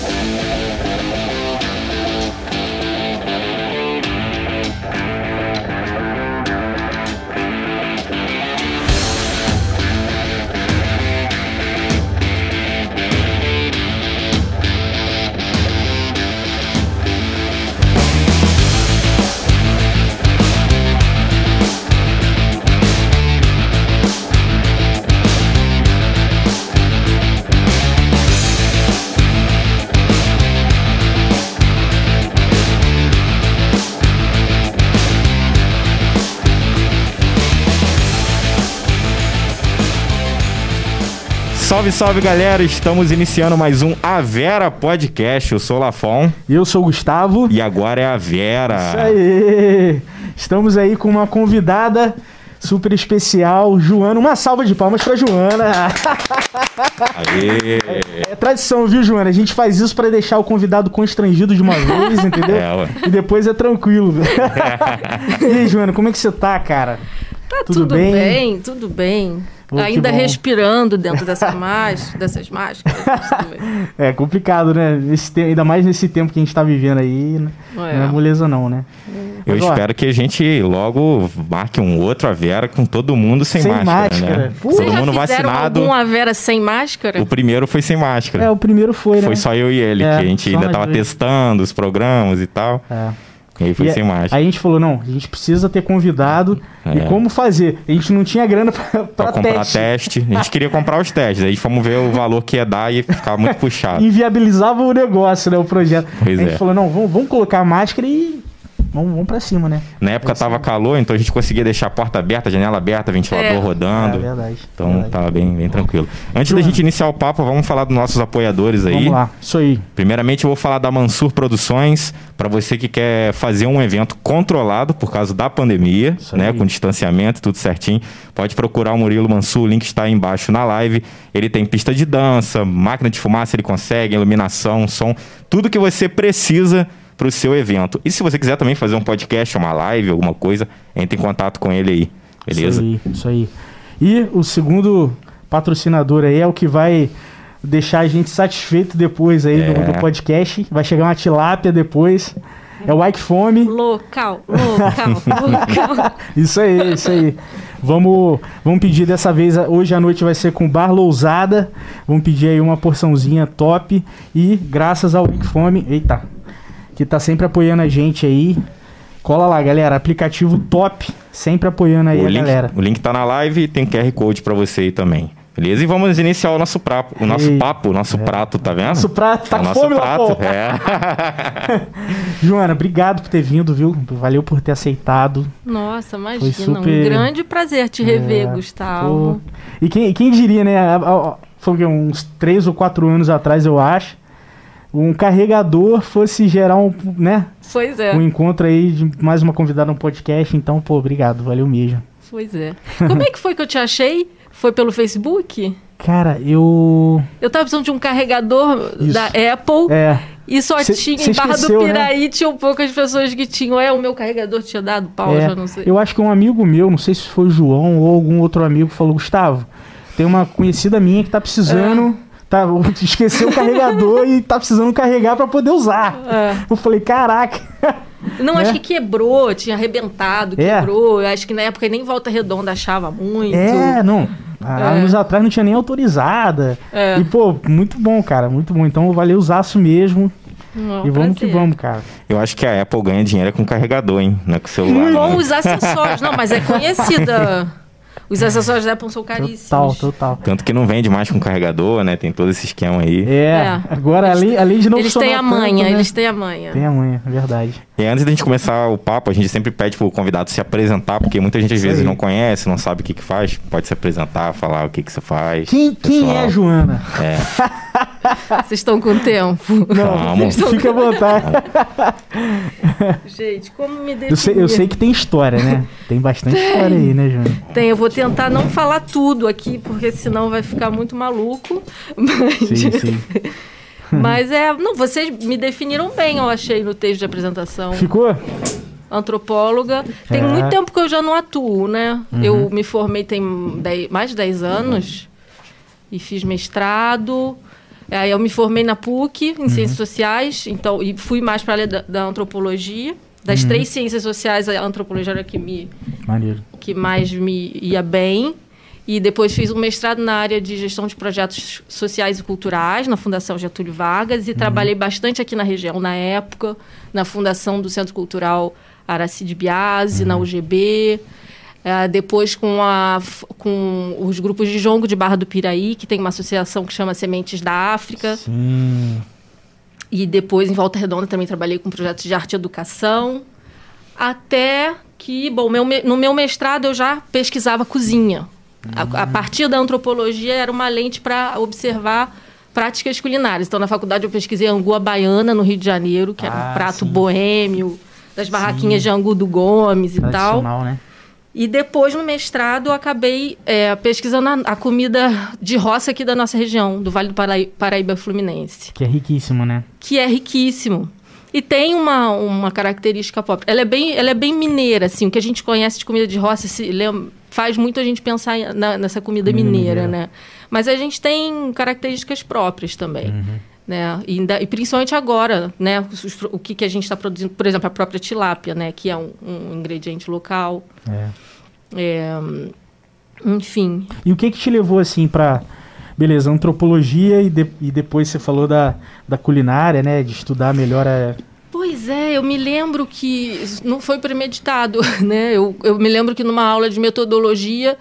Música Salve, salve galera! Estamos iniciando mais um A Vera Podcast. Eu sou o Lafon. E eu sou o Gustavo. E agora é a Vera. Isso aí! Estamos aí com uma convidada super especial, Joana. Uma salva de palmas pra Joana. Aê! É, é tradição, viu, Joana? A gente faz isso para deixar o convidado constrangido de uma vez, entendeu? É. E depois é tranquilo. e aí, Joana, como é que você tá, cara? Tá tudo, tudo bem? bem? Tudo bem. Pô, Ainda respirando dentro dessa más, dessas máscaras. é complicado, né? Te... Ainda mais nesse tempo que a gente está vivendo aí. Né? Não é, não é moleza, não, né? Eu Mas, espero que a gente logo marque um outro Avera com todo mundo sem, sem máscara. máscara. Né? Todo mundo vacinado. algum Avera sem máscara? O primeiro foi sem máscara. É, o primeiro foi, né? Foi só eu e ele, é, que a gente ainda estava testando os programas e tal. É. E aí foi e sem mágica. Aí a gente falou, não, a gente precisa ter convidado. É. E como fazer? A gente não tinha grana pra, pra, pra teste. teste. A gente queria comprar os testes. Aí fomos ver o valor que ia dar e ficava muito puxado. Inviabilizava o negócio, né? O projeto. Pois a gente é. falou, não, vamos, vamos colocar a máscara e vamos, vamos pra cima, né? Na época tava calor, então a gente conseguia deixar a porta aberta, a janela aberta, ventilador é. rodando. É verdade. Então verdade. tava bem, bem tranquilo. Antes da gente iniciar o papo, vamos falar dos nossos apoiadores aí. Vamos lá, isso aí. Primeiramente eu vou falar da Mansur Produções, para você que quer fazer um evento controlado por causa da pandemia, né? Com distanciamento, tudo certinho. Pode procurar o Murilo Mansur, o link está aí embaixo na live. Ele tem pista de dança, máquina de fumaça, ele consegue, iluminação, som, tudo que você precisa para o seu evento. E se você quiser também fazer um podcast, uma live, alguma coisa, entre em contato com ele aí. Beleza? Isso aí, isso aí. E o segundo patrocinador aí é o que vai deixar a gente satisfeito depois aí é. do, do, podcast. Vai chegar uma tilápia depois. É o Ike Fome. Local, local, local. isso aí, isso aí. Vamos, vamos pedir dessa vez, hoje à noite vai ser com bar lousada. Vamos pedir aí uma porçãozinha top. E graças ao Ike Fome. Eita, que tá sempre apoiando a gente aí. Cola lá, galera. Aplicativo top, sempre apoiando aí o a link, galera. O link tá na live e tem QR Code para você aí também. Beleza? E vamos iniciar o nosso prato, o nosso Ei, papo, o nosso é. prato, tá vendo? Nosso prato, tá é nosso fome, prato, é. Joana, obrigado por ter vindo, viu? Valeu por ter aceitado. Nossa, imagina, super... um grande prazer te rever, é, Gustavo. Pô. E quem, quem diria, né? Foi uns três ou quatro anos atrás, eu acho um carregador fosse gerar um, né? Pois é. Um encontro aí de mais uma convidada no podcast. Então, pô, obrigado, valeu mesmo. Pois é. Como é que foi que eu te achei? Foi pelo Facebook? Cara, eu. Eu tava precisando de um carregador Isso. da Apple. É. E só cê, tinha cê em Barra esqueceu, do né? Piraí, né? tinham poucas pessoas que tinham. É, o meu carregador tinha dado pau, é, já não sei. Eu acho que um amigo meu, não sei se foi o João ou algum outro amigo, falou: Gustavo, tem uma conhecida minha que tá precisando. É tá, esqueceu o carregador e tá precisando carregar para poder usar. É. Eu falei, caraca. Não, acho que quebrou, tinha arrebentado, é. quebrou. Acho que na época nem volta redonda achava muito. É, não. Há é. anos atrás não tinha nem autorizada. É. E, pô, muito bom, cara, muito bom. Então, valeu usaço mesmo. e vamos que vamos, cara. Eu acho que a Apple ganha dinheiro com carregador, hein? Não é com celular. Com os acessórios. Não, mas é conhecida. Os acessórios da Apple são caríssimos. Total, total. Tanto que não vende mais com carregador, né? Tem todo esse esquema aí. É. é. Agora, além, além de não Eles têm a manha, né? eles têm a manha. Tem a manha, é verdade. E antes da gente começar o papo, a gente sempre pede pro convidado se apresentar, porque muita gente às vezes não conhece, não sabe o que que faz. Pode se apresentar, falar o que que você faz. Quem, quem é Joana? É. Vocês estão com tempo? Não, fica à vontade. gente, como me definir? Eu sei, eu sei que tem história, né? Tem bastante tem. história aí, né, Joana? Tem, eu vou tentar não falar tudo aqui, porque senão vai ficar muito maluco. Mas... Sim, sim. Mas é. Não, vocês me definiram bem, eu achei, no texto de apresentação. Ficou? Antropóloga. Tem é. muito tempo que eu já não atuo, né? Uhum. Eu me formei tem dez, mais de 10 anos e fiz mestrado. Aí eu me formei na PUC, em uhum. Ciências Sociais, então, e fui mais para a área da, da, antropologia. Das uhum. três ciências sociais, a antropologia era que me... Maneiro. Que mais me ia bem. E depois fiz um mestrado na área de gestão de projetos sociais e culturais, na Fundação Getúlio Vargas, e uhum. trabalhei bastante aqui na região na época, na Fundação do Centro Cultural Aracide Biasi, na UGB... É, depois com, a, com os grupos de jongo de Barra do Piraí, que tem uma associação que chama Sementes da África. Sim. E depois, em Volta Redonda, também trabalhei com projetos de arte e educação. Até que, bom, meu, no meu mestrado eu já pesquisava cozinha. A, a hum. partir da antropologia era uma lente para observar práticas culinárias. Então, na faculdade eu pesquisei angu baiana, no Rio de Janeiro, que ah, era um ah, prato sim. boêmio, das barraquinhas sim. de angu do Gomes e tal. Né? E depois, no mestrado, eu acabei é, pesquisando a, a, comida de roça aqui da nossa região, do Vale do Paraíba, Paraíba Fluminense. Que é riquíssimo, né? Que é riquíssimo. E tem uma, uma característica própria. Ela é, bem, ela é bem mineira, assim. O que a gente conhece de comida de roça se lembra, faz muito a gente pensar na, nessa comida mineira, né? Mas a gente tem características próprias também. Uhum. Né? E, e, principalmente agora, né? O, o que, que a gente está produzindo, por exemplo, a própria tilápia, né? Que é um, um ingrediente local. É. É, enfim. E o que que te levou assim para beleza, antropologia e, de, e depois você falou da, da culinária, né? De estudar melhor a Pois é, eu me lembro que não foi premeditado, né? Eu, eu me lembro que numa aula de metodologia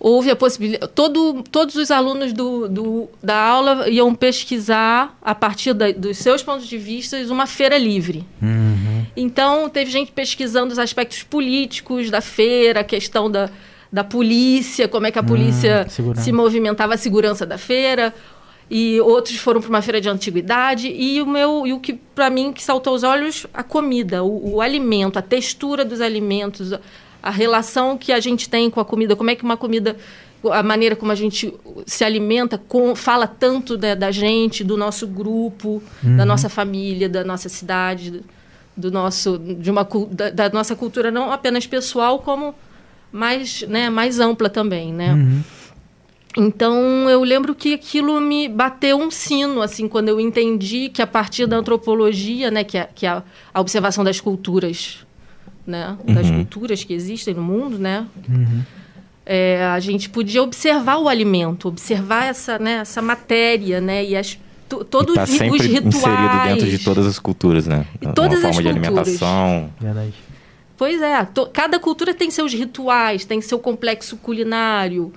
houve a possibilidade. Todo, todos os alunos do, do, da aula iam pesquisar, a partir da, dos seus pontos de vista, uma feira livre. Uhum. Então, teve gente pesquisando os aspectos políticos da feira, a questão da, da polícia, como é que a polícia hum, se movimentava, a segurança da feira. E outros foram para uma feira de antiguidade. E o meu e o que, para mim, que saltou aos olhos, a comida, o, o alimento, a textura dos alimentos a relação que a gente tem com a comida, como é que uma comida, a maneira como a gente se alimenta, com, fala tanto da, da gente, do nosso grupo, uhum. da nossa família, da nossa cidade, do nosso, de uma, da, da, nossa cultura não apenas pessoal, como mais, né, mais ampla também, né? Uhum. Então eu lembro que aquilo me bateu um sino, assim, quando eu entendi que a partir da antropologia, né, que é, que é a observação das culturas né, das uhum. culturas que existem no mundo, né? Uhum. É, a gente podia observar o alimento, observar essa, né, essa matéria, né, e as todos tá os rituais. inserido dentro de todas as culturas, né? E todas Uma as forma culturas. de alimentação. Verdade. Pois é, cada cultura tem seus rituais, tem seu complexo culinário,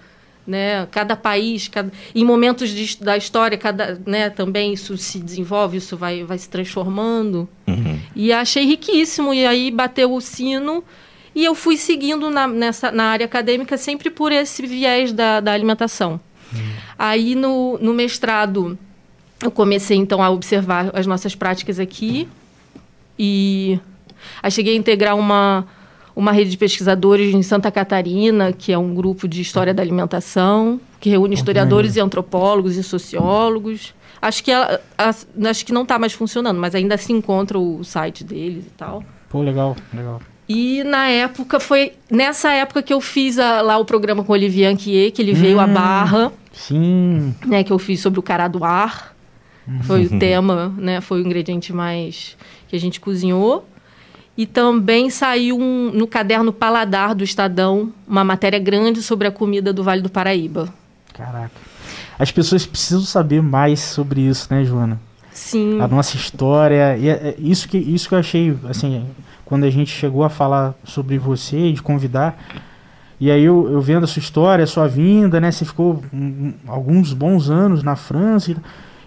né? Cada país, cada, em momentos de, da história, cada, né, também isso se desenvolve, isso vai, vai se transformando. Uhum. E achei riquíssimo. E aí bateu o sino e eu fui seguindo na, nessa, na área acadêmica sempre por esse viés da, da alimentação. Uhum. Aí no, no mestrado eu comecei então a observar as nossas práticas aqui e aí cheguei a integrar uma uma rede de pesquisadores em Santa Catarina, que é um grupo de história da alimentação, que reúne historiadores e antropólogos e sociólogos. Acho que, ela, a, acho que não está mais funcionando, mas ainda se encontra o site deles e tal. Pô, legal, legal. E na época, foi nessa época que eu fiz a, lá o programa com o Olivier Anquier, que ele hum, veio à Barra. Sim. Né, que eu fiz sobre o cará do ar. Foi o tema, né? Foi o ingrediente mais que a gente cozinhou. E também saiu um, no caderno Paladar do Estadão uma matéria grande sobre a comida do Vale do Paraíba. Caraca. As pessoas precisam saber mais sobre isso, né, Joana? Sim. A nossa história. E é, é isso, que, isso que eu achei, assim, quando a gente chegou a falar sobre você e de convidar. E aí eu, eu vendo a sua história, a sua vinda, né? Você ficou um, alguns bons anos na França. E,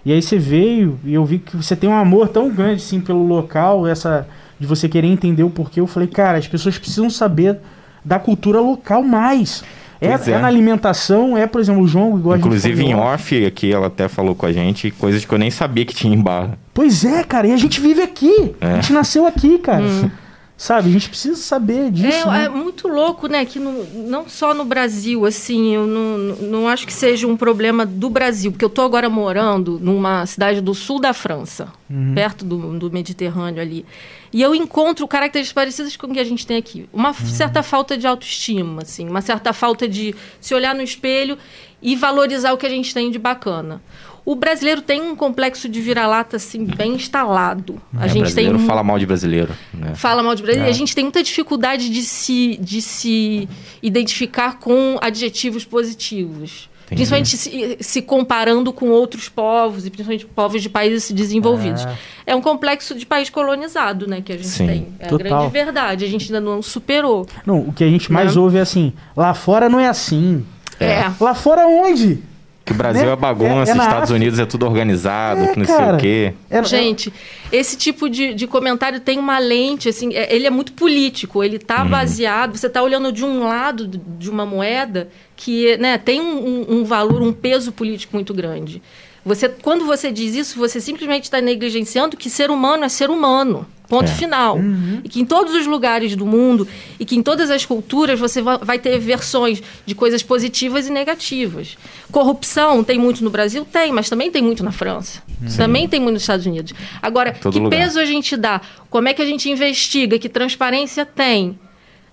e aí você veio e eu vi que você tem um amor tão grande, assim, pelo local, essa de você querer entender o porquê. Eu falei, cara, as pessoas precisam saber da cultura local mais. É, é. é, na alimentação, é, por exemplo, o João igual Inclusive em off aqui, ela até falou com a gente coisas que eu nem sabia que tinha em Barra. Pois é, cara, e a gente vive aqui. É. A gente nasceu aqui, cara. Hum. Sabe, a gente precisa saber disso. É, né? é muito louco, né? Que no, não só no Brasil, assim, eu não, não acho que seja um problema do Brasil, porque eu estou agora morando numa cidade do sul da França, uhum. perto do, do Mediterrâneo ali. E eu encontro características parecidas com o que a gente tem aqui. Uma uhum. certa falta de autoestima, assim, uma certa falta de se olhar no espelho e valorizar o que a gente tem de bacana. O brasileiro tem um complexo de vira-lata assim bem instalado. A é, gente brasileiro tem fala mal de brasileiro. Né? Fala mal de brasileiro. É. E a gente tem muita dificuldade de se, de se identificar com adjetivos positivos. Entendi. Principalmente se, se, comparando com outros povos, e principalmente povos de países desenvolvidos. É, é um complexo de país colonizado, né, que a gente Sim, tem. É total. a grande verdade. A gente ainda não superou. Não, o que a gente mais né? ouve é assim, lá fora não é assim. É. Lá fora onde? Que o Brasil né? é bagunça, é, é Estados Unidos é tudo organizado, é, que não cara, sei o quê. É, Gente, esse tipo de, de comentário tem uma lente, assim, é, ele é muito político, ele está uhum. baseado, você está olhando de um lado de uma moeda que né, tem um, um valor, um peso político muito grande. Você, quando você diz isso, você simplesmente está negligenciando que ser humano é ser humano. Ponto é. final. Uhum. E que em todos os lugares do mundo e que em todas as culturas você vai ter versões de coisas positivas e negativas. Corrupção tem muito no Brasil? Tem, mas também tem muito na França. Sim. Também tem muito nos Estados Unidos. Agora, Todo que lugar. peso a gente dá? Como é que a gente investiga? Que transparência tem?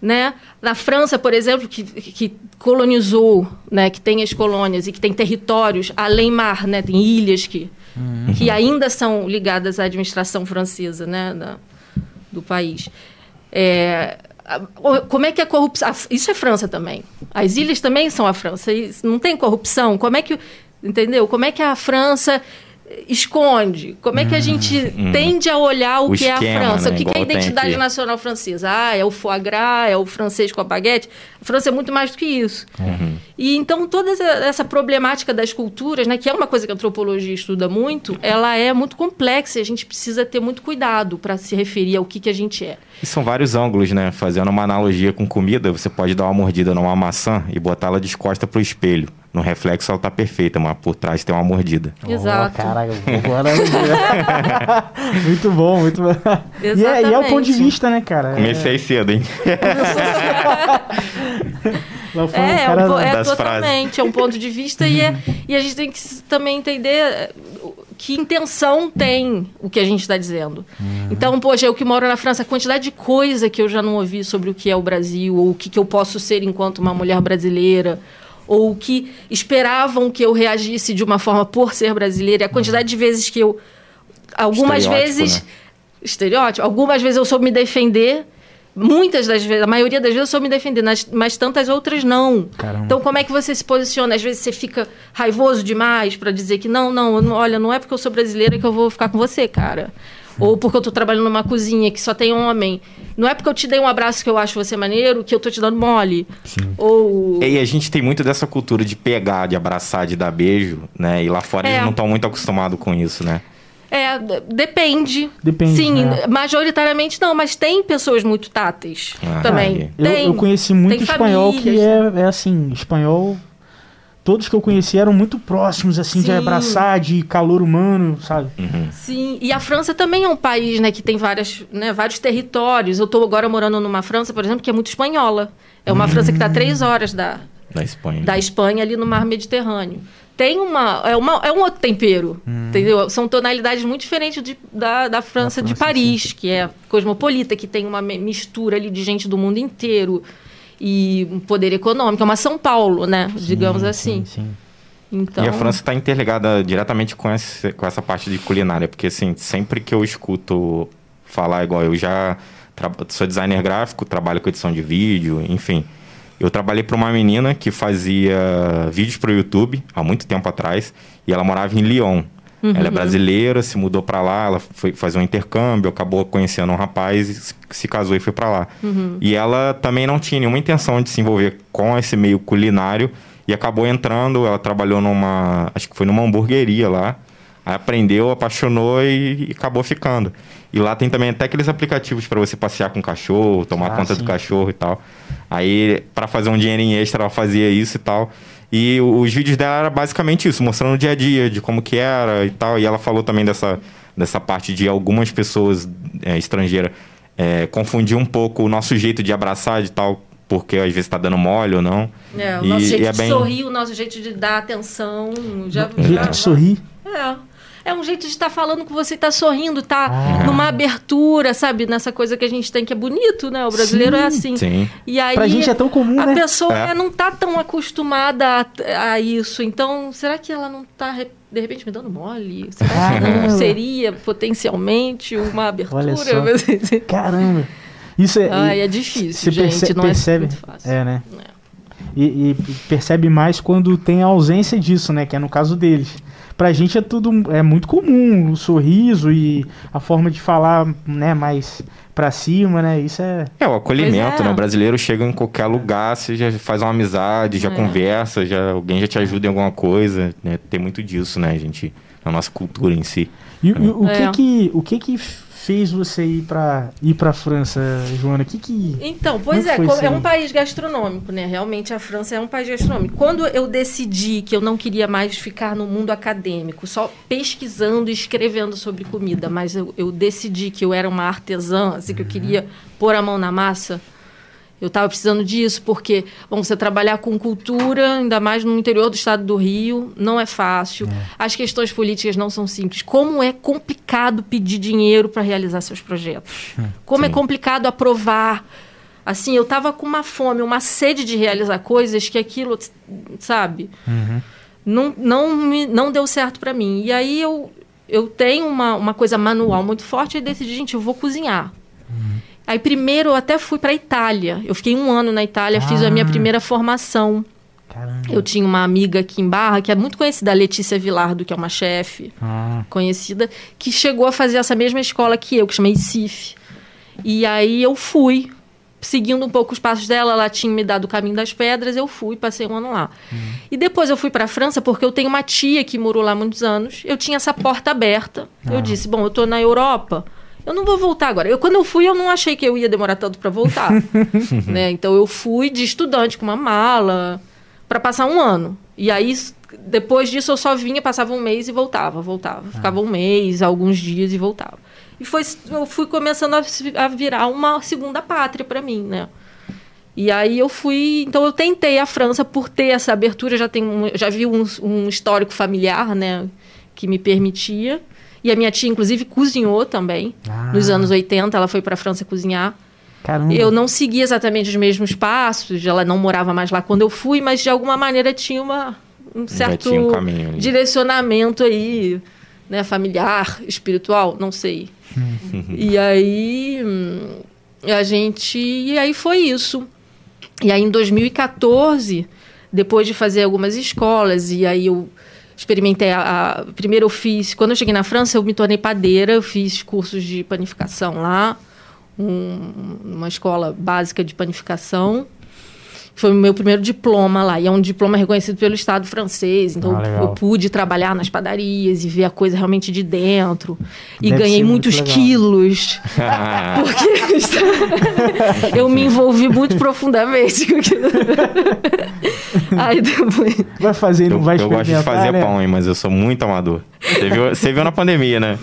Né? Na França, por exemplo, que, que colonizou, né, que tem as colônias e que tem territórios além mar, né, tem ilhas que, uhum. que ainda são ligadas à administração francesa né, da, do país. É, como é que a corrupção. Isso é França também. As ilhas também são a França. não tem corrupção. Como é que. Entendeu? Como é que a França esconde? Como é que a hum, gente hum, tende a olhar o, o que esquema, é a França? Né? O que, que é a identidade nacional francesa? Ah, é o foie gras, é o francês com a baguete. A França é muito mais do que isso. Uhum. E então toda essa problemática das culturas, né, que é uma coisa que a antropologia estuda muito, ela é muito complexa e a gente precisa ter muito cuidado para se referir ao que, que a gente é. E são vários ângulos, né? Fazendo uma analogia com comida, você pode dar uma mordida numa maçã e botá-la descosta para o espelho. No reflexo ela tá perfeita, mas por trás tem uma mordida. Exato. Oh, caraca, muito bom, muito bom. E é, e é, o ponto de vista, né, cara? Comecei é... cedo, hein? é, é, um, é totalmente, é um ponto de vista e, é, e a gente tem que também entender que intenção tem o que a gente está dizendo. Uhum. Então, poxa, eu que moro na França, a quantidade de coisa que eu já não ouvi sobre o que é o Brasil, ou o que, que eu posso ser enquanto uma mulher brasileira, ou que esperavam que eu reagisse de uma forma por ser brasileira, e a quantidade de vezes que eu. Algumas vezes. Né? Estereótipo. Algumas vezes eu soube me defender. Muitas das vezes, a maioria das vezes eu soube me defender, mas tantas outras não. Caramba. Então, como é que você se posiciona? Às vezes você fica raivoso demais para dizer que não, não, olha, não é porque eu sou brasileira que eu vou ficar com você, cara. Ou porque eu tô trabalhando numa cozinha que só tem homem. Não é porque eu te dei um abraço que eu acho você maneiro que eu tô te dando mole. Sim. Ou... E a gente tem muito dessa cultura de pegar, de abraçar, de dar beijo, né? E lá fora é. eles não estão muito acostumados com isso, né? É, depende. Depende. Sim, né? majoritariamente não, mas tem pessoas muito táteis ah, também. Eu, tem, eu conheci muito espanhol famílias. que é, é assim, espanhol todos que eu conheci eram muito próximos, assim, Sim. de abraçar, de calor humano, sabe? Uhum. Sim, e a França também é um país, né, que tem várias, né, vários territórios. Eu estou agora morando numa França, por exemplo, que é muito espanhola. É uma uhum. França que está três horas da, da Espanha. Da Espanha, ali no mar Mediterrâneo. Tem uma. É, uma, é um outro tempero, hum. entendeu? São tonalidades muito diferentes de, da, da França, França de Paris, sim. que é cosmopolita, que tem uma mistura ali de gente do mundo inteiro e um poder econômico. É uma São Paulo, né? Sim, digamos assim. Sim, sim. Então... E a França está interligada diretamente com, esse, com essa parte de culinária, porque assim, sempre que eu escuto falar igual eu já sou designer gráfico, trabalho com edição de vídeo, enfim. Eu trabalhei para uma menina que fazia vídeos para o YouTube há muito tempo atrás e ela morava em Lyon. Uhum. Ela é brasileira, se mudou para lá, ela foi fazer um intercâmbio, acabou conhecendo um rapaz, se casou e foi para lá. Uhum. E ela também não tinha nenhuma intenção de se envolver com esse meio culinário e acabou entrando. Ela trabalhou numa, acho que foi numa hamburgueria lá. Aí aprendeu, apaixonou e, e acabou ficando. E lá tem também até aqueles aplicativos para você passear com o cachorro, tomar ah, conta sim. do cachorro e tal. Aí, para fazer um dinheirinho extra, ela fazia isso e tal. E os vídeos dela era basicamente isso, mostrando o dia a dia, de como que era e tal. E ela falou também dessa, dessa parte de algumas pessoas é, estrangeiras é, confundir um pouco o nosso jeito de abraçar de tal, porque às vezes está dando mole ou não. É, o e, nosso jeito é de bem... sorrir, o nosso jeito de dar atenção. Já, jeito de sorrir? É. é um jeito de estar tá falando com você, tá sorrindo, tá ah. numa abertura, sabe? Nessa coisa que a gente tem que é bonito, né? O brasileiro é sim, é assim. Sim. E aí, pra gente é tão comum, a né? pessoa é. não tá tão acostumada a, a, isso. Então, será que ela não tá de repente me dando mole? Será que não seria potencialmente uma abertura? Olha só. Caramba. Isso é, é difícil, gente. Perce não é percebe, é muito fácil. É, né? É. E, e, percebe mais quando tem a ausência disso, né? Que é no caso deles. Pra gente é tudo é muito comum, o sorriso e a forma de falar, né, mais pra cima, né? Isso é. É, o acolhimento, é. né? O brasileiro chega em qualquer lugar, você já faz uma amizade, já é. conversa, já, alguém já te ajuda em alguma coisa, né? Tem muito disso, né, gente? Na nossa cultura em si. E, e o, que é. que, o que que fez você ir para ir para França, Joana? Que que Então, pois é, é um país gastronômico, né? Realmente a França é um país gastronômico. Quando eu decidi que eu não queria mais ficar no mundo acadêmico, só pesquisando e escrevendo sobre comida, mas eu, eu decidi que eu era uma artesã, assim que eu queria pôr a mão na massa, eu estava precisando disso, porque, bom, você trabalhar com cultura, ainda mais no interior do estado do Rio, não é fácil. É. As questões políticas não são simples. Como é complicado pedir dinheiro para realizar seus projetos. Hum, Como é Sim. é complicado aprovar. Assim, eu estava com uma fome, uma sede de realizar coisas que aquilo, sabe? Uhum. Não, não, me, não deu certo para mim. E aí eu, eu tenho uma, uma coisa manual muito forte e decidi, gente, eu vou cozinhar. Uhum. Aí primeiro eu até fui para Itália. Eu fiquei um ano na Itália, ah. fiz a minha ah. primeira formação. Caramba. Eu tinha uma amiga aqui em Barra, que é muito conhecida, a Letícia Vilardo, que é uma chefe ah. conhecida, que chegou a fazer essa mesma escola que eu, que chama ICIF. E aí eu fui, seguindo um pouco os passos dela, ela tinha me dado o caminho das pedras, eu fui, passei um ano lá. Uhum. E depois eu fui para a França porque eu tenho uma tia que morou lá muitos anos. Eu tinha essa porta aberta. Ah. Eu disse: "Bom, eu estou na Europa, eu não vou voltar agora. Eu, quando eu fui, eu não achei que eu ia demorar tanto para voltar. né? Então eu fui de estudante com uma mala para passar um ano. E aí, depois disso, eu só vinha, passava um mês e voltava, voltava. Ah. Ficava um mês, alguns dias e voltava. E foi, eu fui começando a, a virar uma segunda pátria para mim, né? E aí eu fui, então eu tentei a França por ter essa abertura, já tenho, já vi um, um histórico familiar, né, que me permitia. E a minha tia, inclusive, cozinhou também. Ah. Nos anos 80, ela foi para a França cozinhar. Caramba. Eu não segui exatamente os mesmos passos, ela não morava mais lá quando eu fui, mas de alguma maneira tinha uma, um certo um direcionamento aí, né, familiar, espiritual, não sei. e aí a gente, e aí foi isso. E aí em 2014, depois de fazer algumas escolas e aí eu experimentei a, a, primeiro eu fiz quando eu cheguei na França eu me tornei padeira eu fiz cursos de panificação lá um, uma escola básica de panificação foi o meu primeiro diploma lá. E é um diploma reconhecido pelo Estado francês. Então ah, eu pude trabalhar nas padarias e ver a coisa realmente de dentro. E Deve ganhei muitos quilos. porque eu me envolvi muito profundamente com aquilo. Aí depois. Vai fazer, não vai Eu, eu gosto de fazer né? pão, hein, mas eu sou muito amador. Você viu, você viu na pandemia, né?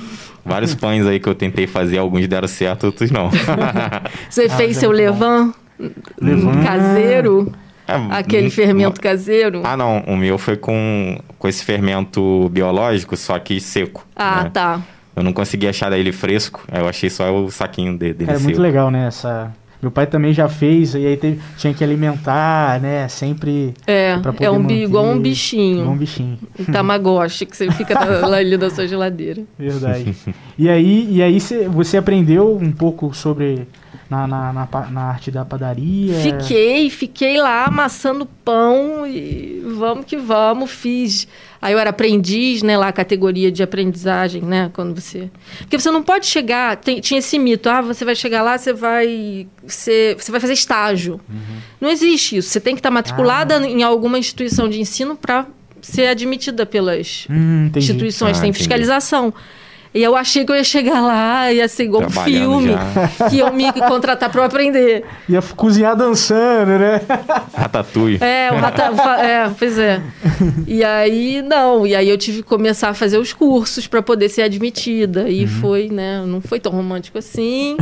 Vários pães aí que eu tentei fazer, alguns deram certo, outros não. Você fez ah, seu levan? Levan. caseiro? É, aquele fermento caseiro? Ah, não. O meu foi com, com esse fermento biológico, só que seco. Ah, né? tá. Eu não consegui achar ele fresco, eu achei só o saquinho dele. Cara, é muito legal, né? Essa... Meu pai também já fez, e aí teve, tinha que alimentar, né? Sempre. É, é um, manter, igual um bichinho. Igual um bichinho. Um tamagotchi que você fica lá ali da sua geladeira. Verdade. E aí, e aí você aprendeu um pouco sobre na, na, na, na, arte da padaria? Fiquei, fiquei lá amassando pão e vamos que vamos, fiz. Aí eu era aprendiz, né, lá a categoria de aprendizagem, né, quando você... Porque você não pode chegar, tem, tinha esse mito, ah, você vai chegar lá, você vai, você, você vai fazer estágio. Uhum. Não existe isso, você tem que estar matriculada ah. em alguma instituição de ensino para ser admitida pelas hum, instituições, ah, tem fiscalização. Entendi. E eu achei que eu ia chegar lá, ia ser igual um filme, já. que eu me contratar para eu aprender. Ia cozinhar dançando, né? Ratatouille. É, o rata, é, pois é. E aí, não, e aí eu tive que começar a fazer os cursos para poder ser admitida. E uhum. foi, né, não foi tão romântico assim.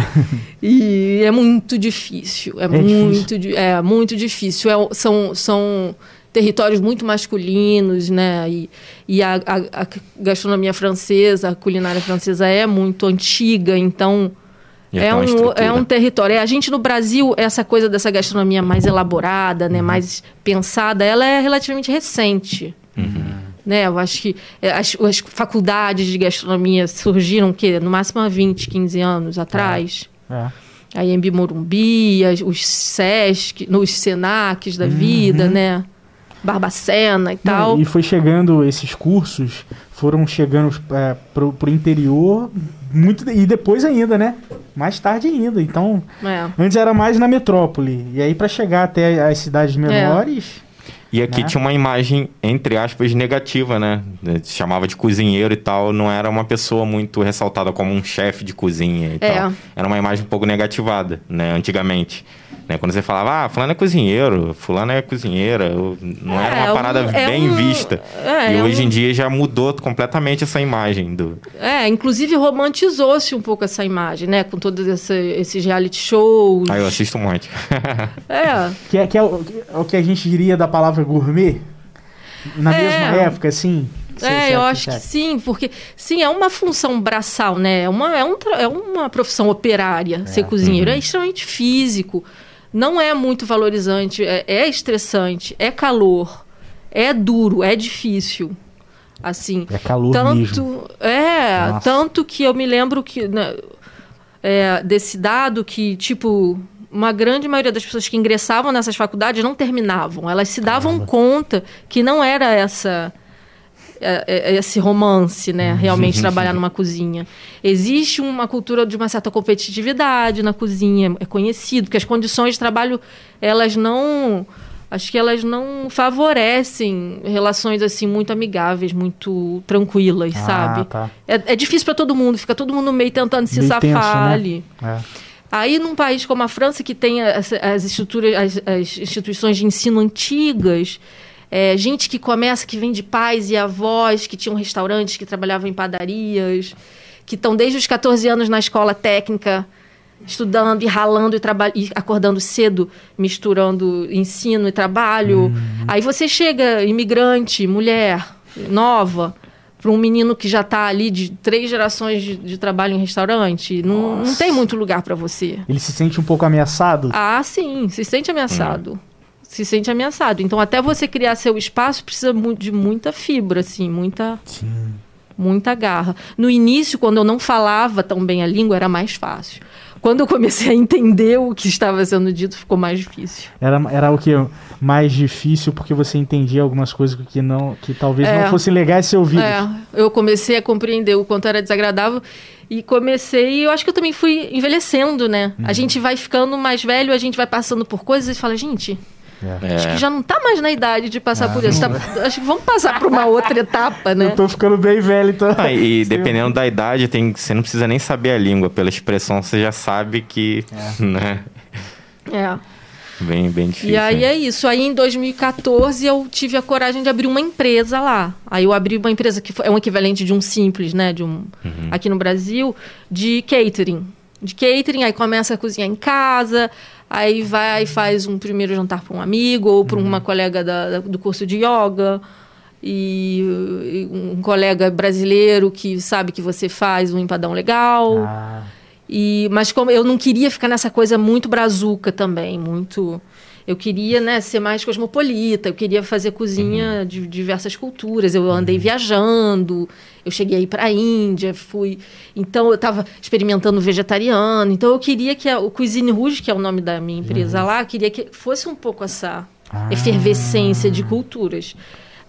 e é muito difícil, é, é muito, difícil. é muito difícil. É, são, são territórios muito masculinos, né? E, e a, a, a, gastronomia francesa, a culinária francesa é muito antiga, então é, um, é um território. É, a gente no Brasil, essa coisa dessa gastronomia mais elaborada, né? Uhum. Mais pensada, ela é relativamente recente. Uhum. Né? Eu acho que é, as, as faculdades de gastronomia surgiram que no máximo há 20, 15 anos atrás. É. é. A Embi Morumbi, os SESC, nos SENACs da uhum. vida, né? Barbacena e tal. Não, e foi chegando esses cursos, foram chegando é, pro, pro interior muito e depois ainda, né? Mais tarde ainda. Então, é. antes era mais na metrópole. E aí para chegar até as cidades é. menores, e aqui né? tinha uma imagem, entre aspas, negativa, né? Se chamava de cozinheiro e tal. Não era uma pessoa muito ressaltada como um chefe de cozinha e é. tal. Era uma imagem um pouco negativada, né? Antigamente. Né? Quando você falava, ah, fulano é cozinheiro, fulano é cozinheira, não é, era uma parada um, é bem um, vista. É, e é hoje um... em dia já mudou completamente essa imagem do. É, inclusive romantizou-se um pouco essa imagem, né? Com todos esse, esses reality shows. Ah, eu assisto um monte. é. Que é, que é o, o que a gente diria da palavra gourmet? Na é. mesma época, assim. É, eu acho que sim, porque sim, é uma função braçal, né? É uma, é um, é uma profissão operária é. ser cozinheiro. Uhum. É extremamente físico não é muito valorizante, é, é estressante, é calor, é duro, é difícil. Assim, é calor tanto mesmo. é Nossa. tanto que eu me lembro que né, é, desse dado que tipo uma grande maioria das pessoas que ingressavam nessas faculdades não terminavam. Elas se davam Caramba. conta que não era essa é, é, é esse romance, né? Uhum. Realmente trabalhar numa cozinha. Existe uma cultura de uma certa competitividade na cozinha, é conhecido que as condições de trabalho elas não acho que elas não favorecem relações assim muito amigáveis, muito tranquilas, ah, sabe? Tá. É, é, difícil para todo mundo, fica todo mundo meio tentando se safar tenso, né? ali. É. Aí, num país como a França, que tem as, as estruturas, as, as instituições de ensino antigas, é, gente que começa, que vem de pais e avós, que tinham restaurantes, que trabalhavam em padarias, que estão desde os 14 anos na escola técnica, estudando e ralando e, e acordando cedo, misturando ensino e trabalho. Uhum. Aí você chega, imigrante, mulher, nova, para um menino que já está ali de três gerações de, de trabalho em restaurante, não, não tem muito lugar para você. Ele se sente um pouco ameaçado? Ah, sim, se sente ameaçado. Uhum se sente ameaçado. Então, até você criar seu espaço, precisa de muita fibra, assim, muita. Sim. Muita garra. No início, quando eu não falava tão bem a língua, era mais fácil. Quando eu comecei a entender o que estava sendo dito, ficou mais difícil. Era, era o que mais difícil porque você entendia algumas coisas que não que talvez é, não fossem legais ser ouvidas. É, eu comecei a compreender o quanto era desagradável e comecei, eu acho que eu também fui envelhecendo, né? Uhum. A gente vai ficando mais velho, a gente vai passando por coisas e fala, gente, é. Acho que já não está mais na idade de passar ah, por isso. Tá, acho que vamos passar para uma outra etapa, né? Eu tô ficando bem velho, então. Ah, e dependendo da idade, tem, você não precisa nem saber a língua. Pela expressão, você já sabe que. É. Né? É. Bem, bem difícil. E aí é isso. Aí em 2014 eu tive a coragem de abrir uma empresa lá. Aí eu abri uma empresa que é um equivalente de um simples, né? De um, uhum. Aqui no Brasil, de catering. De catering, aí começa a cozinhar em casa aí vai e faz um primeiro jantar para um amigo ou para uhum. uma colega da, da, do curso de yoga e, e, um colega brasileiro que sabe que você faz um empadão legal. Ah. E, mas como eu não queria ficar nessa coisa muito brazuca também, muito eu queria né, ser mais cosmopolita, eu queria fazer cozinha uhum. de diversas culturas. Eu andei uhum. viajando, eu cheguei para a Índia, fui. Então eu estava experimentando vegetariano. Então eu queria que a, o Cuisine Rouge, que é o nome da minha empresa uhum. lá, queria que fosse um pouco essa ah. efervescência de culturas.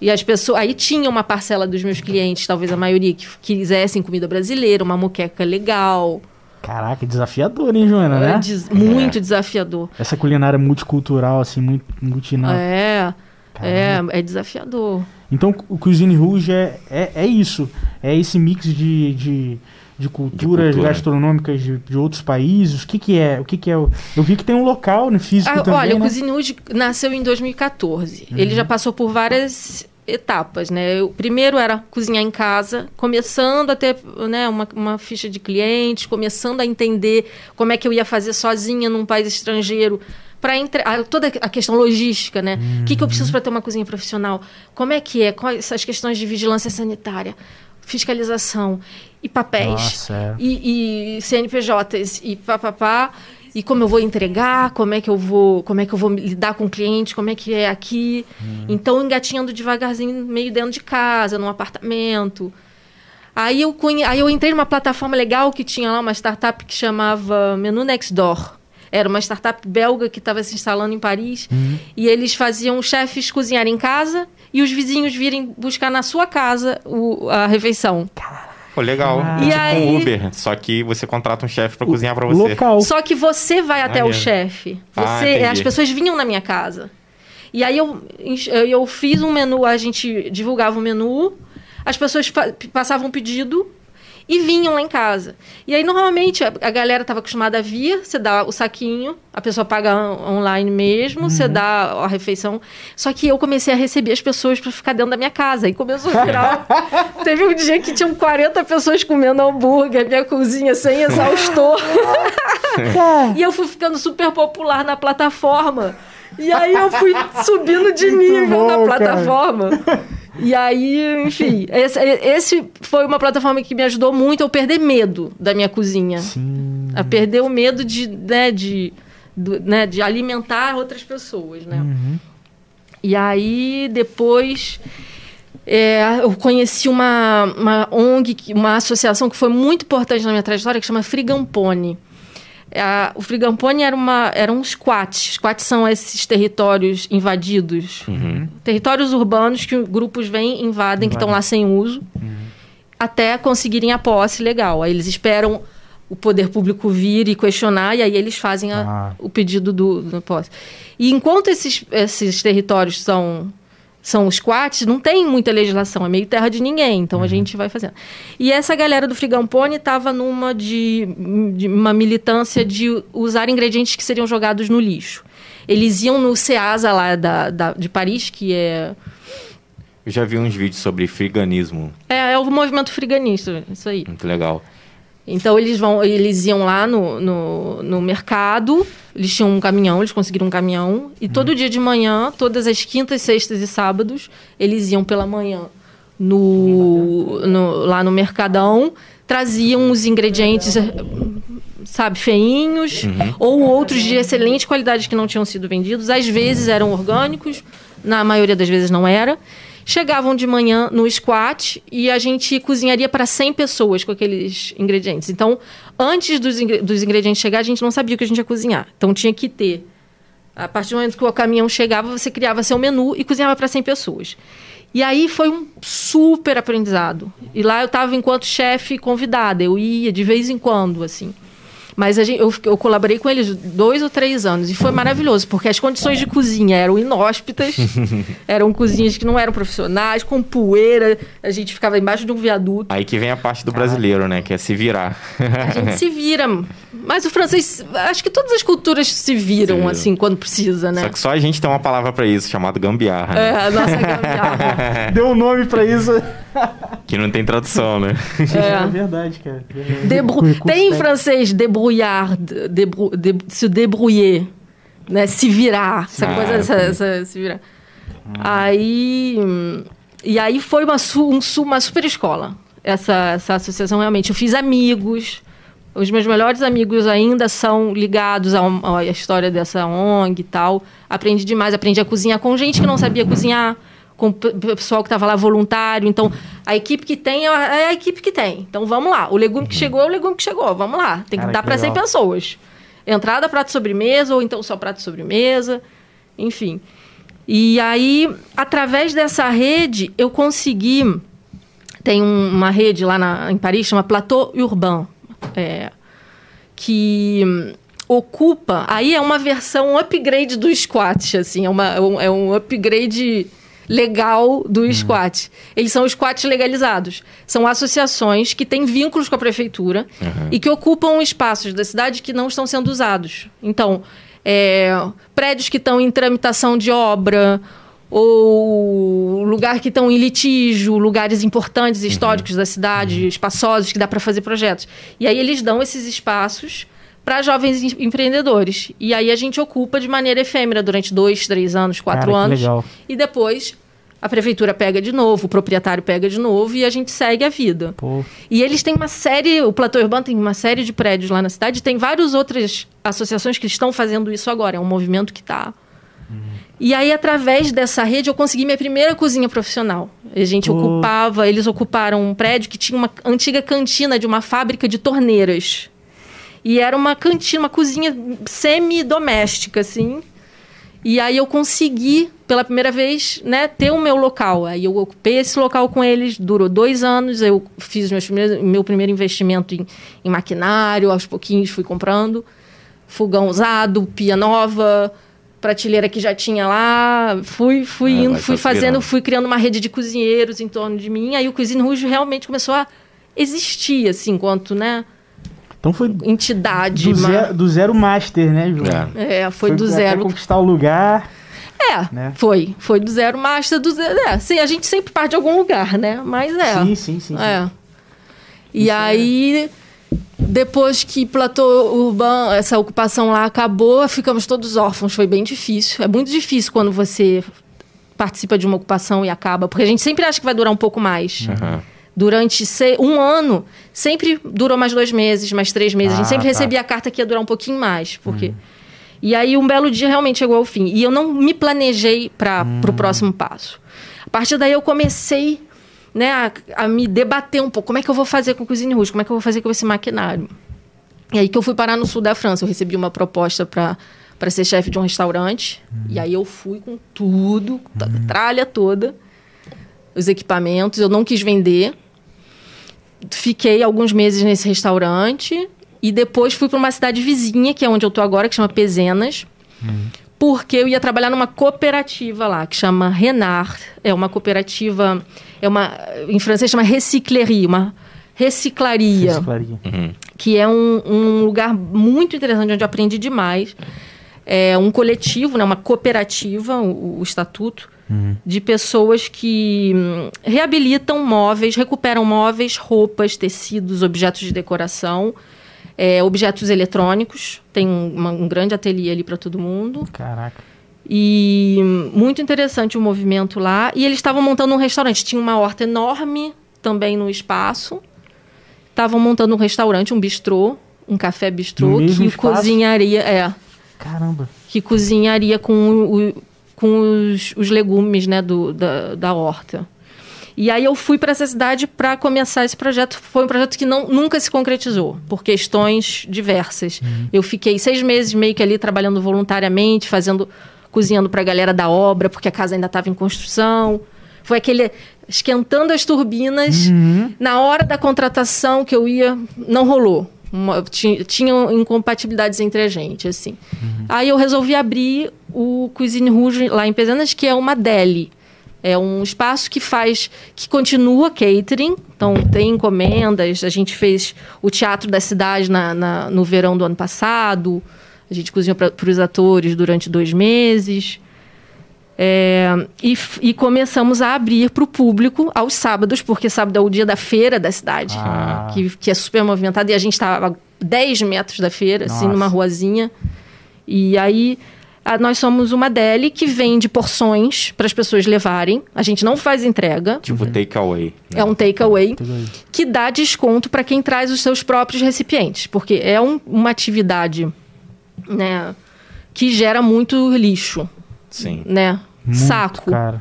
E as pessoas. Aí tinha uma parcela dos meus clientes, talvez a maioria, que quisessem comida brasileira, uma moqueca legal. Caraca, desafiador, hein, Joana, né? Des muito é. desafiador. Essa culinária multicultural, assim, muito multinal. É, é, é desafiador. Então, o Cuisine Rouge é, é, é isso. É esse mix de, de, de culturas de cultura. gastronômicas de, de, outros países. O que, que é? O que, que é? Eu vi que tem um local no físico ah, também. Olha, né? o Cuisine Rouge nasceu em 2014. Uhum. Ele já passou por várias etapas, né? O primeiro era cozinhar em casa, começando a ter né, uma, uma ficha de clientes, começando a entender como é que eu ia fazer sozinha num país estrangeiro para entre... toda a questão logística, né? O uhum. que, que eu preciso uhum. para ter uma cozinha profissional? Como é que é? Quais as questões de vigilância sanitária, fiscalização e papéis Nossa, é. e, e CNPJs e papapá e como eu vou entregar, como é que eu vou, como é que eu vou lidar com o cliente, como é que é aqui. Hum. Então engatinhando devagarzinho meio dentro de casa, num apartamento. Aí eu, conhe... Aí eu entrei numa plataforma legal que tinha lá uma startup que chamava Menu Next Door. Era uma startup belga que estava se instalando em Paris. Uhum. E eles faziam chefes cozinhar em casa e os vizinhos virem buscar na sua casa o, a refeição. Pô, legal. Ah. Tipo aí... um Uber, só que você contrata um chefe para cozinhar para você. Local. Só que você vai até o chefe. Ah, você, ah, as pessoas vinham na minha casa. E aí eu, eu fiz um menu, a gente divulgava o um menu, as pessoas passavam um pedido e vinham lá em casa. E aí, normalmente, a, a galera estava acostumada a vir, você dá o saquinho, a pessoa paga online mesmo, uhum. você dá a refeição. Só que eu comecei a receber as pessoas para ficar dentro da minha casa. E começou a virar. Teve um dia que tinham 40 pessoas comendo hambúrguer, minha cozinha sem exaustor. e eu fui ficando super popular na plataforma. E aí eu fui subindo de nível na plataforma. Cara. E aí, enfim, esse, esse, foi uma plataforma que me ajudou muito a perder medo da minha cozinha. Sim. A perder o medo de, né, de, do, né, de alimentar outras pessoas, né? Uhum. E aí, depois, é, eu conheci uma, uma ONG, uma associação que foi muito importante na minha trajetória, que chama Frigampone. É, o Frigampone era, uma, era um squat. Squats são esses territórios invadidos. Uhum. Territórios urbanos que grupos vêm, invadem, que estão lá sem uso, uhum. até conseguirem a posse legal. Aí eles esperam o poder público vir e questionar, e aí eles fazem a, ah. o pedido do, do posse. E enquanto esses, esses territórios são são os quates, não tem muita legislação, é meio terra de ninguém, então uhum. a gente vai fazendo. E essa galera do Frigampone estava numa de, de, uma militância de usar ingredientes que seriam jogados no lixo. Eles iam no CEASA lá da, da, de Paris, que é... Eu já vi uns vídeos sobre friganismo. É, é o movimento friganista, isso aí. Muito legal. Então eles vão, eles iam lá no, no, no, mercado, eles tinham um caminhão, eles conseguiram um caminhão, e hum. todo dia de manhã, todas as quintas, sextas e sábados, eles iam pela manhã no, no lá no mercadão, traziam os ingredientes, sabe, feinhos, uhum. ou outros de excelente qualidade que não tinham sido vendidos. Às vezes eram orgânicos, na maioria das vezes não era chegavam de manhã no squat e a gente cozinharia para 100 pessoas com aqueles ingredientes. Então, antes dos, dos ingredientes chegar, a gente não sabia o que a gente ia cozinhar. Então, tinha que ter. A partir do momento que o caminhão chegava, você criava seu menu e cozinhava para 100 pessoas. E aí foi um super aprendizado. E lá eu estava enquanto chefe convidada, eu ia de vez em quando, assim. Mas gente, eu, eu, colaborei com eles dois ou três anos e foi maravilhoso, porque as condições de cozinha eram inóspitas, eram cozinhas que não eram profissionais, com poeira, a gente ficava embaixo de um viaduto. Aí que vem a parte do brasileiro, né? Que é se virar. a gente se vira. Mas o francês, acho que todas as culturas se viram, se assim, quando precisa, né? Só que só a gente tem uma palavra para isso, chamada gambiarra. Né? É, a nossa gambiarra. Deu um nome para isso. que não tem tradução, né? É, é verdade, cara. Debru... Tem em francês debrouillard, debru... de... se debrouiller, né? Se virar, essa ah, coisa, essa, essa, se virar. Hum. Aí... E aí foi uma, um, uma super escola, essa, essa associação realmente. Eu fiz amigos, os meus melhores amigos ainda são ligados à história dessa ONG e tal. Aprendi demais, aprendi a cozinhar com gente que não sabia cozinhar com o pessoal que estava lá voluntário. Então, a equipe que tem é, é a equipe que tem. Então, vamos lá. O legume que uhum. chegou é o legume que chegou. Vamos lá. Tem que Cara, dar para 100 pessoas. Entrada, prato sobremesa, ou então só prato sobremesa. Enfim. E aí, através dessa rede, eu consegui... Tem um, uma rede lá na, em Paris, chama Plateau Urbain. É, que ocupa... Aí é uma versão, um upgrade do squat, assim. É, uma, é um upgrade legal do uhum. squat. Eles são squats legalizados. São associações que têm vínculos com a prefeitura uhum. e que ocupam espaços da cidade que não estão sendo usados. Então, é, prédios que estão em tramitação de obra ou lugar que estão em litígio, lugares importantes históricos uhum. da cidade, uhum. espaçosos que dá para fazer projetos. E aí eles dão esses espaços para jovens empreendedores. E aí a gente ocupa de maneira efêmera durante dois, três anos, quatro Cara, anos. Legal. E depois a prefeitura pega de novo, o proprietário pega de novo e a gente segue a vida. Pô. E eles têm uma série, o Platô Urbano tem uma série de prédios lá na cidade, tem várias outras associações que estão fazendo isso agora. É um movimento que está. Uhum. E aí, através dessa rede, eu consegui minha primeira cozinha profissional. A gente Pô. ocupava, eles ocuparam um prédio que tinha uma antiga cantina de uma fábrica de torneiras. E era uma cantina, uma cozinha semi-doméstica, assim. E aí eu consegui, pela primeira vez, né, ter o meu local. Aí eu ocupei esse local com eles, durou dois anos. Eu fiz meu primeiro investimento em, em maquinário, aos pouquinhos fui comprando. Fogão usado, pia nova, prateleira que já tinha lá. Fui, fui é, indo, fui fazendo, fui criando uma rede de cozinheiros em torno de mim. Aí o Cuisine Rouge realmente começou a existir, assim, enquanto, né? Então foi entidade. Do, zero, do zero master, né, João? É, é foi, foi do zero. conquistar o lugar. É, né? foi. Foi do zero master, do zero. É, sim, a gente sempre parte de algum lugar, né? Mas é. Sim, sim, sim. É. Sim. E Isso aí, é. Depois que Platô Urbano, essa ocupação lá acabou, ficamos todos órfãos. Foi bem difícil. É muito difícil quando você participa de uma ocupação e acaba, porque a gente sempre acha que vai durar um pouco mais. Uhum durante um ano, sempre durou mais dois meses, mais três meses. Ah, a gente ah, sempre tá. recebia a carta que ia durar um pouquinho mais, porque... Hum. E aí, um belo dia, realmente chegou ao fim. E eu não me planejei para hum. o próximo passo. A partir daí, eu comecei né, a, a, me debater um pouco. Como é que eu vou fazer com Cuisine Rouge? Como é que eu vou fazer com esse maquinário? E aí que eu fui parar no sul da França. Eu recebi uma proposta para para ser chefe de um restaurante. Hum. E aí eu fui com tudo, a hum. tralha toda, os equipamentos. Eu não quis vender fiquei alguns meses nesse restaurante e depois fui para uma cidade vizinha, que é onde eu tô agora, que chama Pezenas. Uhum. Porque eu ia trabalhar numa cooperativa lá, que chama Renard. É uma cooperativa, é uma, em francês chama recyclerie, uma reciclaria. Reciclaria. Uhum. Que é um, um lugar muito interessante, onde eu aprendi demais. É um coletivo, né, uma cooperativa, o, o estatuto, uhum. de pessoas que hum, reabilitam móveis, recuperam móveis, roupas, tecidos, objetos de decoração, é, objetos eletrônicos. Tem um, uma, um grande ateliê ali para todo mundo. Caraca. E muito interessante o movimento lá. E eles estavam montando um restaurante. Tinha uma horta enorme também no espaço. Estavam montando um restaurante, um bistrô, um café bistrô, que espaço? cozinharia. É. Caramba. Que cozinharia com o, com os, os legumes né, do, da, da horta. E aí eu fui para essa cidade para começar esse projeto. Foi um projeto que não, nunca se concretizou, por questões diversas. Uhum. Eu fiquei seis meses meio que ali trabalhando voluntariamente, fazendo, cozinhando para a galera da obra, porque a casa ainda estava em construção. Foi aquele esquentando as turbinas. Uhum. Na hora da contratação que eu ia, não rolou. Uma, tinha, tinham incompatibilidades entre a gente, assim. Uhum. Aí eu resolvi abrir o Cuisine Rouge lá em Pesanas, que é uma deli. É um espaço que faz, que continua catering, então tem encomendas. A gente fez o teatro da cidade na, na no verão do ano passado. A gente cozinhou para os atores durante dois meses. É, e, e, começamos a abrir para o público aos sábados, porque sábado é o dia da feira da cidade, ah. que, que é super movimentada. E a gente estava a 10 metros da feira, Nossa. assim, numa ruazinha. E aí nós somos uma deli que vende porções para as pessoas levarem. A gente não faz entrega. Tipo takeaway. Né? É um takeaway que dá desconto para quem traz os seus próprios recipientes, porque é um, uma atividade, né, que gera muito lixo. Sim. Né? Muito saco. Caro.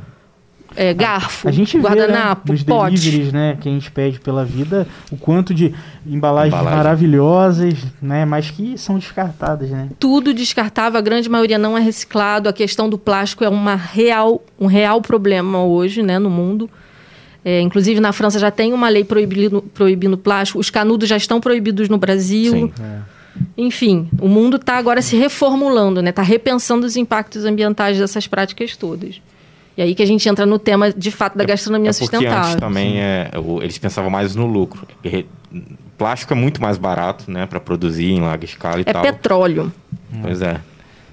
É, garfo, a gente guardanapo, vê, né, pote. né, que a gente pede pela vida, o quanto de embalagens Embalagem. maravilhosas, né, mas que são descartadas, né? Tudo descartável, a grande maioria não é reciclado. A questão do plástico é uma real, um real problema hoje, né, no mundo. É, inclusive na França já tem uma lei proibindo, proibindo plástico. Os canudos já estão proibidos no Brasil. Sim. É. Enfim, o mundo está agora se reformulando, né? Está repensando os impactos ambientais dessas práticas todas. E aí que a gente entra no tema, de fato, da é, gastronomia é sustentável. Antes também é, eles pensavam mais no lucro. Plástico é muito mais barato, né, para produzir em larga escala e é tal. É petróleo. Pois é.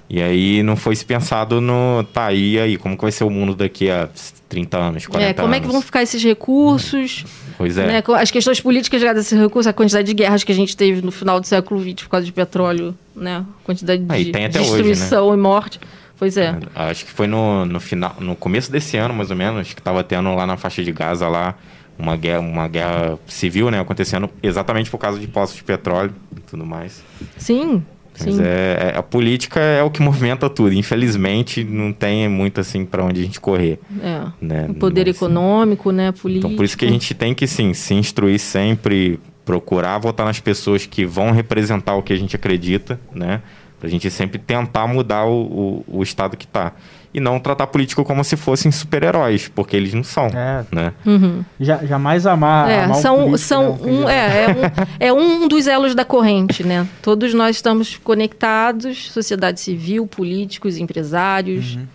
E aí não foi se pensado no. Tá, e aí, como que vai ser o mundo daqui a 30 anos, 40 é, anos? como é que vão ficar esses recursos? Pois é. Né? As questões políticas ligadas a esses recursos, a quantidade de guerras que a gente teve no final do século XX por causa de petróleo, né? A quantidade ah, de destruição hoje, né? e morte. Pois é. é. Acho que foi no, no final, no começo desse ano, mais ou menos, que estava tendo lá na faixa de Gaza lá uma guerra, uma guerra civil, né, acontecendo exatamente por causa de poços de petróleo e tudo mais. Sim. Mas é, é, a política é o que movimenta tudo. Infelizmente, não tem muito assim para onde a gente correr. É. Né? O poder Mas, econômico, né? Político. Então, por isso que a gente tem que, sim, se instruir sempre, procurar votar nas pessoas que vão representar o que a gente acredita, né? Pra gente sempre tentar mudar o, o, o estado que está e não tratar político como se fossem super-heróis, porque eles não são. É. Né? Uhum. Já, jamais amar. É, amar são, político, são né? um, é, é, um, é um dos elos da corrente, né? Todos nós estamos conectados, sociedade civil, políticos, empresários. Uhum.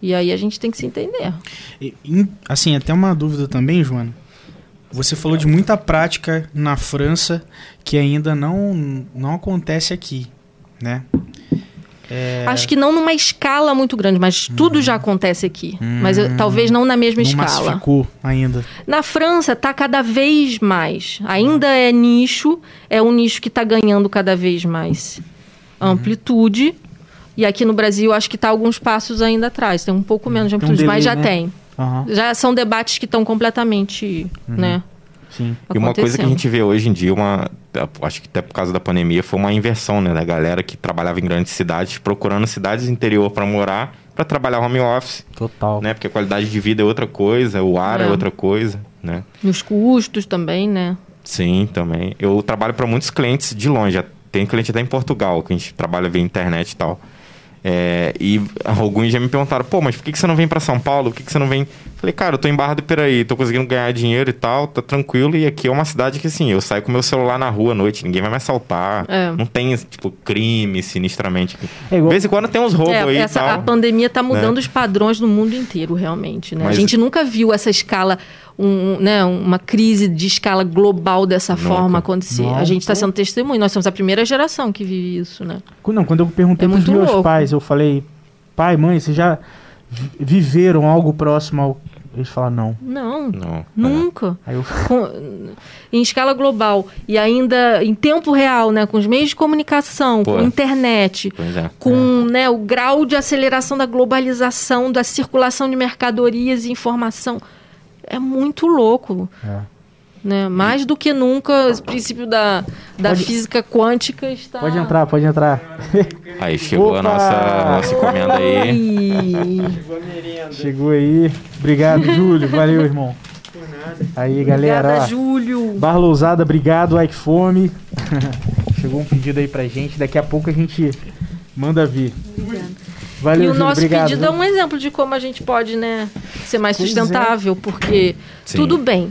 E aí a gente tem que se entender. E, assim, até uma dúvida também, Joana. Você falou de muita prática na França que ainda não, não acontece aqui, né? É... Acho que não numa escala muito grande, mas hum. tudo já acontece aqui. Hum. Mas eu, talvez não na mesma não escala. Massificou ainda. Na França está cada vez mais. Ainda é nicho, é um nicho que está ganhando cada vez mais uhum. amplitude. E aqui no Brasil acho que está alguns passos ainda atrás. Tem um pouco menos de amplitude, um delay, mas já né? tem. Uhum. Já são debates que estão completamente, uhum. né? Sim. E uma coisa que a gente vê hoje em dia, uma, acho que até por causa da pandemia, foi uma inversão, né? Da galera que trabalhava em grandes cidades, procurando cidades interior para morar, para trabalhar home office. Total. Né? Porque a qualidade de vida é outra coisa, o ar é, é outra coisa, né? E os custos também, né? Sim, também. Eu trabalho para muitos clientes de longe. Tem cliente até em Portugal, que a gente trabalha via internet e tal. É, e alguns já me perguntaram, pô, mas por que, que você não vem para São Paulo? Por que, que você não vem? Falei, cara, eu tô em Barra do Piraí, tô conseguindo ganhar dinheiro e tal, tá tranquilo. E aqui é uma cidade que, assim, eu saio com meu celular na rua à noite, ninguém vai me assaltar. É. Não tem, tipo, crime sinistramente. É igual... De vez em quando tem uns roubos é, aí essa, e tal. A pandemia tá mudando né? os padrões no mundo inteiro, realmente, né? Mas... A gente nunca viu essa escala um, né, uma crise de escala global dessa Nunca. forma acontecer. Nossa. A gente está sendo testemunho. Nós somos a primeira geração que vive isso, né? Não, quando eu perguntei é para os meus louco. pais, eu falei, pai, mãe, vocês já viveram algo próximo ao eles falam não. Não, não nunca. É. Eu... Com, em escala global e ainda em tempo real, né, com os meios de comunicação, Pô. com internet, é. com é. Né, o grau de aceleração da globalização, da circulação de mercadorias e informação é muito louco. É. Né? Mais do que nunca, o princípio da, da pode, física quântica está. Pode entrar, pode entrar. Aí chegou Opa! a nossa, nossa encomenda aí. Chegou aí. Obrigado, Júlio. Valeu, irmão. Aí, galera. Obrigada, Júlio. Barra Ousada, obrigado, Ike Fome. Chegou um pedido aí pra gente. Daqui a pouco a gente manda vir. Valeu, e o nosso obrigado, pedido viu? é um exemplo de como a gente pode né, ser mais pois é. sustentável, é. porque Sim. tudo bem.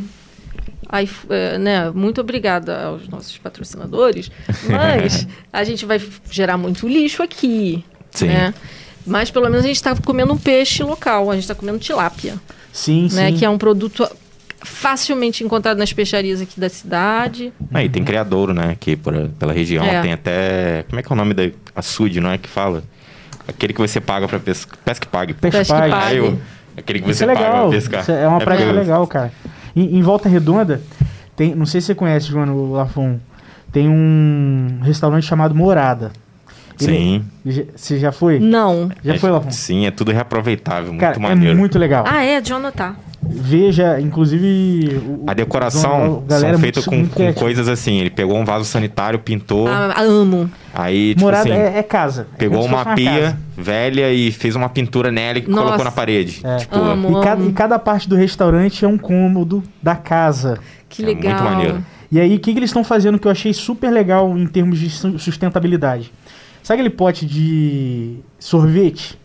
Aí, é, né, muito obrigada aos nossos patrocinadores, mas a gente vai gerar muito lixo aqui. Sim. Né? Mas pelo menos a gente está comendo um peixe local, a gente está comendo tilápia. Sim, né, sim. Que é um produto facilmente encontrado nas peixarias aqui da cidade. Aí tem criadouro, né? Aqui por, pela região. É. Tem até. Como é que é o nome da açude, não é que fala? Aquele que você paga pra pescar. Pesca e pague. Pesca e pague. aquele que você é paga pra pescar. Isso é uma é prática legal, cara. Em, em, Volta Redonda, tem, não sei se você conhece, João Lafon, tem um restaurante chamado Morada. Ele, sim. Você já foi? Não. Já é, foi, Lafon? Sim, é tudo reaproveitável, muito cara, é maneiro. É muito legal. Ah, é? De anotar. Veja, inclusive. O, a decoração são feita com, com coisas assim. Ele pegou um vaso sanitário, pintou. Ah, amo. Aí, tipo Morada assim, é, é, casa. É pegou uma, uma pia casa. velha e fez uma pintura nela e Nossa. colocou na parede. É. Tipo, amo, e, amo. Cada, e cada parte do restaurante é um cômodo da casa. Que legal. É muito maneiro. E aí, o que, que eles estão fazendo que eu achei super legal em termos de sustentabilidade? Sabe aquele pote de sorvete?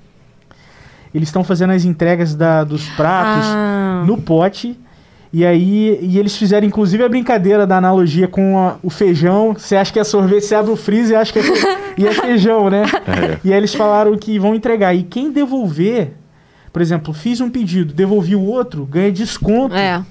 Eles estão fazendo as entregas da, dos pratos ah. No pote. E aí, e eles fizeram inclusive a brincadeira da analogia com a, o feijão. Você acha que é sorvete, você abre o freezer e acha que é, e é feijão, né? É. E aí eles falaram que vão entregar. E quem devolver, por exemplo, fiz um pedido, devolvi o outro, ganha desconto. É.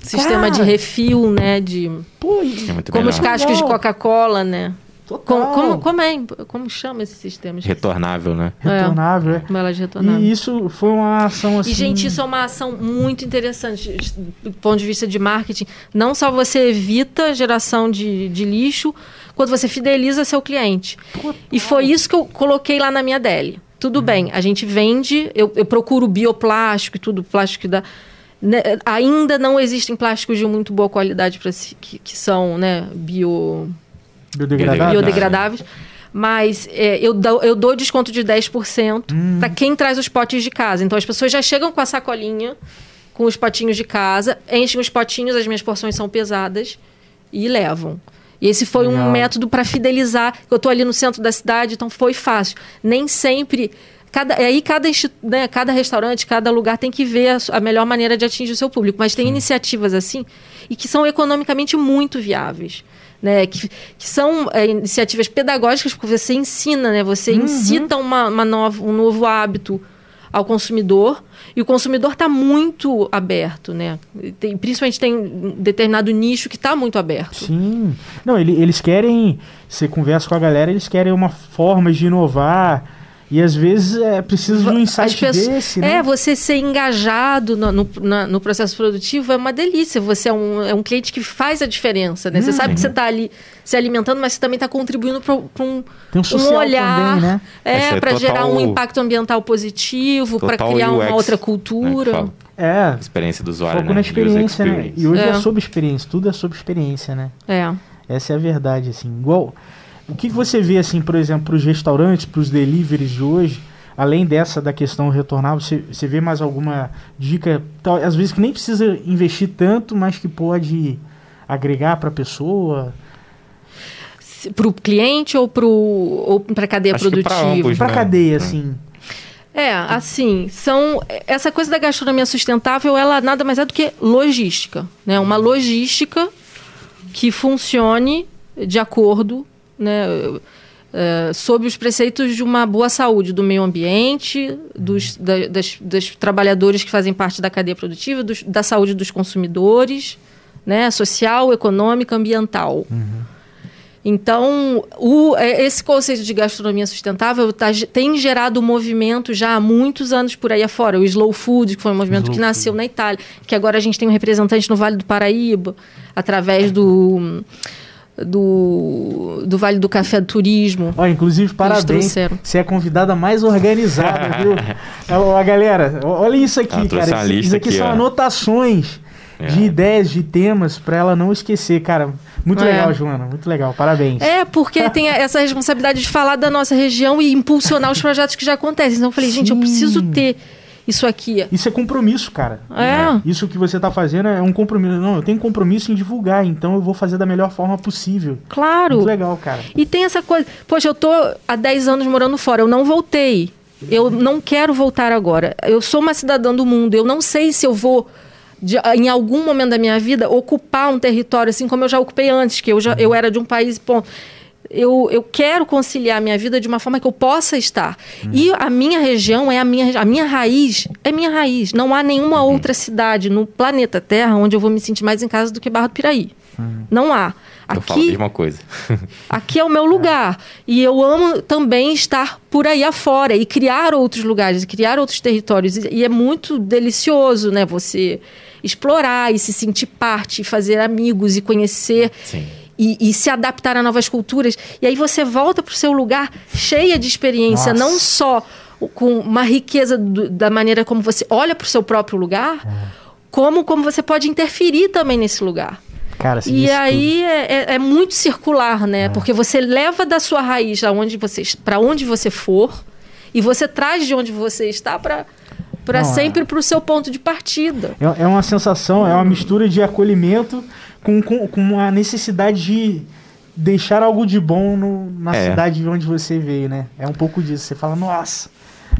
Sistema Cara, de refil, né? De... Pô, é como os cascos de Coca-Cola, né? Total. Como, como, é, como chama esse sistema? Retornável, né? Retornável, é. Embalagem retornável. E isso foi uma ação assim... E, gente, isso é uma ação muito interessante do ponto de vista de marketing. Não só você evita a geração de, de lixo, quanto você fideliza seu cliente. Total. E foi isso que eu coloquei lá na minha DL. Tudo hum. bem, a gente vende, eu, eu procuro bioplástico e tudo, plástico da... Né, ainda não existem plásticos de muito boa qualidade para que, que são né, bio biodegradáveis. biodegradáveis. Mas é, eu, dou, eu dou desconto de 10% hum. para quem traz os potes de casa. Então as pessoas já chegam com a sacolinha, com os potinhos de casa, enchem os potinhos, as minhas porções são pesadas e levam. E esse foi Legal. um método para fidelizar. Eu estou ali no centro da cidade, então foi fácil. Nem sempre. Cada, aí cada, né, cada restaurante, cada lugar tem que ver a, a, melhor maneira de atingir o seu público. Mas tem Sim. iniciativas assim e que são economicamente muito viáveis né? Que, que são é, iniciativas pedagógicas, porque você ensina, né? Você uhum. incita uma, uma nova, um novo hábito ao consumidor e o consumidor está muito aberto, né? Tem, principalmente tem um determinado nicho que está muito aberto. Sim. Não, ele, eles querem. Você conversa com a galera, eles querem uma forma de inovar e às vezes é preciso de um insight pessoas, desse, né? É, você ser engajado no, no, na, no, processo produtivo é uma delícia. Você é um, é um cliente que faz a diferença, né? Hum, você sabe que você está ali se alimentando, mas você também está contribuindo para um, um, um olhar. Também, né? É, para gerar um impacto ambiental positivo, para criar UX, uma outra né, cultura. Né, é. Experiência do usuário, Foco né? na experiência, né? E hoje é. é sobre experiência, tudo é sobre experiência, né? É. Essa é a verdade, assim. Igual o que você vê, assim, por exemplo, para os restaurantes, para os deliveries de hoje, além dessa da questão retornar, você, você vê mais alguma dica, tal, às vezes que nem precisa investir tanto, mas que pode agregar para a pessoa? Para o cliente ou para a cadeia Acho produtiva? Para a né? cadeia, é. assim. É, assim, são essa coisa da gastronomia sustentável, ela nada mais é do que logística, né? Uma logística que funcione de acordo né, é, sob os preceitos de uma boa saúde do meio ambiente, dos, da, das, das trabalhadores que fazem parte da cadeia produtiva, dos, da saúde dos consumidores, né, social, econômica, ambiental. Uhum. Então, o, é, esse conceito de gastronomia sustentável tá, tem gerado um movimento já há muitos anos por aí afora. O Slow Food, que foi um movimento slow que nasceu food. na Itália, que agora a gente tem um representante no Vale do Paraíba, através do do, do Vale do Café do Turismo. Ó, inclusive, parabéns. Você é a convidada mais organizada, viu? Ó, galera, olha isso aqui, ah, cara. Isso aqui, aqui são ó. anotações é. de ideias, de temas, para ela não esquecer, cara. Muito é. legal, Joana. Muito legal. Parabéns. É, porque tem essa responsabilidade de falar da nossa região e impulsionar os projetos que já acontecem. Então eu falei, Sim. gente, eu preciso ter isso aqui. Isso é compromisso, cara. É. Isso que você está fazendo é um compromisso. Não, eu tenho compromisso em divulgar, então eu vou fazer da melhor forma possível. Claro. Muito legal, cara. E tem essa coisa. Poxa, eu tô há 10 anos morando fora, eu não voltei. Eu não quero voltar agora. Eu sou uma cidadã do mundo. Eu não sei se eu vou, de, em algum momento da minha vida, ocupar um território assim como eu já ocupei antes, que eu, já, eu era de um país. Ponto eu, eu quero conciliar a minha vida de uma forma que eu possa estar. Uhum. E a minha região é a minha, a minha raiz, é minha raiz. Não há nenhuma uhum. outra cidade no planeta Terra onde eu vou me sentir mais em casa do que Barra do Piraí. Uhum. Não há. Aqui, eu falo a mesma coisa. aqui é o meu lugar. E eu amo também estar por aí afora e criar outros lugares, criar outros territórios. E é muito delicioso, né? Você explorar e se sentir parte, fazer amigos e conhecer. Sim e, e, se adaptar a novas culturas. E aí você volta para o seu lugar cheia de experiência, Nossa. não só com uma riqueza do, da maneira como você olha para o seu próprio lugar, é. como, como você pode interferir também nesse lugar. Cara, e aí é, é, é, muito circular, né? É. Porque você leva da sua raiz aonde você, para onde você for e você traz de onde você está para para é. sempre para o seu ponto de partida. É, é uma sensação, é uma mistura de acolhimento com, com, com a necessidade de deixar algo de bom no, na é. cidade de onde você veio, né? É um pouco disso. Você fala, nossa,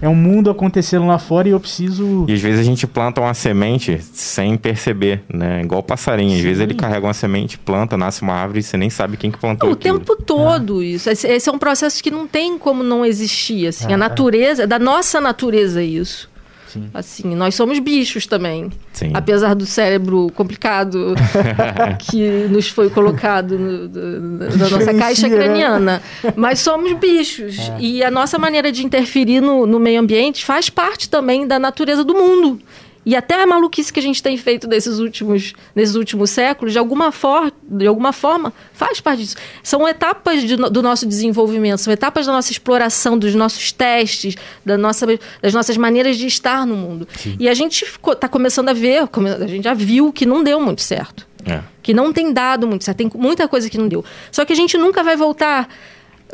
é um mundo acontecendo lá fora e eu preciso. E às vezes a gente planta uma semente sem perceber, né? Igual passarinho. Às Sim. vezes ele carrega uma semente, planta, nasce uma árvore e você nem sabe quem que plantou. O aquilo. tempo todo é. isso. Esse, esse, é um processo que não tem como não existir. Assim. É, a natureza, é da nossa natureza isso. Sim. Assim, nós somos bichos também. Sim. Apesar do cérebro complicado que nos foi colocado no, do, da nossa caixa né? craniana. Mas somos bichos. É. E a nossa maneira de interferir no, no meio ambiente faz parte também da natureza do mundo. E até a maluquice que a gente tem feito nesses últimos, nesses últimos séculos, de alguma, for, de alguma forma, faz parte disso. São etapas de, do nosso desenvolvimento, são etapas da nossa exploração, dos nossos testes, da nossa, das nossas maneiras de estar no mundo. Sim. E a gente está começando a ver, a gente já viu que não deu muito certo. É. Que não tem dado muito certo. Tem muita coisa que não deu. Só que a gente nunca vai voltar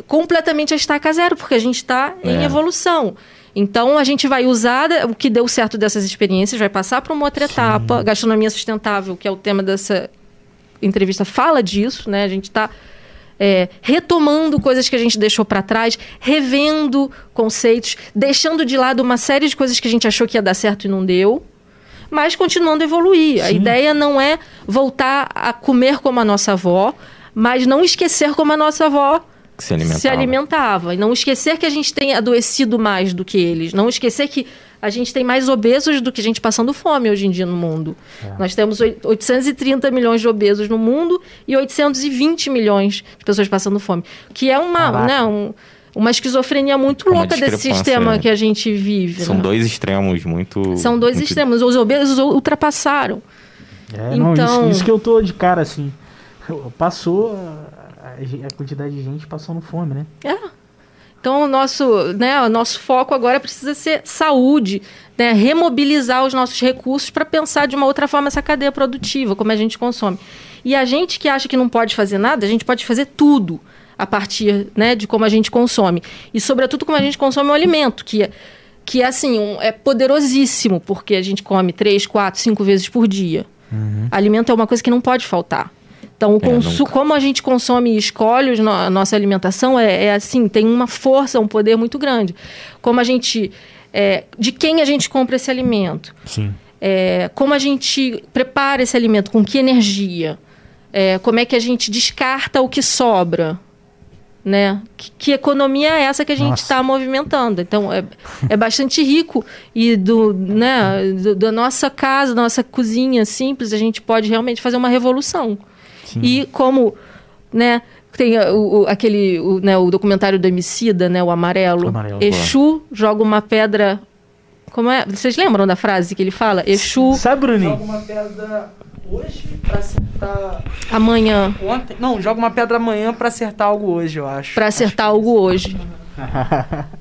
completamente a estaca zero, porque a gente está é. em evolução. Então, a gente vai usar o que deu certo dessas experiências, vai passar para uma outra Sim. etapa. Gastronomia sustentável, que é o tema dessa entrevista, fala disso, né? A gente está é, retomando coisas que a gente deixou para trás, revendo conceitos, deixando de lado uma série de coisas que a gente achou que ia dar certo e não deu, mas continuando a evoluir. Sim. A ideia não é voltar a comer como a nossa avó, mas não esquecer como a nossa avó se alimentava. se alimentava. E não esquecer que a gente tem adoecido mais do que eles. Não esquecer que a gente tem mais obesos do que gente passando fome hoje em dia no mundo. É. Nós temos 830 milhões de obesos no mundo e 820 milhões de pessoas passando fome. Que é uma, né, um, uma esquizofrenia muito é louca desse sistema é. que a gente vive. São né? dois extremos muito. São dois muito... extremos. Os obesos ultrapassaram. É, então... Não, isso, isso que eu tô de cara assim. Passou a quantidade de gente passando fome, né? É. Então, o nosso, né, o nosso foco agora precisa ser saúde, né, remobilizar os nossos recursos para pensar de uma outra forma essa cadeia produtiva, como a gente consome. E a gente que acha que não pode fazer nada, a gente pode fazer tudo a partir né, de como a gente consome. E, sobretudo, como a gente consome o alimento, que é, que é assim, um, é poderosíssimo, porque a gente come três, quatro, cinco vezes por dia. Uhum. Alimento é uma coisa que não pode faltar. Então, é, como a gente consome e escolhe a nossa alimentação, é, é, assim, tem uma força, um poder muito grande. Como a gente. É, de quem a gente compra esse alimento? Sim. É, como a gente prepara esse alimento, com que energia? É, como é que a gente descarta o que sobra? Né? Que, que economia é essa que a gente está movimentando? Então, é, é bastante rico. E do, né, do, da nossa casa, da nossa cozinha simples, a gente pode realmente fazer uma revolução. Sim. E como, né, tem o, o aquele, o, né, o documentário do Emicida, né, o Amarelo. Amarelo Exu joga uma pedra... Como é? Vocês lembram da frase que ele fala? Exu... Sabe, Bruninho? Joga uma pedra hoje pra acertar... Amanhã. Ontem? Não, joga uma pedra amanhã para acertar algo hoje, eu acho. Para acertar acho algo hoje.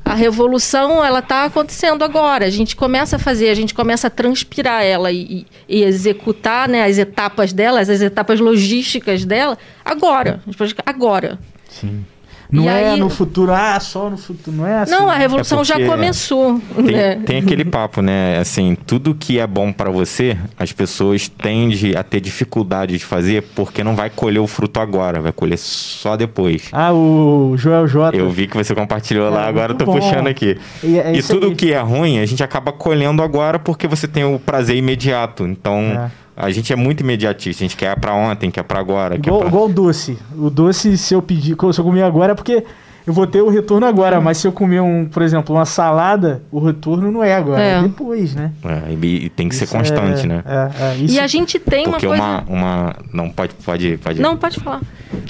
A revolução ela está acontecendo agora. A gente começa a fazer, a gente começa a transpirar ela e, e executar né, as etapas dela, as etapas logísticas dela agora. Agora. Sim. Não e é aí... no futuro, ah, só no futuro, não é assim. Não, a revolução é já começou. Tem, né? tem, aquele papo, né? Assim, tudo que é bom para você, as pessoas tendem a ter dificuldade de fazer porque não vai colher o fruto agora, vai colher só depois. Ah, o Joel J. Eu vi que você compartilhou é, lá, agora eu tô bom. puxando aqui. E, é e tudo aí. que é ruim, a gente acaba colhendo agora porque você tem o prazer imediato. Então. É. A gente é muito imediatista, a gente quer para ontem, quer para agora. Igual, pra... igual o doce. O doce, se eu pedir, se eu comer agora, é porque eu vou ter o retorno agora, mas se eu comer um, por exemplo, uma salada, o retorno não é agora, é, é depois, né? É, e, tem que isso ser constante, é, né? É, é e a gente tem porque uma coisa... Porque uma, uma... Não, pode, pode, pode... Não, pode falar.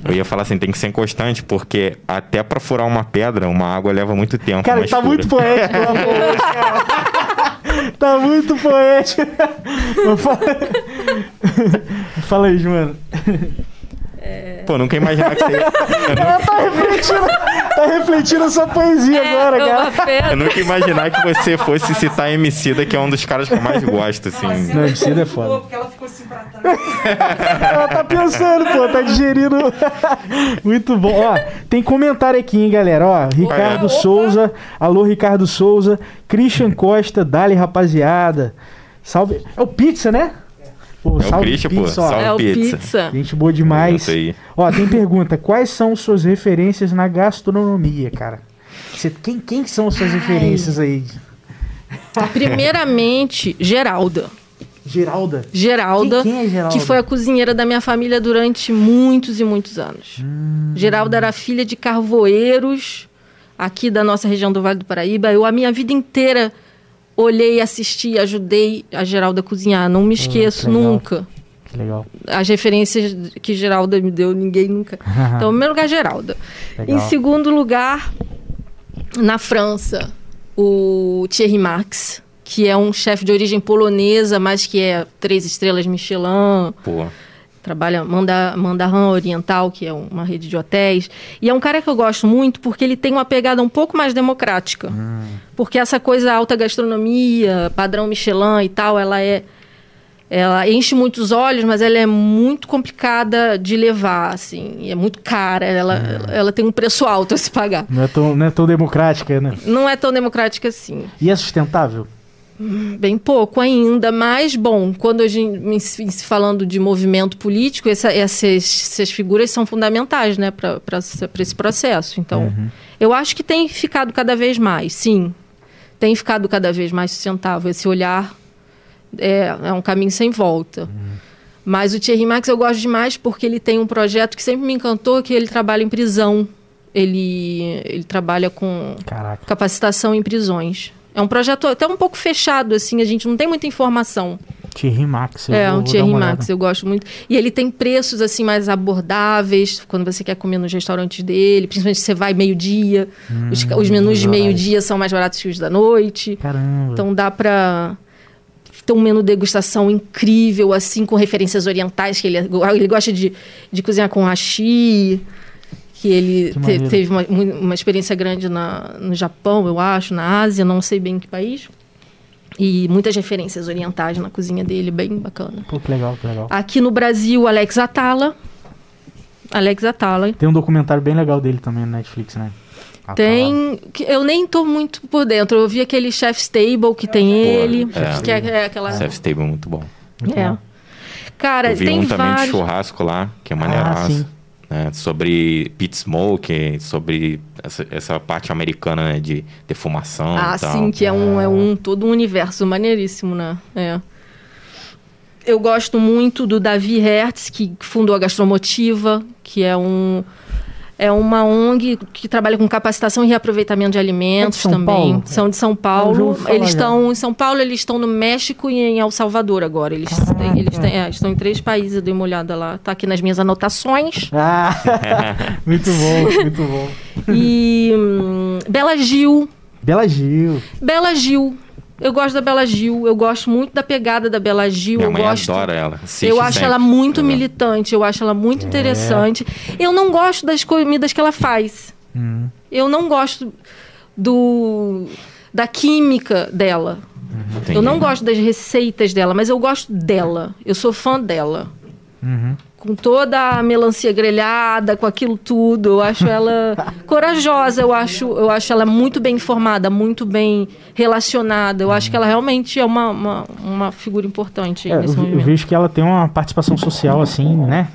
Eu ia falar assim, tem que ser constante, porque até para furar uma pedra, uma água leva muito tempo. Cara, tá fura. muito poético. tá muito poético. Fala aí, Joana. É... Pô, nunca imaginar que você. Ela tá refletindo, tá refletindo a sua poesia é, agora, cara. Eu nunca imaginar que você fosse citar a Emicida, que é um dos caras que eu mais gosto, assim. Não, não Emicida é foda. Porque ela ficou assim pra trás. ela tá pensando, pô, tá digerindo. Muito bom. Ó, tem comentário aqui, hein, galera. Ó, Ricardo Souza. Alô, Ricardo Souza. Christian Costa, Dali, rapaziada. Salve. É o Pizza, né? Pô, é o Christian, pô. Salve é pizza. pizza. Gente boa demais. Ó, tem pergunta. Quais são suas referências na gastronomia, cara? Você, quem, quem são suas Ai. referências aí? Primeiramente, Geralda. Geralda? Geralda, quem, quem é Geralda, que foi a cozinheira da minha família durante muitos e muitos anos. Hum. Geralda era filha de carvoeiros aqui da nossa região do Vale do Paraíba. Eu, a minha vida inteira, olhei, assisti, ajudei a Geralda a cozinhar. Não me esqueço legal. nunca. Que legal. As referências que Geralda me deu, ninguém nunca. Então, em primeiro lugar, Geralda. Legal. Em segundo lugar, na França, o Thierry Marx, que é um chefe de origem polonesa, mas que é três estrelas Michelin. Pô. Trabalha Manda, Mandarin Oriental, que é uma rede de hotéis. E é um cara que eu gosto muito porque ele tem uma pegada um pouco mais democrática. Porque essa coisa alta gastronomia, padrão Michelin e tal, ela é ela enche muitos olhos, mas ela é muito complicada de levar, assim, e é muito cara, ela, ela, ela tem um preço alto a se pagar. Não é tão, não é tão democrática, né? Não é tão democrática assim. E é sustentável? Bem pouco ainda, mas bom, quando a gente falando de movimento político, essa, essas, essas figuras são fundamentais, né, para esse processo. Então, Uhum. eu acho que tem ficado cada vez mais, sim, tem ficado cada vez mais sustentável. Esse olhar é, é um caminho sem volta. Mas o Thierry Max eu gosto demais porque ele tem um projeto que sempre me encantou, que ele trabalha em prisão. Ele, ele trabalha com Caraca. capacitação em prisões. É um projeto até um pouco fechado, assim, a gente não tem muita informação. Thierry Max. eu é, dar Thierry Max, eu gosto muito. E ele tem preços, assim, mais abordáveis, quando você quer comer nos restaurantes dele, principalmente se você vai meio-dia. os, ca- os menus de meio-dia são mais baratos que os da noite. Caramba. Então dá pra ter um menu degustação incrível, assim, com referências orientais, que ele, ele gosta de, de cozinhar com hashi, que ele Que te- teve uma, uma experiência grande na, no Japão, eu acho, na Ásia, não sei bem em que país. E muitas referências orientais na cozinha dele, bem bacana. Pô, que legal, que legal. Aqui no Brasil, Alex Atala. Alex Atala. Tem um documentário bem legal dele também no Netflix, né? Ah, lá. Tem. que Eu nem tô muito por dentro. Eu vi aquele Chef's Table que tem ele. é. Que é, é aquela. Chef's Table é muito bom. Muito É. bom. Cara, Eu vi tem um também de vários. churrasco lá, que é Ah, maneiraço. sim. Né, sobre pit smoke, sobre essa, essa parte americana né, de defumação Ah, e tal. sim, que é um, é um todo um universo maneiríssimo, né? É. Eu gosto muito do Davi Hertz, que fundou a Gastromotiva, que é um é uma ONG que trabalha com capacitação e reaproveitamento de alimentos É de também. Paulo? São de São Paulo. Eles estão em São Paulo, eles estão no México e em El Salvador agora. Eles, têm, eles têm- é, estão em três países, eu dei uma olhada lá. Tá aqui nas minhas anotações. Ah, muito bom, muito bom. E hum, Bela Gil, Bela Gil. Bela Gil. Eu gosto da Bela Gil, eu gosto muito da pegada da Bela Gil. Minha eu mãe gosto. adora ela. assiste Eu acho sempre. ela muito militante, eu acho ela muito interessante. Eu não gosto das comidas que ela faz. Hum. Eu não gosto do da química dela. Entendi. Eu não gosto das receitas dela, mas eu gosto dela. Eu sou fã dela. Uhum. Com toda a melancia grelhada, com aquilo tudo. Eu acho ela corajosa, eu acho, eu acho ela muito bem informada, muito bem relacionada. Eu acho que ela realmente é uma, uma, uma figura importante É, eu, nesse vi- eu movimento. vejo que ela tem uma participação social, assim, né?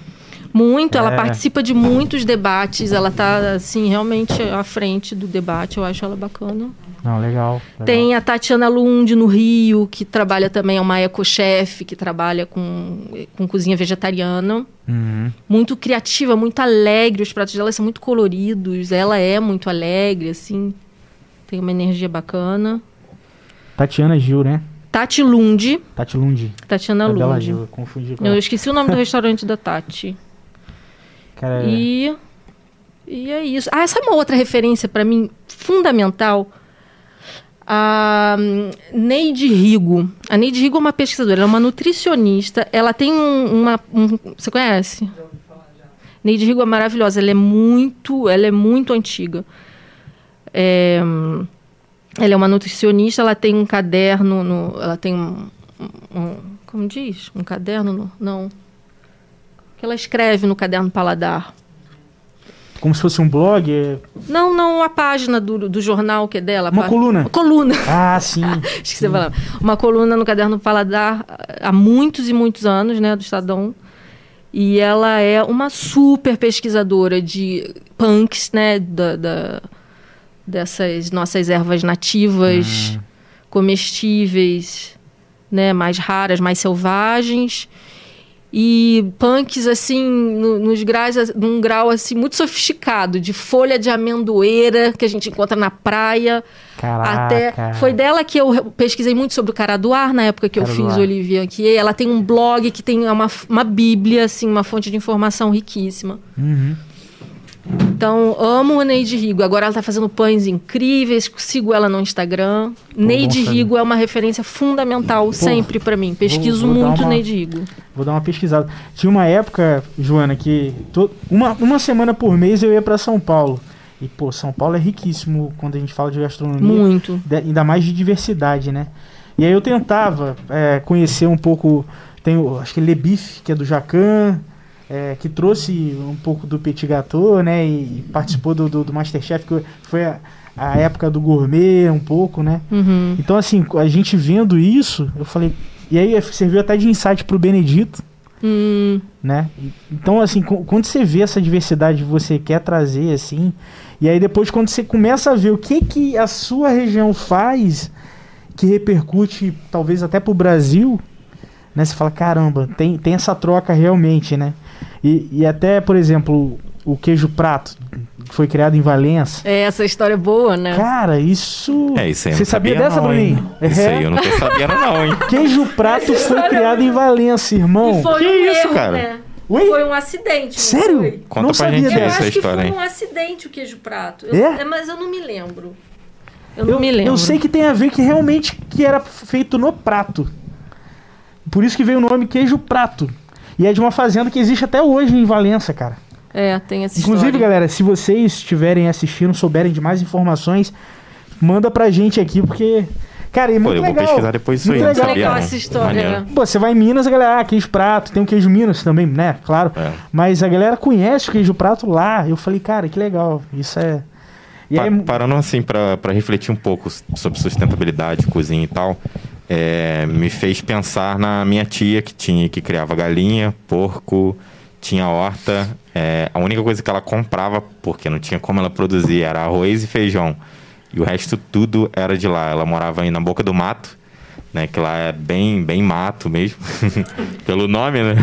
Muito, ela É. participa de muitos debates, ela tá, assim, realmente à frente do debate, eu acho ela bacana. Não, legal. legal. Tem a Tatiana Lund no Rio, que trabalha também, é uma ecochef, que trabalha com, com cozinha vegetariana. Uhum. Muito criativa, muito alegre, os pratos dela são muito coloridos, ela é muito alegre, assim, tem uma energia bacana. Tatiana Gil, né? Tati Lund, Tati Lund. Tatiana É Lund. Gil, eu confundi com Eu ela. esqueci o nome do restaurante da Tati. Cara, E, e é isso. Ah, essa é uma outra referência para mim fundamental. A hum, Neide Rigo. A Neide Rigo é uma pesquisadora, ela é uma nutricionista. Ela tem um- uma. um- você conhece? Neide Rigo é maravilhosa. Ela é muito, ela é muito antiga. É, hum, ela é uma nutricionista. Ela tem um caderno, no, ela tem um, um- como diz, um caderno, no, não, que ela escreve no caderno paladar. Como se fosse um blog. é- Não, não, a página do, do jornal que é dela. Uma pá- coluna. Coluna. Ah, sim. Esqueci de falar. Uma coluna no caderno Paladar há muitos e muitos anos, né, do Estadão. E ela é uma super pesquisadora de punks, né, da, da- dessas nossas ervas nativas, comestíveis, né, mais raras, mais selvagens. E punks assim no, nos graus num grau assim muito sofisticado de folha de amendoeira que a gente encontra na praia Caraca. até foi dela que eu pesquisei muito sobre o Caradoar na época que eu fiz o Olivia aqui ela tem um blog que tem uma, uma bíblia assim uma fonte de informação riquíssima uhum. Então, amo a Neide Rigo. Agora ela está fazendo pães incríveis, sigo ela no Instagram. Pô, Neide Rigo é uma referência fundamental Pô, sempre para mim. Pesquiso vou, vou muito uma, Neide Rigo. Vou dar uma pesquisada. Tinha uma época, Joana, que to, uma, uma semana por mês eu ia para São Paulo. E, pô, São Paulo é riquíssimo quando a gente fala de gastronomia. Muito. De, ainda mais de diversidade, né? E aí eu tentava é, conhecer um pouco. Tem, acho que Lebif, que é do Jacan é, que trouxe um pouco do petit gâteau, né? E participou do, do, do Masterchef, que foi a, a, época do gourmet um pouco, né? Uhum. Então, assim, a gente vendo isso, eu falei... E aí serviu até de insight pro Benedito, hum. né? Então, assim, quando você vê essa diversidade que você quer trazer, assim... E aí depois, quando você começa a ver o que, que a sua região faz, que repercute talvez até pro Brasil, né? Você fala, caramba, tem, tem essa troca realmente, né? E, e até, por exemplo, o queijo prato foi criado em Valença. É, essa história é boa, né? Cara, isso. É, isso aí Você sabia, sabia, dessa, Bruninho? Isso é. aí eu não tô sabendo, não, hein? Queijo prato foi criado em Valença, irmão. E foi que um isso, erro, cara? Né? Foi um acidente. Sério? Foi? Conta não pra sabia gente essa história, hein? Foi um acidente o queijo prato. Eu, é? Mas eu não me lembro. Eu não eu, me lembro. Eu sei que tem a ver que realmente que era feito no prato. Por isso que veio o nome queijo prato. E é de uma fazenda que existe até hoje em Valença, cara. É, tem essa Inclusive, história. galera, se vocês estiverem assistindo, souberem de mais informações, manda pra gente aqui, porque. Cara, é muito Pô, eu legal. vou pesquisar depois isso muito aí. Legal, legal essa história, né? Pô, você vai em Minas, a galera, ah, queijo prato, tem o queijo Minas também, né? Claro. É. Mas a galera conhece o queijo prato lá. Eu falei, cara, que legal. Isso é. Pa aí... Parando assim, para refletir um pouco sobre sustentabilidade, cozinha e tal, é, me fez pensar na minha tia que tinha que criava galinha, porco, tinha horta. É, a única coisa que ela comprava, porque não tinha como ela produzir, era arroz e feijão. E o resto tudo era de lá. Ela morava aí na boca do mato né? Que lá é bem, bem mato mesmo, pelo nome, né?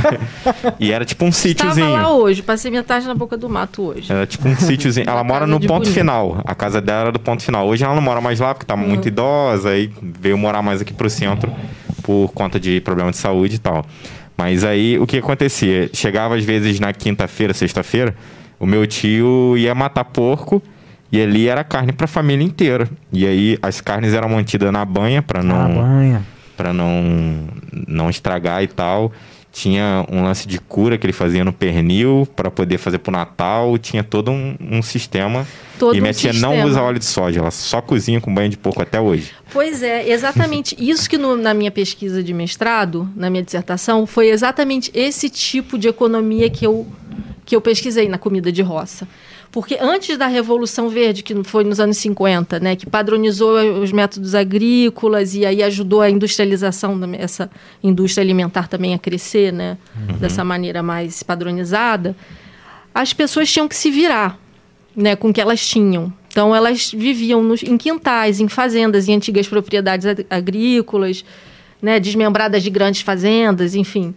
E era tipo um sítiozinho. Estava lá hoje, passei minha tarde na boca do mato hoje. Era tipo um sítiozinho. Ela mora no ponto bonito. final. A casa dela era do ponto final. Hoje ela não mora mais lá porque tá uhum. muito idosa aí veio morar mais aqui pro centro por conta de problema de saúde e tal. Mas aí o que acontecia? Chegava às vezes na quinta-feira, sexta-feira, o meu tio ia matar porco e ali era carne para a família inteira. E aí as carnes eram mantidas na banha para não para não não estragar e tal. Tinha um lance de cura que ele fazia no pernil para poder fazer pro Natal. Tinha todo um, um sistema. Todo e minha um tia sistema. não usa óleo de soja, ela só cozinha com banho de porco até hoje. Pois é, exatamente isso que no, na minha pesquisa de mestrado, na minha dissertação, foi exatamente esse tipo de economia que eu, que eu pesquisei na comida de roça. Porque antes da Revolução Verde, que foi nos anos 50, né, que padronizou os métodos agrícolas e aí ajudou a industrialização, essa indústria alimentar também a crescer, né, uhum. dessa maneira mais padronizada, as pessoas tinham que se virar, né, com o que elas tinham. Então elas viviam nos, em quintais, em fazendas, em antigas propriedades agrícolas, né, desmembradas de grandes fazendas, enfim.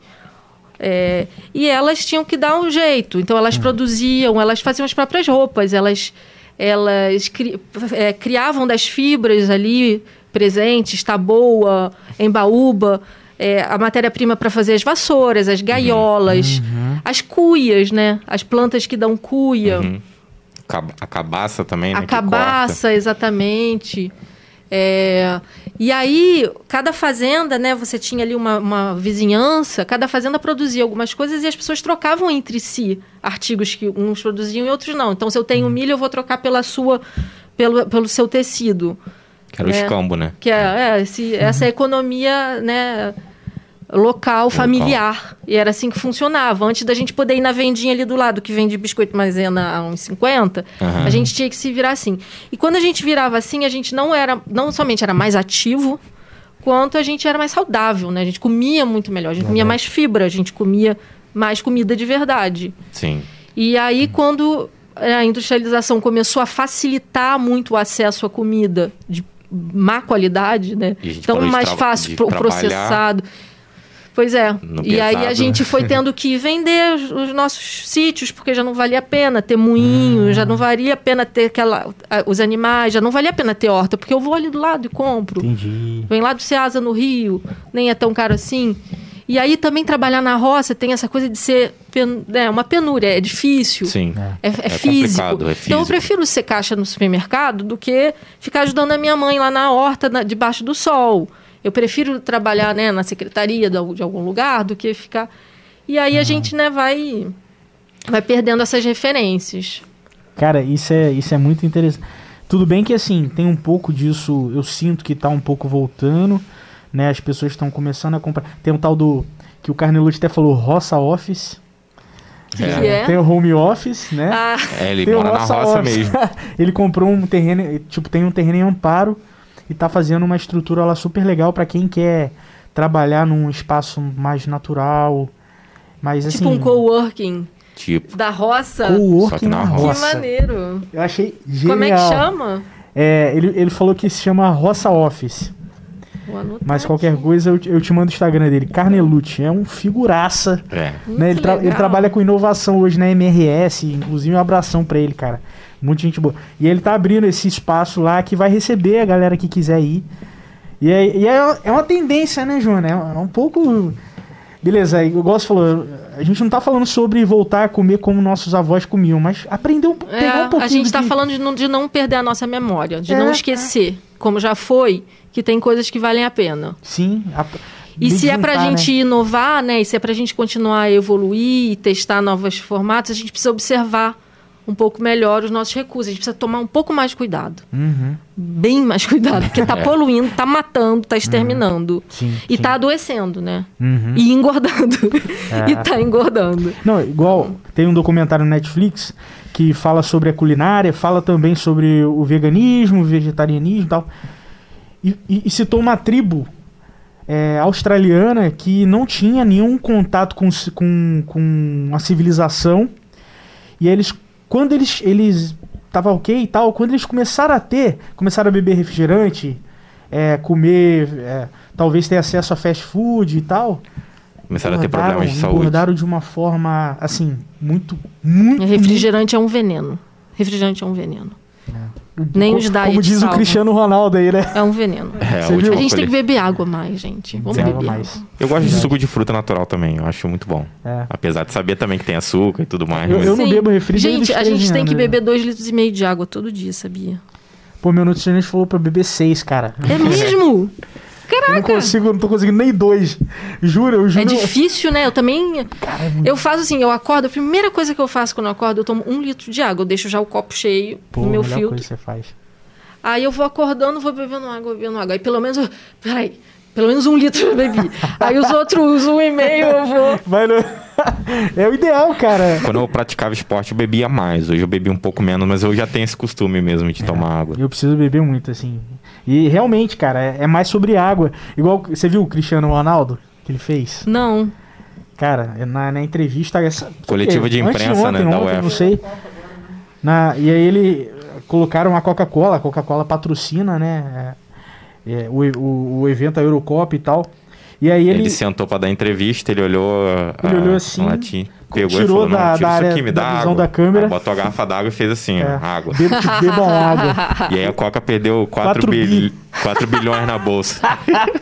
É, e elas tinham que dar um jeito. Então elas hum. produziam, elas faziam as próprias roupas, elas, elas cri, é, criavam das fibras ali presentes, taboa, embaúba, é, a matéria-prima para fazer as vassouras, as gaiolas, uhum. as cuias, né? As plantas que dão cuia. Uhum. A cabaça também, né? A cabaça, exatamente. É, e aí, cada fazenda, né? Você tinha ali uma, uma, vizinhança, cada fazenda produzia algumas coisas e as pessoas trocavam entre si artigos que uns produziam e outros não. Então, se eu tenho milho, eu vou trocar pela sua, pelo, pelo seu tecido. Que era o é, escambo, né? Que é, é esse, essa economia, né? Local, familiar. E era assim que funcionava. Antes da gente poder ir na vendinha ali do lado, que vende biscoito maisena a uns 50, uhum. a gente tinha que se virar assim. E quando a gente virava assim, a gente não era, não somente era mais ativo, quanto a gente era mais saudável, né? A gente comia muito melhor, a gente uhum. comia mais fibra, a gente comia mais comida de verdade. Sim. E aí, quando a industrialização começou a facilitar muito o acesso à comida de má qualidade, né? Então, mais fácil, processado. Pois é. e aí a gente foi tendo que vender os, os, nossos sítios, porque já não valia a pena ter moinho, hum. já não valia a pena ter aquela, os animais, já não valia a pena ter horta, porque eu vou ali do lado e compro. Entendi. Vem lá do Ceasa, no Rio, nem é tão caro assim. E aí também trabalhar na roça tem essa coisa de ser pen, né, uma penúria, é difícil. Sim. É, é, é, físico. é, físico. Então eu prefiro ser caixa no supermercado do que ficar ajudando a minha mãe lá na horta, na, debaixo do sol. Eu prefiro trabalhar né, na secretaria de, algum lugar do que ficar. E aí uhum. a gente né, vai, vai perdendo essas referências. Cara, isso é, isso é muito interessante. Tudo bem que assim, tem um pouco disso, eu sinto que está um pouco voltando, né? As pessoas estão começando a comprar. Tem um tal do. que o Carnelucci até falou, roça office. É. É. Tem o home office, né? Ah. É, ele tem mora na roça office. mesmo. ele comprou um terreno, tipo, tem um terreno em Amparo e tá fazendo uma estrutura lá super legal para quem quer trabalhar num espaço mais natural. Mas, tipo assim, um coworking. Tipo. Da roça. Coworking na, na roça. Que maneiro. Eu achei genial. Como é que chama? É, ele, ele falou que se chama Roça Office. Mas qualquer aqui. coisa eu, eu te mando o Instagram dele. Carnelucci é um figuraça. É. Né? Ele, tra ele, trabalha com inovação hoje na MRS. Inclusive um abração para ele, cara. Muita gente boa. E ele tá abrindo esse espaço lá que vai receber a galera que quiser ir. E é, e é, é uma tendência, né, Joana? É, um pouco. Beleza, igual você falou, a gente não tá falando sobre voltar a comer como nossos avós comiam, mas aprender um, é, pegar um pouquinho. A gente tá que... falando de não, de não perder a nossa memória, de é, não esquecer, como já foi, que tem coisas que valem a pena. Sim. A... E se é pra gente né? inovar, né? E se é pra gente continuar a evoluir e testar novos formatos, a gente precisa observar um pouco melhor os nossos recursos. A gente precisa tomar um pouco mais de cuidado. Uhum. Bem mais cuidado, porque está é. poluindo, está matando, está exterminando. Uhum. Sim, e está adoecendo, né? Uhum. E engordando. É. e está engordando. Não, igual tem um documentário no Netflix que fala sobre a culinária, fala também sobre o veganismo, o vegetarianismo e tal. E, e, e citou uma tribo é, australiana que não tinha nenhum contato com, com, com a civilização. E eles quando eles eles tava ok e tal, quando eles começaram a ter, começaram a beber refrigerante, é, comer, é, talvez ter acesso a fast food e tal, começaram a ter problemas de saúde. Engordaram de uma forma assim muito muito. Refrigerante muito... é um veneno. Refrigerante é um veneno. É. Nem como, os diet Como diz salvam. o Cristiano Ronaldo aí, né? É um veneno. É, a, a gente tem que beber água mais, gente. Vamos beber mais. Eu gosto de suco de fruta natural também, eu acho muito bom. É. Apesar de saber também que tem açúcar e tudo mais. Eu, mas... eu não bebo refrigerante. Gente, a gente tem que né? beber dois litros e meio de água todo dia, sabia? Pô, meu nutricionista falou pra beber seis, cara. É mesmo? Caraca! Eu não consigo, não tô conseguindo nem dois. Juro, eu juro. É difícil, né? Eu também. Cara, é. Eu faço assim, eu acordo, a primeira coisa que eu faço quando eu acordo, eu tomo um litro de água. Eu deixo já o copo cheio Pô, no meu filtro. Coisa que você faz. Aí eu vou acordando, vou bebendo água, bebendo água. Aí pelo menos. Peraí. Pelo menos um litro eu bebi. Aí os outros um e meio eu vou. Vai no... É o ideal, cara. Quando eu praticava esporte, eu bebia mais. Hoje eu bebi um pouco menos, mas eu já tenho esse costume mesmo de é, tomar água. Eu preciso beber muito, assim. E realmente, cara, é, é mais sobre água. Igual você viu o Cristiano Ronaldo que ele fez? Não. Cara, na, na entrevista. Essa, Coletiva de imprensa, ontem, né? Ontem, da UEFA. Não sei. Na, e aí ele colocaram a Coca-Cola, a Coca-Cola patrocina, né? É, é, o, o, o, evento, a Eurocopa e tal. E aí ele, ele sentou para dar entrevista, ele olhou, ele a, olhou assim, latim, pegou tirou e falou, da, tira da área, aqui, me dá água. Da câmera. Botou a garrafa d'água e fez assim, é, água. Beba, bebam água. E aí a Coca perdeu 4, 4, bil, 4 bilhões na bolsa.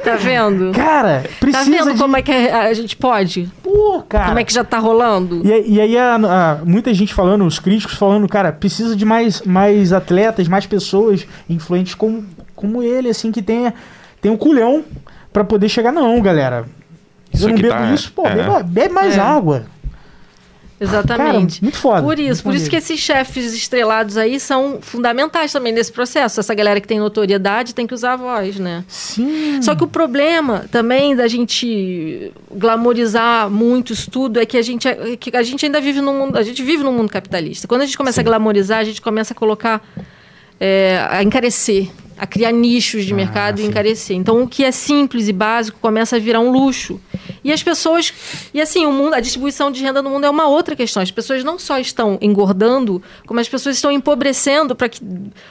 Tá vendo? Cara, precisa Tá vendo de... como é que a gente pode? Pô, cara. Como é que já tá rolando? E, e aí a, a, muita gente falando, os críticos falando, cara, precisa de mais, mais atletas, mais pessoas influentes como, como ele, assim, que tenha, tenha um culhão para poder chegar. Não, galera isso eu não bebo tá, isso, pô, é. beba, bebe mais é. água. Exatamente. Cara, muito foda. Por isso, por isso que esses chefes estrelados aí são fundamentais também nesse processo. Essa galera que tem notoriedade tem que usar a voz, né? Sim. Só que o problema também da gente glamorizar muito isso tudo é que a gente, é, que a gente ainda vive num mundo, a gente vive num mundo capitalista. Quando a gente começa Sim. a glamorizar, a gente começa a colocar é, a encarecer a criar nichos de ah, mercado e encarecer. Então, o que é simples e básico começa a virar um luxo. E as pessoas. E assim, o mundo, a distribuição de renda no mundo é uma outra questão. As pessoas não só estão engordando, como as pessoas estão empobrecendo para que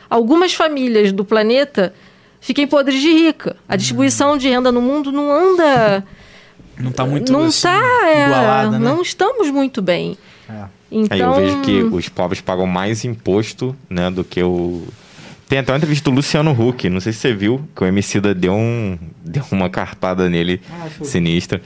algumas famílias do planeta fiquem podres de rica. A distribuição de renda no mundo não anda Não está muito não assim, tá, é, igualada, né? Não estamos muito bem. É. Então... Aí eu vejo que os povos pagam mais imposto né, do que o... Tem até uma entrevista do Luciano Huck, não sei se você viu, que o Emicida deu, um, deu uma cartada nele ah, sinistra,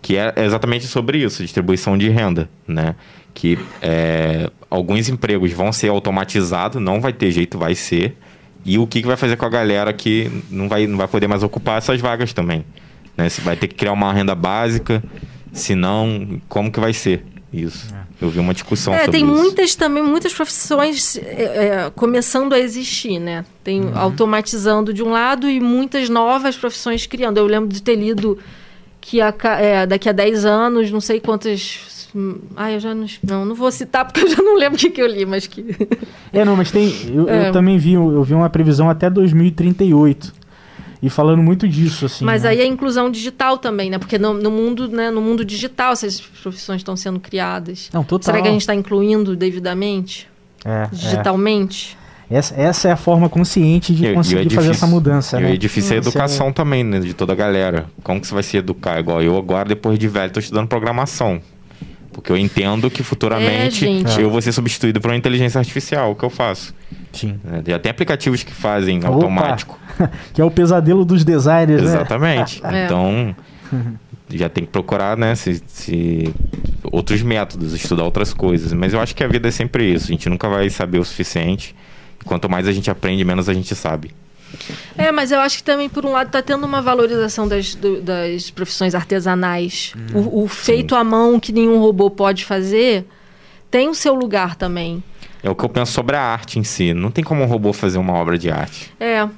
que é exatamente sobre isso, distribuição de renda, né? Que é, alguns empregos vão ser automatizados, não vai ter jeito, vai ser, e o que, que vai fazer com a galera que não vai, não vai poder mais ocupar essas vagas também. Né? Vai ter que criar uma renda básica, senão, como que vai ser isso? É. Eu vi uma discussão é, sobre tem isso. muitas também, muitas profissões é, é, começando a existir, né? Tem uhum. automatizando de um lado e muitas novas profissões criando. Eu lembro de ter lido que a, é, daqui a 10 anos, não sei quantas ah, eu já não, não, não vou citar porque eu já não lembro o que, que eu li, mas que. É, não, mas tem. Eu, é. eu também vi, eu vi uma previsão até 2038 e falando muito disso assim. Mas né? aí a inclusão digital também, né? Porque no, no, mundo, né, no mundo digital essas profissões estão sendo criadas. Não, total. Será que a gente está incluindo devidamente? É, digitalmente? É. Essa, essa é a forma consciente de conseguir fazer essa mudança. E né? é difícil a educação é... também, né? De toda a galera. Como que você vai se educar? Igual eu agora, depois de velho, estou estudando programação. Porque eu entendo que futuramente é, eu vou ser substituído por uma inteligência artificial. O que eu faço? Sim. É, até aplicativos que fazem Opa. automático. que é o pesadelo dos designers, né? Exatamente. né? Então, já tem que procurar, né, se, se, outros métodos, estudar outras coisas. Mas eu acho que a vida é sempre isso. A gente nunca vai saber o suficiente. Quanto mais a gente aprende, menos a gente sabe. É, mas eu acho que também, por um lado, está tendo uma valorização das, do, das profissões artesanais. Hum, o, o, feito à mão que nenhum robô pode fazer tem o seu lugar também. É o que eu penso sobre a arte em si. Não tem como um robô fazer uma obra de arte. É.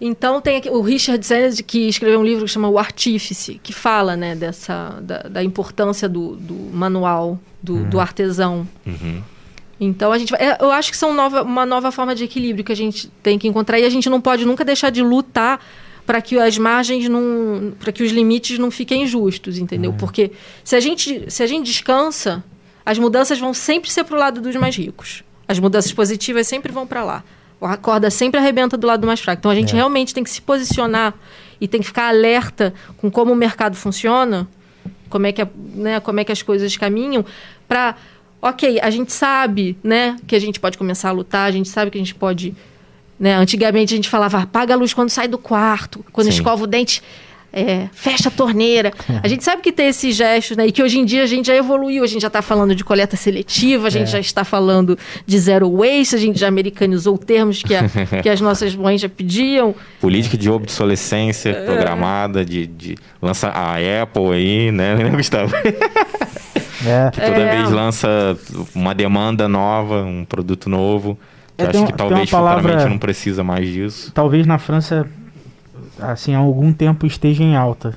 Então tem aqui, o Richard Sennett que escreveu um livro que chama O Artífice, que fala né, dessa, da, da importância do, do manual, do, uhum. do artesão. Uhum. Então a gente vai, é, eu acho que são nova, uma nova forma de equilíbrio que a gente tem que encontrar e a gente não pode nunca deixar de lutar para que as margens não, para que os limites não fiquem justos, entendeu? Uhum. Porque se a gente se a gente descansa, as mudanças vão sempre ser para o lado dos mais ricos. As mudanças positivas sempre vão para lá. A corda sempre arrebenta do lado mais fraco. Então a gente é. realmente tem que se posicionar e tem que ficar alerta com como o mercado funciona, como é que, a, né, como é que as coisas caminham, para ok, a gente sabe, né, que a gente pode começar a lutar, a gente sabe que a gente pode, né, antigamente a gente falava, apaga a luz quando sai do quarto, quando Sim. escova o dente, é, fecha a torneira. A gente sabe que tem esses gestos, né? E que hoje em dia a gente já evoluiu, a gente já está falando de coleta seletiva, a gente é. já está falando de zero waste, a gente já americanizou termos que, a, que as nossas mães já pediam. Política de obsolescência é. programada, de, de lança a Apple aí, né, né Gustavo? É. Que toda é. vez lança uma demanda nova, um produto novo. Que é, acho um, que talvez palavra, futuramente não precisa mais disso. Talvez na França, assim, há algum tempo esteja em alta.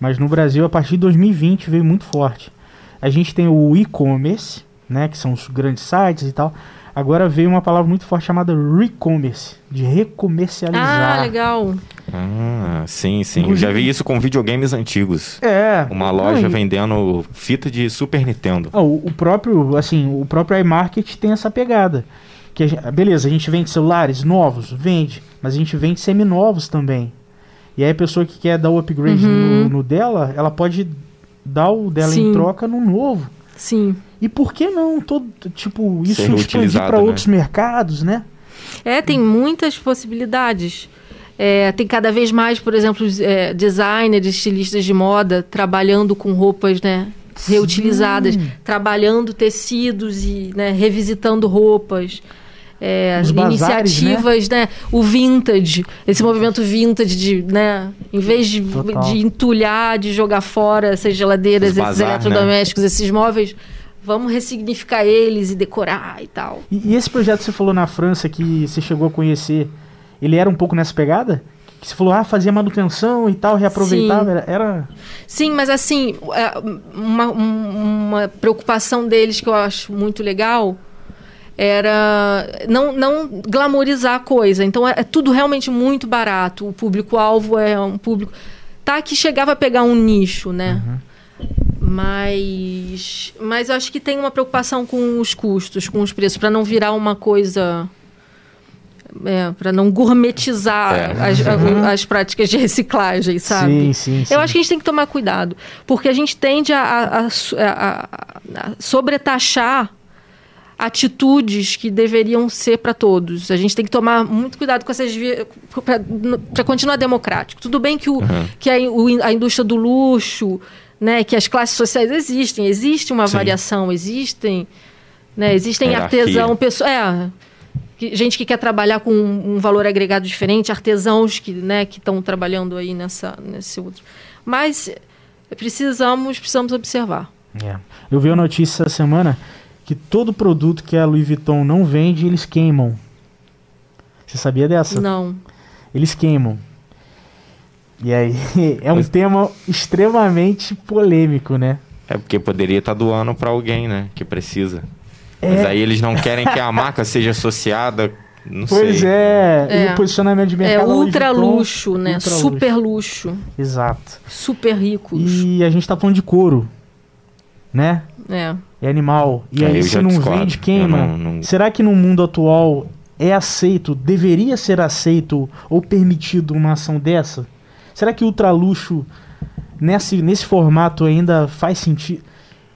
Mas no Brasil, a partir de 2020, veio muito forte. A gente tem o e-commerce, né? Que são os grandes sites e tal. Agora veio uma palavra muito forte chamada re-commerce, de recomercializar. Ah, legal. Ah, sim, sim. Eu já vi isso com videogames antigos. É. Uma loja não, vendendo fita de Super Nintendo. Ah, o, o, próprio, assim, o próprio iMarket tem essa pegada. Que a gente, beleza, a gente vende celulares novos, vende, mas a gente vende seminovos também. E aí a pessoa que quer dar o upgrade uhum. no, no, dela, ela pode dar o dela sim. em troca no novo. Sim. E por que não todo, tipo, isso expandir para né? outros mercados, né? É, tem muitas possibilidades. É, tem cada vez mais, por exemplo, é, designers, estilistas de moda trabalhando com roupas né, reutilizadas, Sim. trabalhando tecidos e né, revisitando roupas. É, iniciativas, né? né? O vintage, esse movimento vintage de, né? Em vez de, de entulhar, de jogar fora essas geladeiras, esses né? eletrodomésticos, né? esses móveis, vamos ressignificar eles e decorar e tal. E, e, esse projeto que você falou na França que você chegou a conhecer, ele era um pouco nessa pegada? Que você falou, ah, fazia manutenção e tal, reaproveitava, Sim. era... Sim, mas assim, é, uma, uma preocupação deles que eu acho muito legal era não, não glamorizar a coisa. Então é, é tudo realmente muito barato. O público-alvo é um público. Tá que chegava a pegar um nicho, né? Uhum. Mas, mas eu acho que tem uma preocupação com os custos, com os preços, para não virar uma coisa é, para não gourmetizar é. as, uhum. as, práticas de reciclagem, sabe? Sim, sim, sim. Eu acho que a gente tem que tomar cuidado, porque a gente tende a, a, a, a sobretaxar atitudes que deveriam ser para todos. A gente tem que tomar muito cuidado com essas para continuar democrático. Tudo bem que, o, uhum. que a, a, indústria do luxo, né, que as classes sociais existem, existe uma Sim. variação, existem, né, existem artesão, pessoas, é, gente que quer trabalhar com um, valor agregado diferente, artesãos que né, que estão trabalhando aí nessa nesse outro. Mas precisamos precisamos observar. É. Eu vi a notícia essa semana que todo produto que a Louis Vuitton não vende, eles queimam. Você sabia dessa? Não. Eles queimam. E aí, é um Mas... tema extremamente polêmico, né? É porque poderia estar tá doando para alguém, né? Que precisa. É. Mas aí eles não querem que a marca seja associada. Não pois sei. é. é. E o posicionamento de mercado. É ultra luxo, né? Ultra Super luxo. luxo. Exato. Super ricos. E a gente tá falando de couro, né? É é animal. E aí, se não discordo. vende, queima. Não, não... Será que no mundo atual é aceito, deveria ser aceito ou permitido uma ação dessa? Será que ultraluxo nesse, nesse formato ainda faz sentido?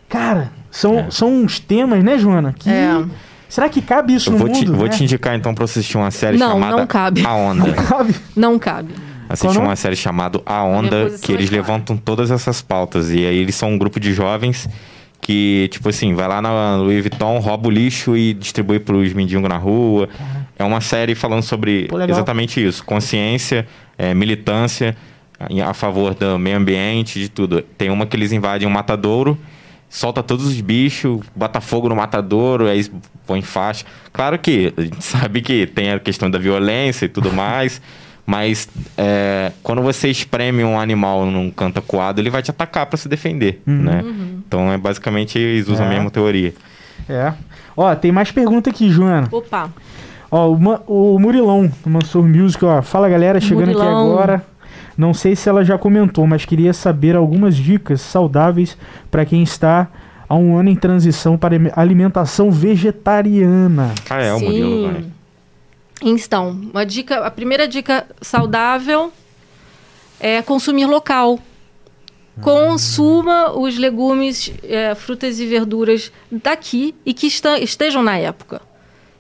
Cara, são, é. são uns temas, né, Joana? Que. É. Será que cabe isso Eu no vou mundo? Te, vou né? te indicar então pra você assistir uma série não, chamada não cabe. A Onda. Não cabe. Não cabe. Assistir uma série chamada A Onda, que eles levantam todas essas pautas. E aí eles são um grupo de jovens que, tipo assim, vai lá na Louis Vuitton, rouba o lixo e distribui para os mendigos na rua. É uma série falando sobre Pô, exatamente isso: consciência, é, militância a favor do meio ambiente, de tudo. Tem uma que eles invadem um matadouro, solta todos os bichos, bota fogo no matadouro, aí põe faixa. Claro que a gente sabe que tem a questão da violência e tudo mais. Mas é, quando você espreme um animal num canto acuado, ele vai te atacar para se defender, uhum. né? Uhum. Então, é basicamente, eles usam é. a mesma teoria. É. Ó, tem mais pergunta aqui, Joana. Opa. Ó, o, o Murilão, do Mansur Music, ó. Fala, galera, chegando Murilão. aqui agora. Não sei se ela já comentou, mas queria saber algumas dicas saudáveis para quem está há um ano em transição para alimentação vegetariana. Ah, é, o Murilo, vai. Então, uma dica, a primeira dica saudável é consumir local. Consuma os legumes, é, frutas e verduras daqui e que estejam na época.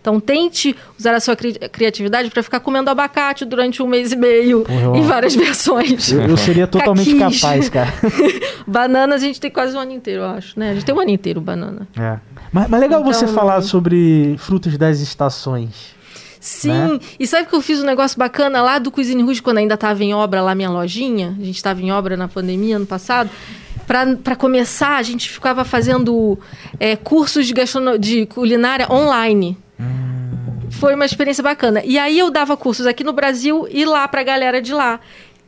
Então tente usar a sua cri criatividade para ficar comendo abacate durante um mês e meio Porra, em várias versões. Eu, eu seria totalmente Caquis. capaz, cara. banana a gente tem quase um ano inteiro, eu acho, né? A gente tem um ano inteiro banana. É. Mas, mas legal então, você falar sobre frutas das estações. Sim, né? e sabe que eu fiz um negócio bacana lá do Cuisine Rouge, quando ainda estava em obra lá minha lojinha? A gente estava em obra na pandemia ano passado. Para começar, a gente ficava fazendo é, cursos de, de culinária online. Foi uma experiência bacana. E aí eu dava cursos aqui no Brasil e lá para a galera de lá.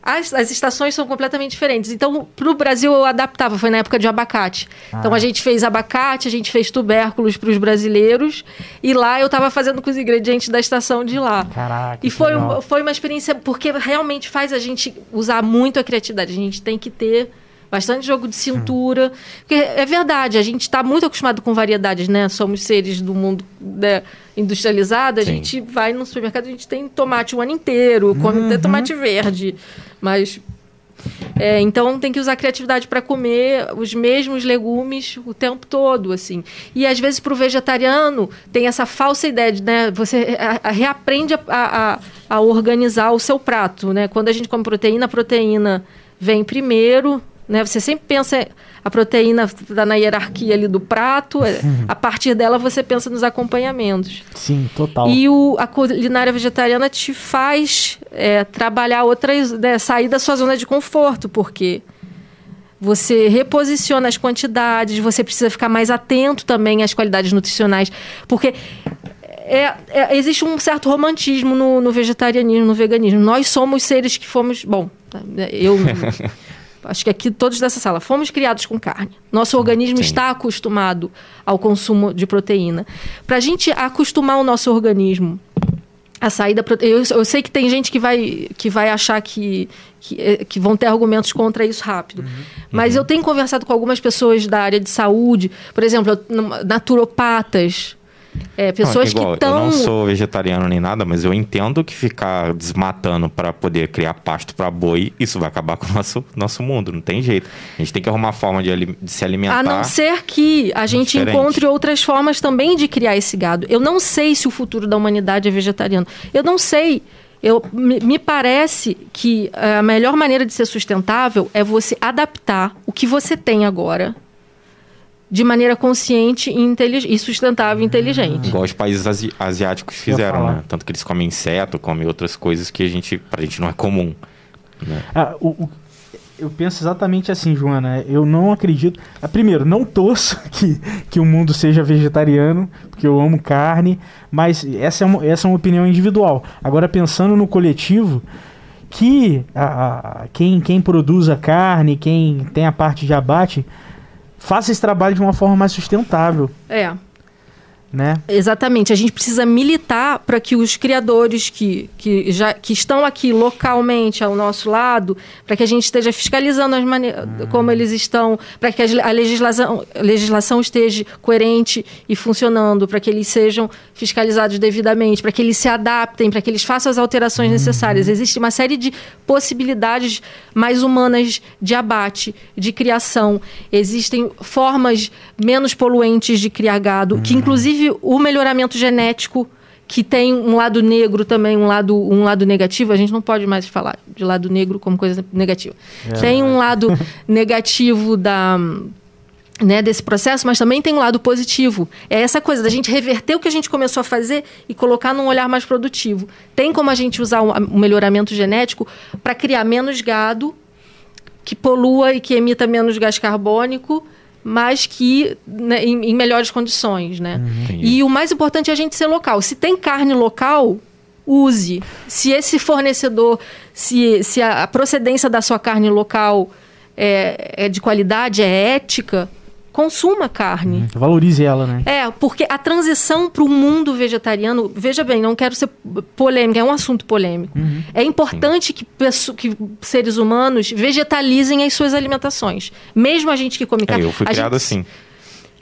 As, as, estações são completamente diferentes. Então, para o Brasil, eu adaptava. Foi na época de abacate. Ah. Então, a gente fez abacate, a gente fez tubérculos para os brasileiros. E lá eu estava fazendo com os ingredientes da estação de lá. Caraca. E foi, foi uma experiência, porque realmente faz a gente usar muito a criatividade. A gente tem que ter bastante jogo de cintura. Porque é verdade, a gente está muito acostumado com variedades, né? Somos seres do mundo né, industrializado, a Sim. gente vai no supermercado, a gente tem tomate o ano inteiro, come uhum. tomate verde. Mas é, então tem que usar criatividade para comer os mesmos legumes o tempo todo, assim. E às vezes para o vegetariano tem essa falsa ideia de, né? Você a, a, reaprende a, a, a, organizar o seu prato, né? Quando a gente come proteína, a proteína vem primeiro, né? Você sempre pensa a proteína está na hierarquia ali do prato. É, uhum. A partir dela você pensa nos acompanhamentos. Sim, total. E o, a culinária vegetariana te faz é, trabalhar outras, né, sair da sua zona de conforto, porque você reposiciona as quantidades, você precisa ficar mais atento também às qualidades nutricionais, porque é, é, existe um certo romantismo no, no, vegetarianismo, no veganismo. Nós somos seres que fomos. Bom, eu. acho que aqui todos dessa sala, fomos criados com carne. Nosso organismo Sim. está acostumado ao consumo de proteína. Para a gente acostumar o nosso organismo a sair da proteína. Eu, eu, sei que tem gente que vai, que vai achar que, que, eh, que vão ter argumentos contra isso rápido. Uhum. Mas uhum. eu tenho conversado com algumas pessoas da área de saúde, por exemplo, naturopatas, É, pessoas não, igual, que estão. Eu não sou vegetariano nem nada, mas eu entendo que ficar desmatando para poder criar pasto para boi, isso vai acabar com o nosso, nosso mundo. Não tem jeito. A gente tem que arrumar forma de, de se alimentar. A não ser que a gente diferente. encontre outras formas também de criar esse gado. Eu não sei se o futuro da humanidade é vegetariano. Eu não sei. Eu, me parece que eh, a melhor maneira de ser sustentável é você adaptar o que você tem agora de maneira consciente e, e sustentável e inteligente. Igual os países asi asiáticos fizeram, né? Tanto que eles comem inseto, comem outras coisas que a gente, pra gente não é comum. Né? Ah, o, o, eu penso exatamente assim, Joana. Eu não acredito. Ah, primeiro, não torço que, que o mundo seja vegetariano, porque eu amo carne, mas essa é uma, essa é uma opinião individual. Agora, pensando no coletivo, que a, a, quem, quem produz a carne, quem tem a parte de abate faça esse trabalho de uma forma mais sustentável. É né? Exatamente. A gente precisa militar para que os criadores que, que, já, que estão aqui localmente ao nosso lado, para que a gente esteja fiscalizando as maneiras hum. como eles estão, para que a legislação, a legislação esteja coerente e funcionando, para que eles sejam fiscalizados devidamente, para que eles se adaptem, para que eles façam as alterações hum. necessárias. Existe uma série de possibilidades mais humanas de abate, de criação. Existem formas menos poluentes de criar gado, hum. que inclusive Inclusive, o melhoramento genético, que tem um lado negro também, um lado, um lado negativo, a gente não pode mais falar de lado negro como coisa negativa. É. Tem um lado negativo da. Né, desse processo, mas também tem um lado positivo. É essa coisa da gente reverter o que a gente começou a fazer e colocar num olhar mais produtivo. Tem como a gente usar o um, um melhoramento genético para criar menos gado que polua e que emita menos gás carbônico mas que né, em, em, melhores condições, né? Uhum. E o mais importante é a gente ser local. Se tem carne local, use. Se esse fornecedor, se, se a, a procedência da sua carne local é, é de qualidade, é ética, consuma carne. Uhum. Valorize ela, né? É, porque a transição para o mundo vegetariano, veja bem, não quero ser polêmica, é um assunto polêmico. Uhum. É importante que, que, seres humanos vegetalizem as suas alimentações. Mesmo a gente que come carne. É, eu fui criado gente, assim.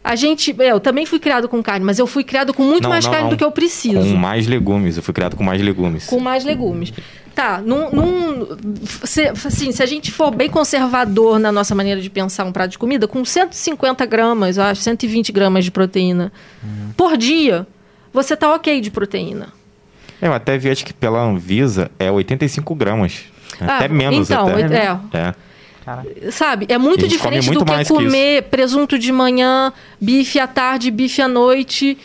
A gente, eu também fui criado com carne, mas eu fui criado com muito não, mais não, carne não. do que eu preciso. Com mais legumes, eu fui criado com mais legumes. Com mais legumes. Tá, num, num se, assim, se a gente for bem conservador na nossa maneira de pensar um prato de comida, com 150 gramas, eu acho, 120 gramas de proteína uhum. por dia, você tá ok de proteína. Eu até vi, acho que pela Anvisa é 85 gramas. Ah, até menos então, até. É. é. Sabe? É muito diferente muito do que comer que presunto de manhã, bife à tarde, bife à noite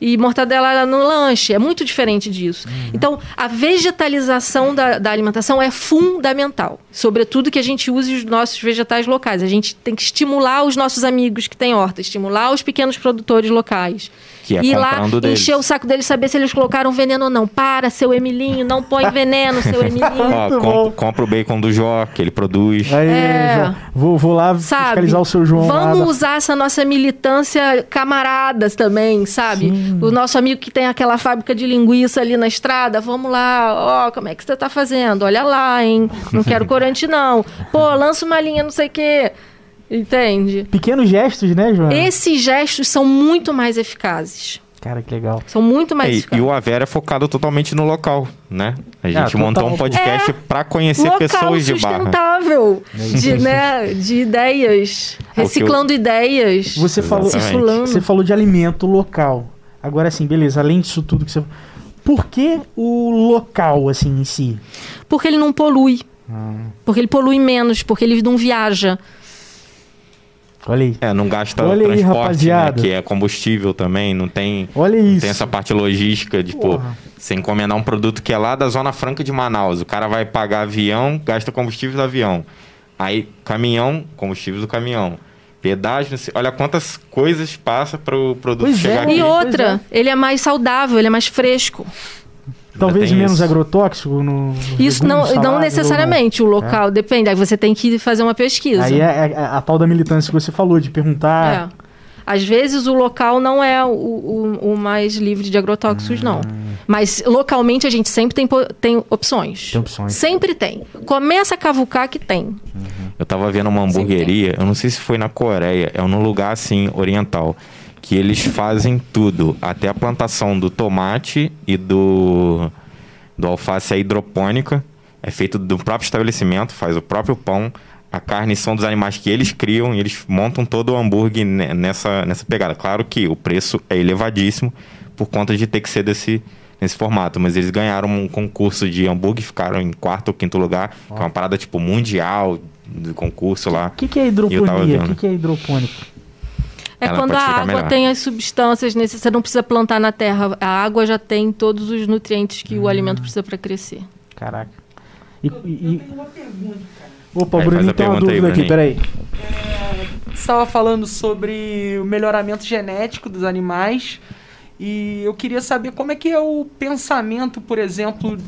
e mortadela no lanche. É muito diferente disso. Uhum. Então, a vegetalização da, da, alimentação é fundamental. Sobretudo que a gente use os nossos vegetais locais. A gente tem que estimular os nossos amigos que têm horta, estimular os pequenos produtores locais. Que é ir lá, deles. encher o saco deles, saber se eles colocaram veneno ou não. Para, seu Emilinho, não põe veneno, seu Emilinho. Ó, compra o bacon do Jó, que ele produz. Aí, é, vou, vou lá sabe, fiscalizar o seu João. Vamos lá. usar essa nossa militância camaradas também, sabe? Sim. O nosso amigo que tem aquela fábrica de linguiça ali na estrada, vamos lá, ó, como é que você tá fazendo? Olha lá, hein? Não quero corante, não. Pô, lança uma linha, não sei o quê. Entende? Pequenos gestos, né, João? Esses gestos são muito mais eficazes. Cara, que legal. São muito mais é, eficazes. E o Avera é focado totalmente no local, né? A gente ah, montou um podcast é, para conhecer pessoas de barra. sustentável, de, né, de ideias, reciclando eu... ideias. Você falou, você falou de alimento local. Agora sim, beleza, além disso tudo que você Por que o local assim em si? Porque ele não polui. Ah. Porque ele polui menos, porque ele não viaja. Olha aí. É, não gasta Olha transporte, aí, né, que é combustível também, não tem, Olha não isso. tem essa parte logística de, pô, você encomendar um produto que é lá da Zona Franca de Manaus, o cara vai pagar avião, gasta combustível do avião. Aí, caminhão, combustível do caminhão. Pedágio, olha quantas coisas passa para o produto pois é. chegar é. aqui. E outra, ele é mais saudável, ele é mais fresco. Talvez menos isso. agrotóxico no. Isso não, não necessariamente, o local é. depende. Aí você tem que fazer uma pesquisa. Aí é, é, é a tal da militância que você falou, de perguntar. É. Às vezes o local não é o, o, o mais livre de agrotóxicos, hum. não. Mas localmente a gente sempre tem, tem opções. Tem opções. Sempre tem. Começa a cavucar que tem. Uhum. Eu tava vendo uma hamburgueria, eu não sei se foi na Coreia, é num lugar assim, oriental que eles fazem tudo, até a plantação do tomate e do, do alface é hidropônica, é feito do próprio estabelecimento, faz o próprio pão, a carne são dos animais que eles criam e eles montam todo o hambúrguer nessa, nessa pegada. Claro que o preço é elevadíssimo por conta de ter que ser desse, nesse formato, mas eles ganharam um concurso de hambúrguer, ficaram em quarto ou quinto lugar, oh. que é uma parada tipo mundial do concurso lá. O que, que é hidroponia? O que, que é hidropônico? É Ela quando a água melhor. tem as substâncias necessárias, você não precisa plantar na terra, a água já tem todos os nutrientes que hum. o alimento precisa para crescer. Caraca. E, e, e... uma pergunta, cara. Opa, o Bruninho tem uma dúvida aí, aqui, peraí. É, você estava falando sobre o melhoramento genético dos animais e eu queria saber como é que é o pensamento, por exemplo,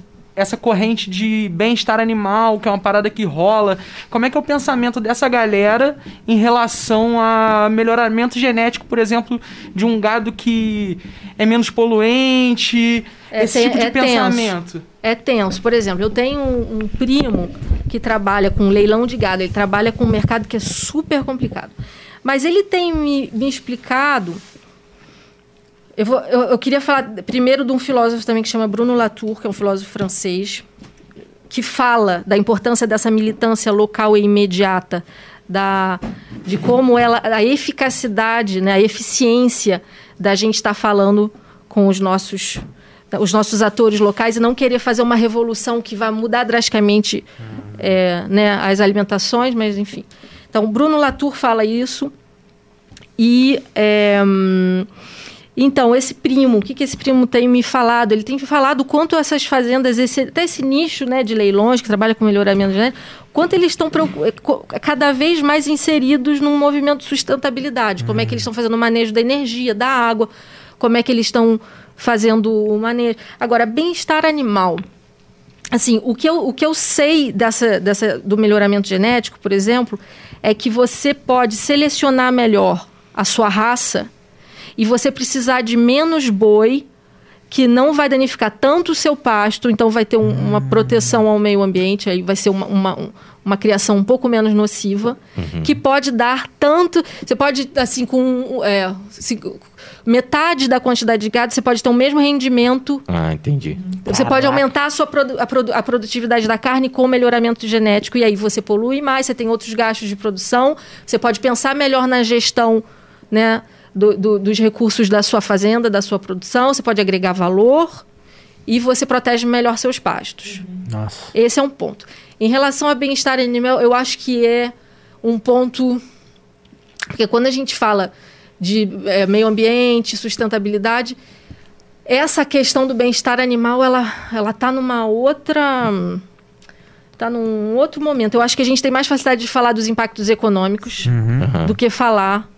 essa corrente de bem-estar animal, que é uma parada que rola. Como é que é o pensamento dessa galera em relação a melhoramento genético, por exemplo, de um gado que é menos poluente? É, esse tem, tipo de é pensamento. Tenso. É tenso. Por exemplo, eu tenho um, um primo que trabalha com leilão de gado, ele trabalha com um mercado que é super complicado. Mas ele tem me, me explicado eu, vou, eu, eu, queria falar primeiro de um filósofo também que chama Bruno Latour, que é um filósofo francês, que fala da importância dessa militância local e imediata, da, de como ela, a eficacidade, né, a eficiência da gente estar tá falando com os nossos, os nossos atores locais e não querer fazer uma revolução que vai mudar drasticamente é, né, as alimentações, mas enfim. Então, Bruno Latour fala isso e é, então, esse primo, o que, que esse primo tem me falado? Ele tem me falado quanto essas fazendas, esse, até esse nicho né, de leilões que trabalha com melhoramento genético, quanto eles estão é, cada vez mais inseridos num movimento de sustentabilidade. Como é que eles estão fazendo o manejo da energia, da água, como é que eles estão fazendo o manejo. Agora, bem-estar animal. Assim, o que eu, o que eu sei dessa, dessa, do melhoramento genético, por exemplo, é que você pode selecionar melhor a sua raça e você precisar de menos boi que não vai danificar tanto o seu pasto, então vai ter um, uma proteção ao meio ambiente, aí vai ser uma, uma, uma criação um pouco menos nociva, uhum. que pode dar tanto. Você pode, assim, com é, metade da quantidade de gado, você pode ter o mesmo rendimento. Ah, entendi. Você Caraca. pode aumentar a sua produ a, produ a, produtividade da carne com melhoramento genético, e aí você polui mais, você tem outros gastos de produção, você pode pensar melhor na gestão, né? Do, do, dos recursos da sua fazenda, da sua produção, você pode agregar valor e você protege melhor seus pastos. Nossa. Esse é um ponto. Em relação ao bem-estar animal, eu acho que é um ponto. Porque quando a gente fala de é, meio ambiente, sustentabilidade, essa questão do bem-estar animal, ela ela está numa outra está num outro momento. Eu acho que a gente tem mais facilidade de falar dos impactos econômicos uhum. do que falar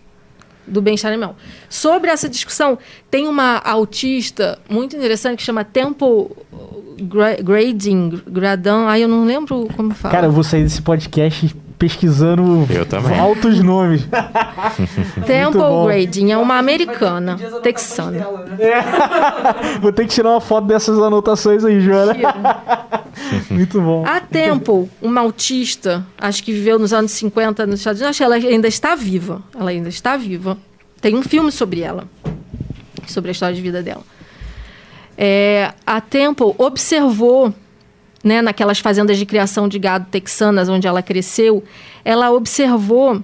do bem-estar animal. Sobre essa discussão, tem uma autista muito interessante que chama Temple Grading, Gradão, aí eu não lembro como fala. Cara, eu vou sair desse podcast pesquisando altos nomes. Temple Grading é uma americana, texana. Né? É. Vou ter que tirar uma foto dessas anotações aí, Joana. Muito bom. A Temple, uma autista, acho que viveu nos anos 50 nos Estados Unidos, acho que ela ainda está viva. Ela ainda está viva. Tem um filme sobre ela, sobre a história de vida dela. É, a Temple observou né, naquelas fazendas de criação de gado texanas onde ela cresceu, ela observou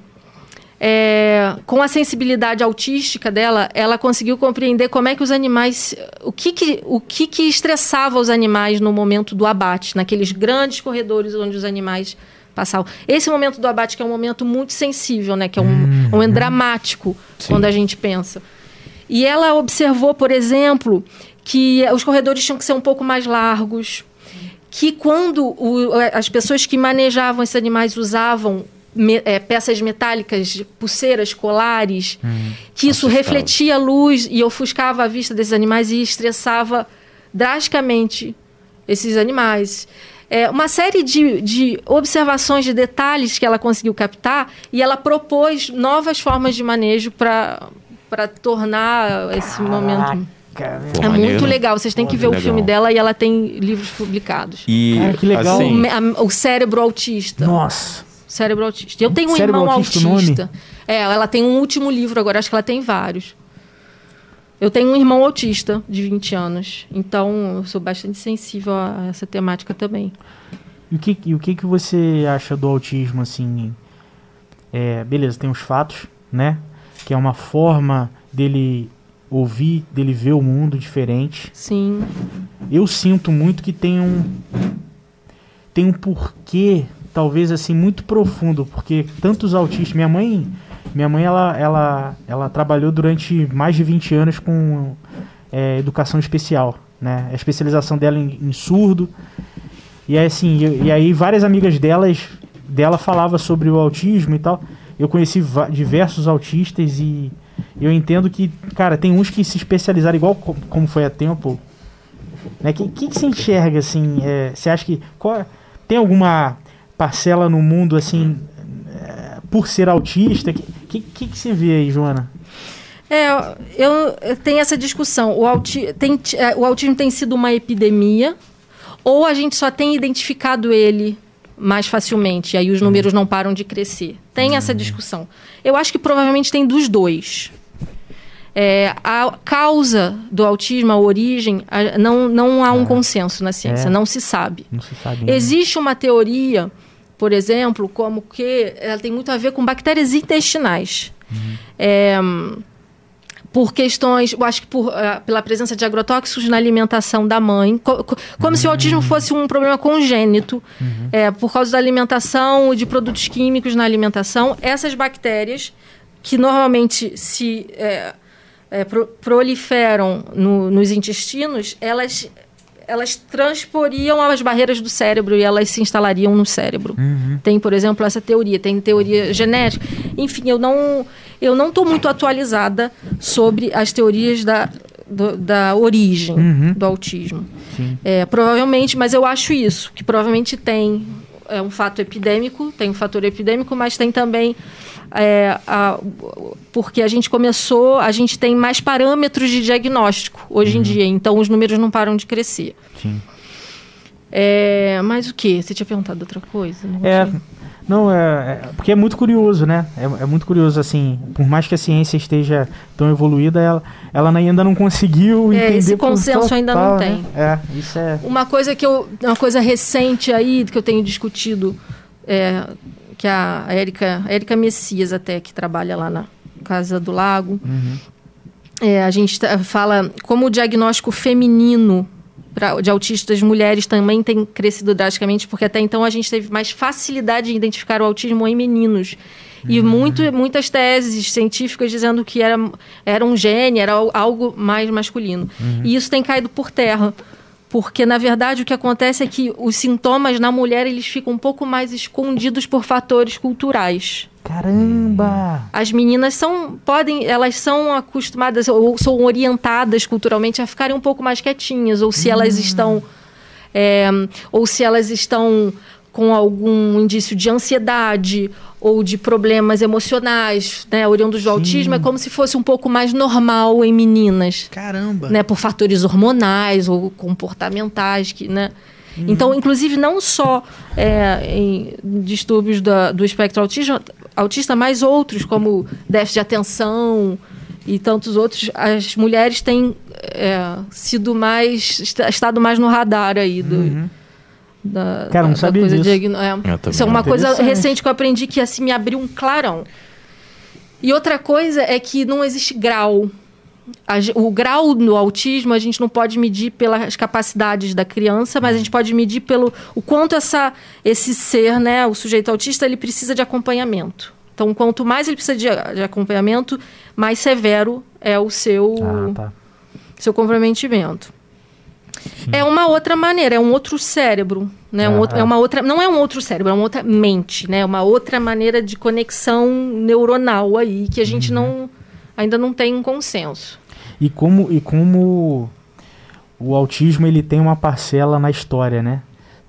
é, com a sensibilidade autística dela, ela conseguiu compreender como é que os animais, o que que, o que que estressava os animais no momento do abate, naqueles grandes corredores onde os animais passavam. Esse momento do abate que é um momento muito sensível, né, que é um, uhum. um dramático Sim. quando a gente pensa. E ela observou, por exemplo, que os corredores tinham que ser um pouco mais largos, que quando o, as pessoas que manejavam esses animais usavam me, é, peças metálicas, pulseiras, colares, hum, que isso assustava. refletia a luz e ofuscava a vista desses animais e estressava drasticamente esses animais. É, uma série de, de observações de detalhes que ela conseguiu captar e ela propôs novas formas de manejo para tornar esse Caraca. momento Pô, é maneiro. muito legal. Vocês têm Pô, que ver o legal. filme dela e ela tem livros publicados. E Cara, que legal. Assim... O, o, cérebro autista. Nossa. Cérebro autista. Eu tenho um cérebro irmão autista. autista. É, ela tem um último livro agora, acho que ela tem vários. Eu tenho um irmão autista de 20 anos, então eu sou bastante sensível a essa temática também. E o que, e o que, que você acha do autismo, assim? É, beleza, tem os fatos, né? Que é uma forma dele ouvir, dele ver o mundo diferente. Sim. Eu sinto muito que tem um tem um porquê, talvez assim muito profundo, porque tantos autistas, minha mãe, minha mãe ela ela ela trabalhou durante mais de 20 anos com é, educação especial, né? A especialização dela em, em surdo. E assim, e, e aí várias amigas delas dela falava sobre o autismo e tal. Eu conheci diversos autistas e eu entendo que, cara, tem uns que se especializaram igual como foi a tempo. Né? Que, que, que se enxerga assim? É, você acha que qual, tem alguma parcela no mundo assim é, por ser autista? Que, que, que, que você vê aí, Joana? É, eu, eu tenho essa discussão. O, auti tem, é, o autismo tem sido uma epidemia ou a gente só tem identificado ele mais facilmente, e aí os números não param de crescer. Tem essa discussão. Eu acho que provavelmente tem dos dois. É, a causa do autismo, a origem, a, não, não há um é. consenso na ciência, é. não se sabe. Não se sabe Existe uma teoria, por exemplo, como que ela tem muito a ver com bactérias intestinais. Uhum. É, por questões, eu acho que por, uh, pela presença de agrotóxicos na alimentação da mãe, co como uhum. se o autismo fosse um problema congênito, uhum. é, por causa da alimentação, de produtos químicos na alimentação, essas bactérias que normalmente se é, é, pro proliferam no, nos intestinos, elas elas transporiam as barreiras do cérebro e elas se instalariam no cérebro. Uhum. Tem, por exemplo, essa teoria, tem teoria genética. Enfim, eu não eu não estou muito atualizada sobre as teorias da, do, da origem uhum. do autismo. É, provavelmente, mas eu acho isso, que provavelmente tem é um fato epidêmico, tem um fator epidêmico, mas tem também é, a, porque a gente começou, a gente tem mais parâmetros de diagnóstico hoje uhum. em dia, então os números não param de crescer. Sim. É, mas o que? Você tinha perguntado outra coisa? É, não, é, é, porque é muito curioso, né? É, é, muito curioso, assim, por mais que a ciência esteja tão evoluída, ela, ela ainda não conseguiu é, entender... Esse consenso ainda não tem. Né? É, isso é... Uma coisa que eu... Uma coisa recente aí, que eu tenho discutido, é, que a Érica, a Érica Messias até, que trabalha lá na Casa do Lago, uhum. é, a gente tá, fala como o diagnóstico feminino pra, de autistas mulheres também tem crescido drasticamente, porque até então a gente teve mais facilidade em identificar o autismo em meninos. E uhum. muito, muitas teses científicas dizendo que era, era um gene, era algo mais masculino. Uhum. E isso tem caído por terra. Porque, na verdade, o que acontece é que os sintomas na mulher eles ficam um pouco mais escondidos por fatores culturais. Caramba! As meninas são podem, elas são acostumadas ou são orientadas culturalmente a ficarem um pouco mais quietinhas, ou se hum. elas estão é, ou se elas estão com algum indício de ansiedade ou de problemas emocionais, né, oriundos do Sim. autismo, é como se fosse um pouco mais normal em meninas. Caramba! Né, por fatores hormonais ou comportamentais, que, né? Uhum. Então, inclusive, não só é, em distúrbios da, do espectro autismo, autista, mas outros, como déficit de atenção e tantos outros, as mulheres têm é, sido mais. estado mais no radar aí do. Uhum. Da, Cara, não da sabia coisa disso. De, é, isso é uma coisa recente que eu aprendi que assim me abriu um clarão. E outra coisa é que não existe grau o grau no autismo a gente não pode medir pelas capacidades da criança, mas a gente pode medir pelo o quanto essa, esse ser, né, o sujeito autista, ele precisa de acompanhamento. Então, quanto mais ele precisa de, de acompanhamento, mais severo é o seu, ah, tá. seu comprometimento. Sim. É uma outra maneira, é um outro cérebro, né? Ah, um outro, é. é uma outra, não é um outro cérebro, é uma outra mente, né? Uma outra maneira de conexão neuronal aí que a gente uhum. não ainda não tem um consenso. E como, e como o autismo ele tem uma parcela na história, né?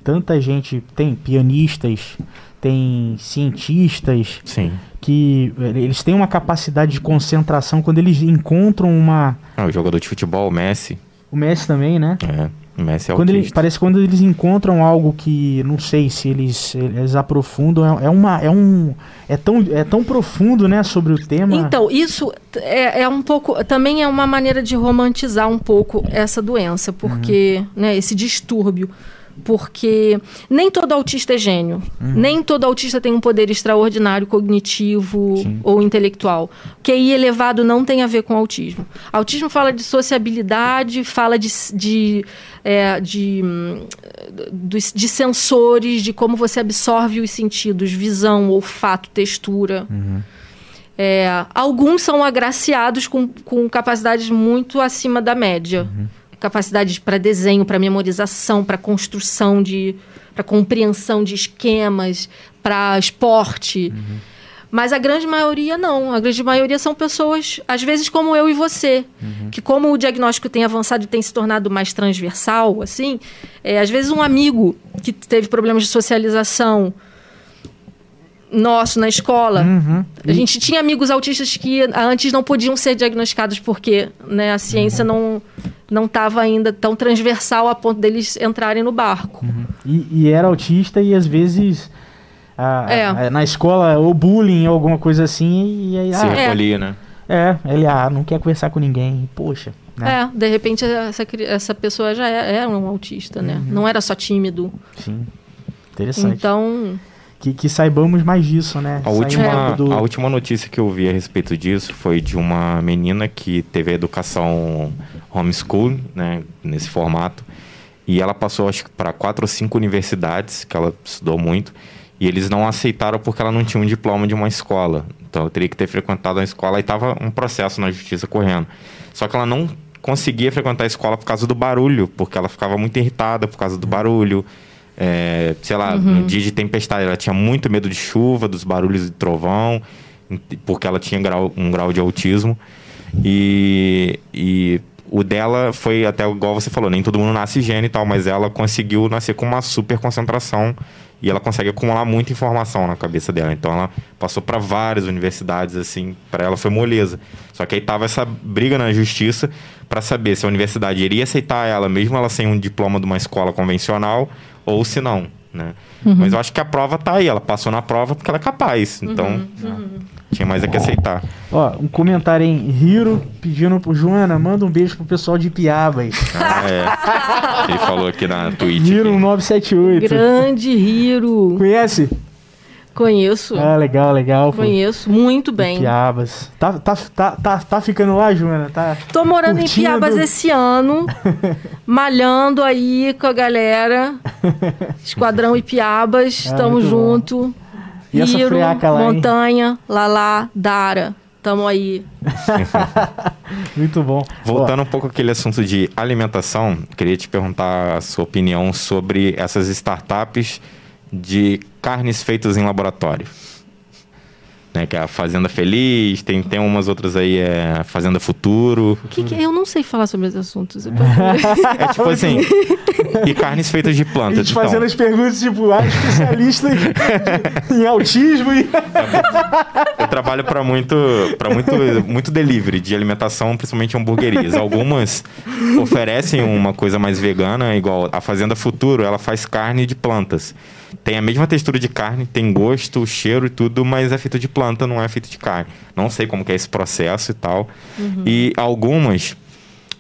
Tanta gente tem pianistas, tem cientistas Sim. que eles têm uma capacidade de concentração quando eles encontram uma. Ah, o jogador de futebol, o Messi. O Messi também, né? É. Messi é quando ele, parece que quando eles encontram algo que não sei se eles, eles aprofundam, é, é uma é um é tão, é tão profundo, né, sobre o tema. Então, isso é, é um pouco também é uma maneira de romantizar um pouco essa doença, porque, uhum. né, esse distúrbio porque nem todo autista é gênio. Uhum. Nem todo autista tem um poder extraordinário cognitivo Sim. ou intelectual. QI elevado não tem a ver com autismo. Autismo fala de sociabilidade, fala de, de, é, de, de, de, sensores, de como você absorve os sentidos, visão, olfato, textura. Uhum. É, alguns são agraciados com, com capacidades muito acima da média. Uhum capacidade para desenho, para memorização, para construção de. para compreensão de esquemas, para esporte. Uhum. Mas a grande maioria não. A grande maioria são pessoas, às vezes, como eu e você, uhum. que como o diagnóstico tem avançado e tem se tornado mais transversal, assim, é, às vezes um amigo que teve problemas de socialização nosso na escola. Uhum. A gente tinha amigos autistas que antes não podiam ser diagnosticados porque né, a ciência uhum. não não estava ainda tão transversal a ponto deles entrarem no barco. Uhum. E, e, era autista e às vezes a, é. a, na escola ou bullying ou alguma coisa assim e aí se ah, recolhia, é. né? É, ele ah, não quer conversar com ninguém, poxa. Né? É, de repente essa, essa pessoa já era, é, era um autista, né? Uhum. Não era só tímido. Sim, interessante. Então que, que, saibamos mais disso, né? A última, do... a última notícia que eu vi a respeito disso foi de uma menina que teve a educação homeschool, né, nesse formato, e ela passou acho que para quatro ou cinco universidades, que ela estudou muito, e eles não aceitaram porque ela não tinha um diploma de uma escola. Então eu teria que ter frequentado a escola e estava um processo na justiça correndo. Só que ela não conseguia frequentar a escola por causa do barulho, porque ela ficava muito irritada por causa do barulho. É, sei lá, uhum. no dia de tempestade, ela tinha muito medo de chuva, dos barulhos de trovão, porque ela tinha grau, um grau de autismo. E, e o dela foi até igual você falou, nem todo mundo nasce gênio e tal, mas ela conseguiu nascer com uma super concentração e ela consegue acumular muita informação na cabeça dela. Então ela passou para várias universidades assim, para ela foi moleza. Só que aí tava essa briga na justiça para saber se a universidade iria aceitar ela, mesmo ela sem um diploma de uma escola convencional, ou se não, né? Uhum. Mas eu acho que a prova tá aí, ela passou na prova porque ela é capaz, então uhum. Uhum. tinha mais a que aceitar. Ó, um comentário em Hiro pedindo pro Joana, manda um beijo pro pessoal de Piabas. Ah, é. Ele falou aqui na Twitch. Hiro 978. Grande Hiro. Conhece? Conheço. Ah, legal, legal. Conheço muito bem. Piabas. Tá, tá, tá, tá, tá ficando lá, Joana? Tá Tô morando curtindo. em Piabas esse ano, malhando aí com a galera. Esquadrão e Piabas, ah, tamo junto. E essa Rio, lá, Montanha, Lalá, Dara. Tamo aí. Muito bom. Voltando um pouco aquele assunto de alimentação, queria te perguntar a sua opinião sobre essas startups de carnes feitas em laboratório. Né, que é a Fazenda Feliz, tem, tem umas outras aí, é Fazenda Futuro. Que, que eu não sei falar sobre esses assuntos. é tipo assim, e carnes feitas de plantas. A gente então. fazendo as perguntas, tipo, ah, especialista em, em autismo. E... Eu trabalho para muito, pra muito, muito delivery de alimentação, principalmente hamburguerias. Algumas oferecem uma coisa mais vegana, igual a Fazenda Futuro, ela faz carne de plantas tem a mesma textura de carne, tem gosto, cheiro e tudo, mas é feito de planta, não é feito de carne. Não sei como é esse processo e tal. Uhum. E algumas,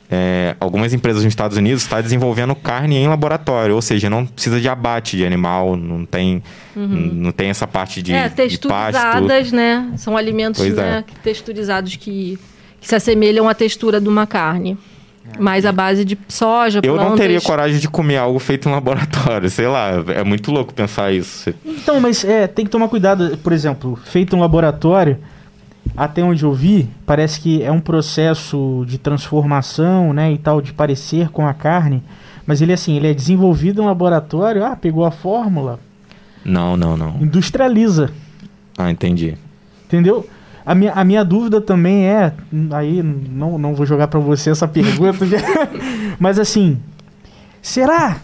é, algumas empresas nos Estados Unidos estão tá desenvolvendo carne em laboratório, ou seja, não precisa de abate de animal, não tem, uhum. não tem essa parte de, é, texturizadas, né? São alimentos né, é. texturizados que, que se assemelham à textura de uma carne. Mais a base de soja, Eu não teria coragem de comer algo feito em laboratório, sei lá, é muito louco pensar isso. Então, mas é, tem que tomar cuidado, por exemplo, feito em laboratório, até onde eu vi, parece que é um processo de transformação, né, e tal, de parecer com a carne, mas ele assim, ele é desenvolvido em laboratório, ah, pegou a fórmula. Não, não, não. Industrializa. Ah, entendi. Entendeu? A minha, a minha dúvida também é, aí não, não vou jogar para você essa pergunta, mas assim, será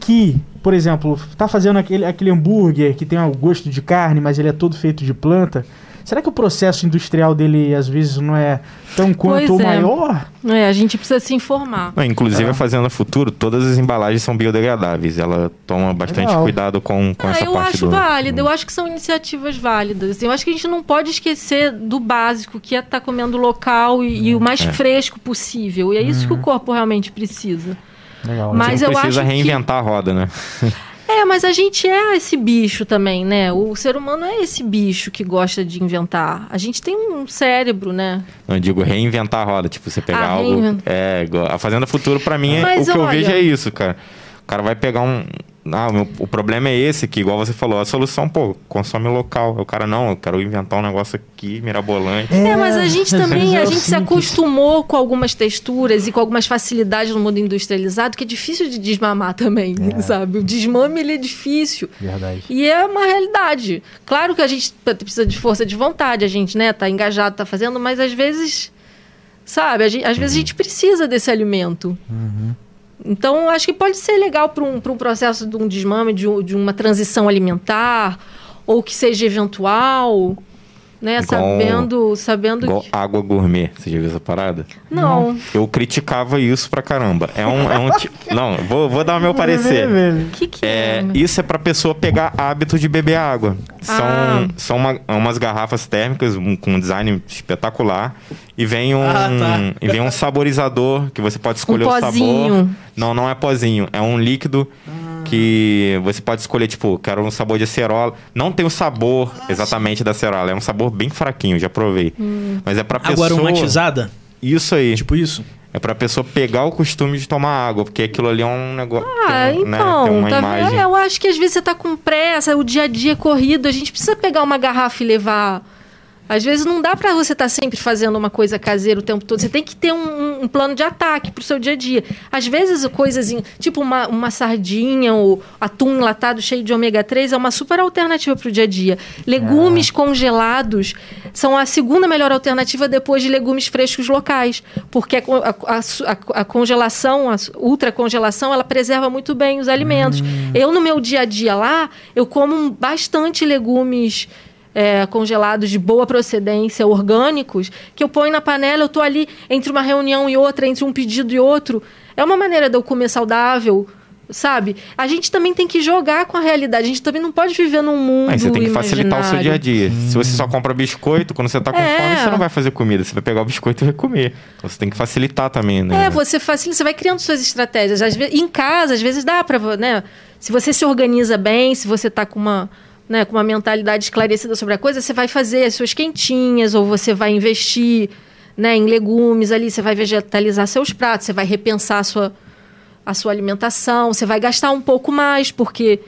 que, por exemplo, tá fazendo aquele, aquele hambúrguer que tem o gosto de carne, mas ele é todo feito de planta? Será que o processo industrial dele às vezes não é tão quanto pois é. maior? É, a gente precisa se informar. Não, inclusive, é. a Fazenda Futuro, todas as embalagens são biodegradáveis. Ela toma bastante Legal. cuidado com, com ah, essa eu parte acho do... válido, eu acho que são iniciativas válidas. Eu acho que a gente não pode esquecer do básico, que é estar tá comendo local e, hum, e o mais é. fresco possível. E é isso hum. que o uhum. corpo realmente precisa. Legal. Mas Você não precisa reinventar que... a roda, né? É, mas a gente é esse bicho também, né? O ser humano é esse bicho que gosta de inventar. A gente tem um cérebro, né? Não digo reinventar a roda, tipo você pegar ah, algo. Reinvent... É, a Fazenda Futuro para mim, é, o que olha... eu vejo é isso, cara. O cara vai pegar um, ah, o, meu, o, problema é esse, que igual você falou, a solução, pô, consome local. O cara, não, eu quero inventar um negócio aqui, mirabolante. É, é mas a gente também, a gente se acostumou com algumas texturas e com algumas facilidades no mundo industrializado, que é difícil de desmamar também, é. sabe? O desmame, ele é difícil. Verdade. E é uma realidade. Claro que a gente precisa de força de vontade, a gente, né, tá engajado, tá fazendo, mas às vezes, sabe, gente, às vezes a gente precisa desse alimento. Uhum. Então, acho que pode ser legal para um, um processo de um desmame, de, de uma transição alimentar, ou que seja eventual né? Igual, sabendo, sabendo igual que... água gourmet. Você já viu essa parada? Não. Eu criticava isso pra caramba. É um, é um não, vou, vou dar o meu parecer. que que é, é? Isso é pra pessoa pegar hábito de beber água. São, ah. são uma, umas garrafas térmicas com um design espetacular e vem um ah, tá. e vem um saborizador que você pode escolher um o sabor. Não, não é pozinho, é um líquido. Ah que você pode escolher, tipo, quero um sabor de acerola. Não tem o sabor exatamente da acerola, é um sabor bem fraquinho, já provei. Hum. Mas é pra pessoa... Água aromatizada? Isso aí. Tipo isso? É pra pessoa pegar o costume de tomar água, porque aquilo ali é um negócio. Ah, tem, então, né, tem uma tá imagem. Eu acho que às vezes você tá com pressa, o dia a dia é corrido, a gente precisa pegar uma garrafa e levar às vezes não dá para você estar tá sempre fazendo uma coisa caseira o tempo todo. Você tem que ter um, um plano de ataque para o seu dia a dia. Às vezes, coisas tipo uma, uma sardinha ou atum enlatado cheio de ômega 3 é uma super alternativa para o dia a dia. Legumes é. congelados são a segunda melhor alternativa depois de legumes frescos locais. Porque a, a, a, a congelação, a ultracongelação, ela preserva muito bem os alimentos. Hum. Eu, no meu dia a dia lá, eu como bastante legumes é, congelados de boa procedência, orgânicos, que eu ponho na panela, eu estou ali entre uma reunião e outra, entre um pedido e outro. É uma maneira de eu comer saudável, sabe? A gente também tem que jogar com a realidade. A gente também não pode viver num mundo. Mas você tem que facilitar o seu dia a dia. Hum. Se você só compra biscoito, quando você está com é. fome, você não vai fazer comida. Você vai pegar o biscoito e vai comer. Então você tem que facilitar também, né? É, você facilita, você vai criando suas estratégias. Às vezes, em casa, às vezes dá para, né? Se você se organiza bem, se você está com uma né, com uma mentalidade esclarecida sobre a coisa, você vai fazer as suas quentinhas ou você vai investir né, em legumes ali, você vai vegetalizar seus pratos, você vai repensar a sua, a sua alimentação, você vai gastar um pouco mais, porque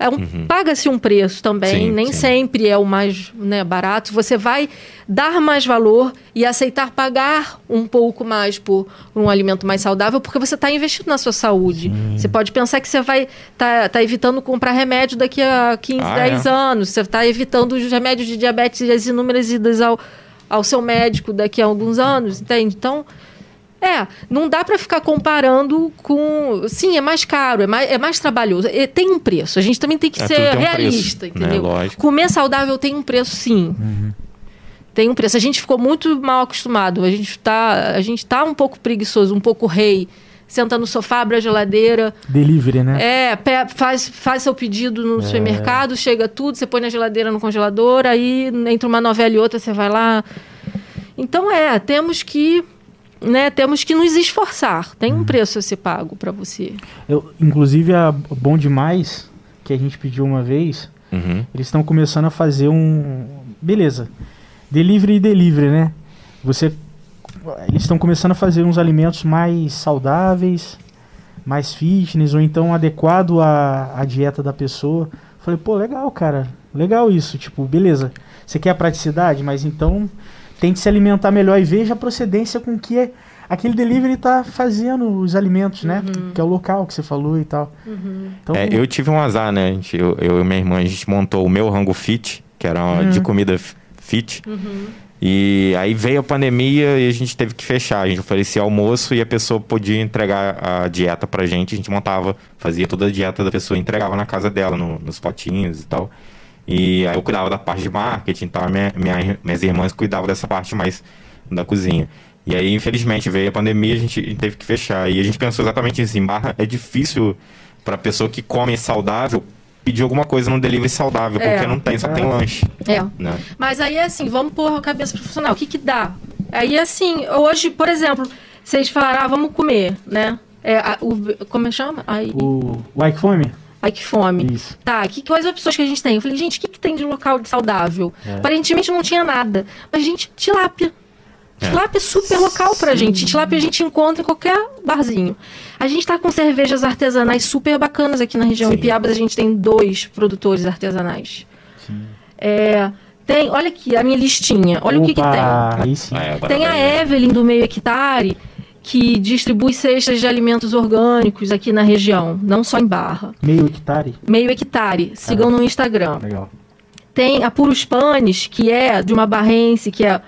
é um, uhum. Paga-se um preço também, sim, nem sim. sempre é o mais né, barato. Você vai dar mais valor e aceitar pagar um pouco mais por um alimento mais saudável, porque você está investindo na sua saúde. Sim. Você pode pensar que você vai estar tá, tá evitando comprar remédio daqui a 15, ah, 10 é? anos. Você está evitando os remédios de diabetes e as inúmeras idas ao, ao seu médico daqui a alguns anos, entende? Então, é, não dá para ficar comparando com. Sim, é mais caro, é mais, é mais trabalhoso. tem um preço. A gente também tem que é, ser um realista, preço, né? entendeu? Né? Comer saudável tem um preço, sim. Uhum. Tem um preço. A gente ficou muito mal acostumado. A gente está a gente tá um pouco preguiçoso, um pouco rei. Senta no sofá, abre a geladeira. Delivery, né? É, faz, faz seu pedido no é. supermercado, chega tudo, você põe na geladeira no congelador, aí entre uma novela e outra você vai lá. Então é, temos que né, temos que nos esforçar. Tem um preço a ser pago para você. Eu, inclusive, a Bom Demais, que a gente pediu uma vez, uhum. eles estão começando a fazer um. Beleza. Delivery e delivery, né? Você. Eles estão começando a fazer uns alimentos mais saudáveis, mais fitness, ou então adequado à, à dieta da pessoa. Falei, pô, legal, cara. Legal isso. Tipo, beleza. Você quer a praticidade, mas então tente se alimentar melhor e veja a procedência com que é, aquele delivery está fazendo os alimentos, né? Uhum. Que é o local que você falou e tal. Uhum. Então, é, eu tive um azar, né? Gente, eu, eu, e minha irmã, a gente montou o meu rango fit, que era uhum. de comida fit. Uhum. E aí veio a pandemia e a gente teve que fechar. A gente oferecia almoço e a pessoa podia entregar a dieta pra gente. A gente montava, fazia toda a dieta da pessoa e entregava na casa dela, no, nos potinhos e tal. E aí eu cuidava da parte de marketing, então minha, minha, minhas irmãs cuidavam dessa parte mais da cozinha. E aí, infelizmente, veio a pandemia, a gente teve que fechar. E a gente pensou exatamente isso. Em barra é difícil para pessoa que come saudável pedir alguma coisa no delivery saudável, é. porque não tem, só tem lanche. É. Né? Mas aí, assim, vamos pôr a cabeça profissional. O que que dá? Aí, assim, hoje, por exemplo, vocês falaram, ah, vamos comer, né? É, a, o, como é que chama? Aí, o, o Ike Fome? Ai, que fome. Isso. Tá, que, quais opções que a gente tem? Eu falei, gente, o que, que tem de local saudável? É. Aparentemente não tinha nada. Mas, gente, tilápia. É. Tilápia é super local pra Sim. gente. Tilápia a gente encontra em qualquer barzinho. A gente tá com cervejas artesanais super bacanas aqui na região. Sim. Em Piabas a gente tem dois produtores artesanais. Sim. É, tem, olha aqui a minha listinha. Olha Opa, o que, que tem. Ah, é, tem a Evelyn do Meio Hectare, que distribui cestas de alimentos orgânicos aqui na região, não só em Barra. Meio Hectare? Meio Hectare. Sigam no Instagram. Legal. Tem a Puros Panes, que é de uma barrense, que é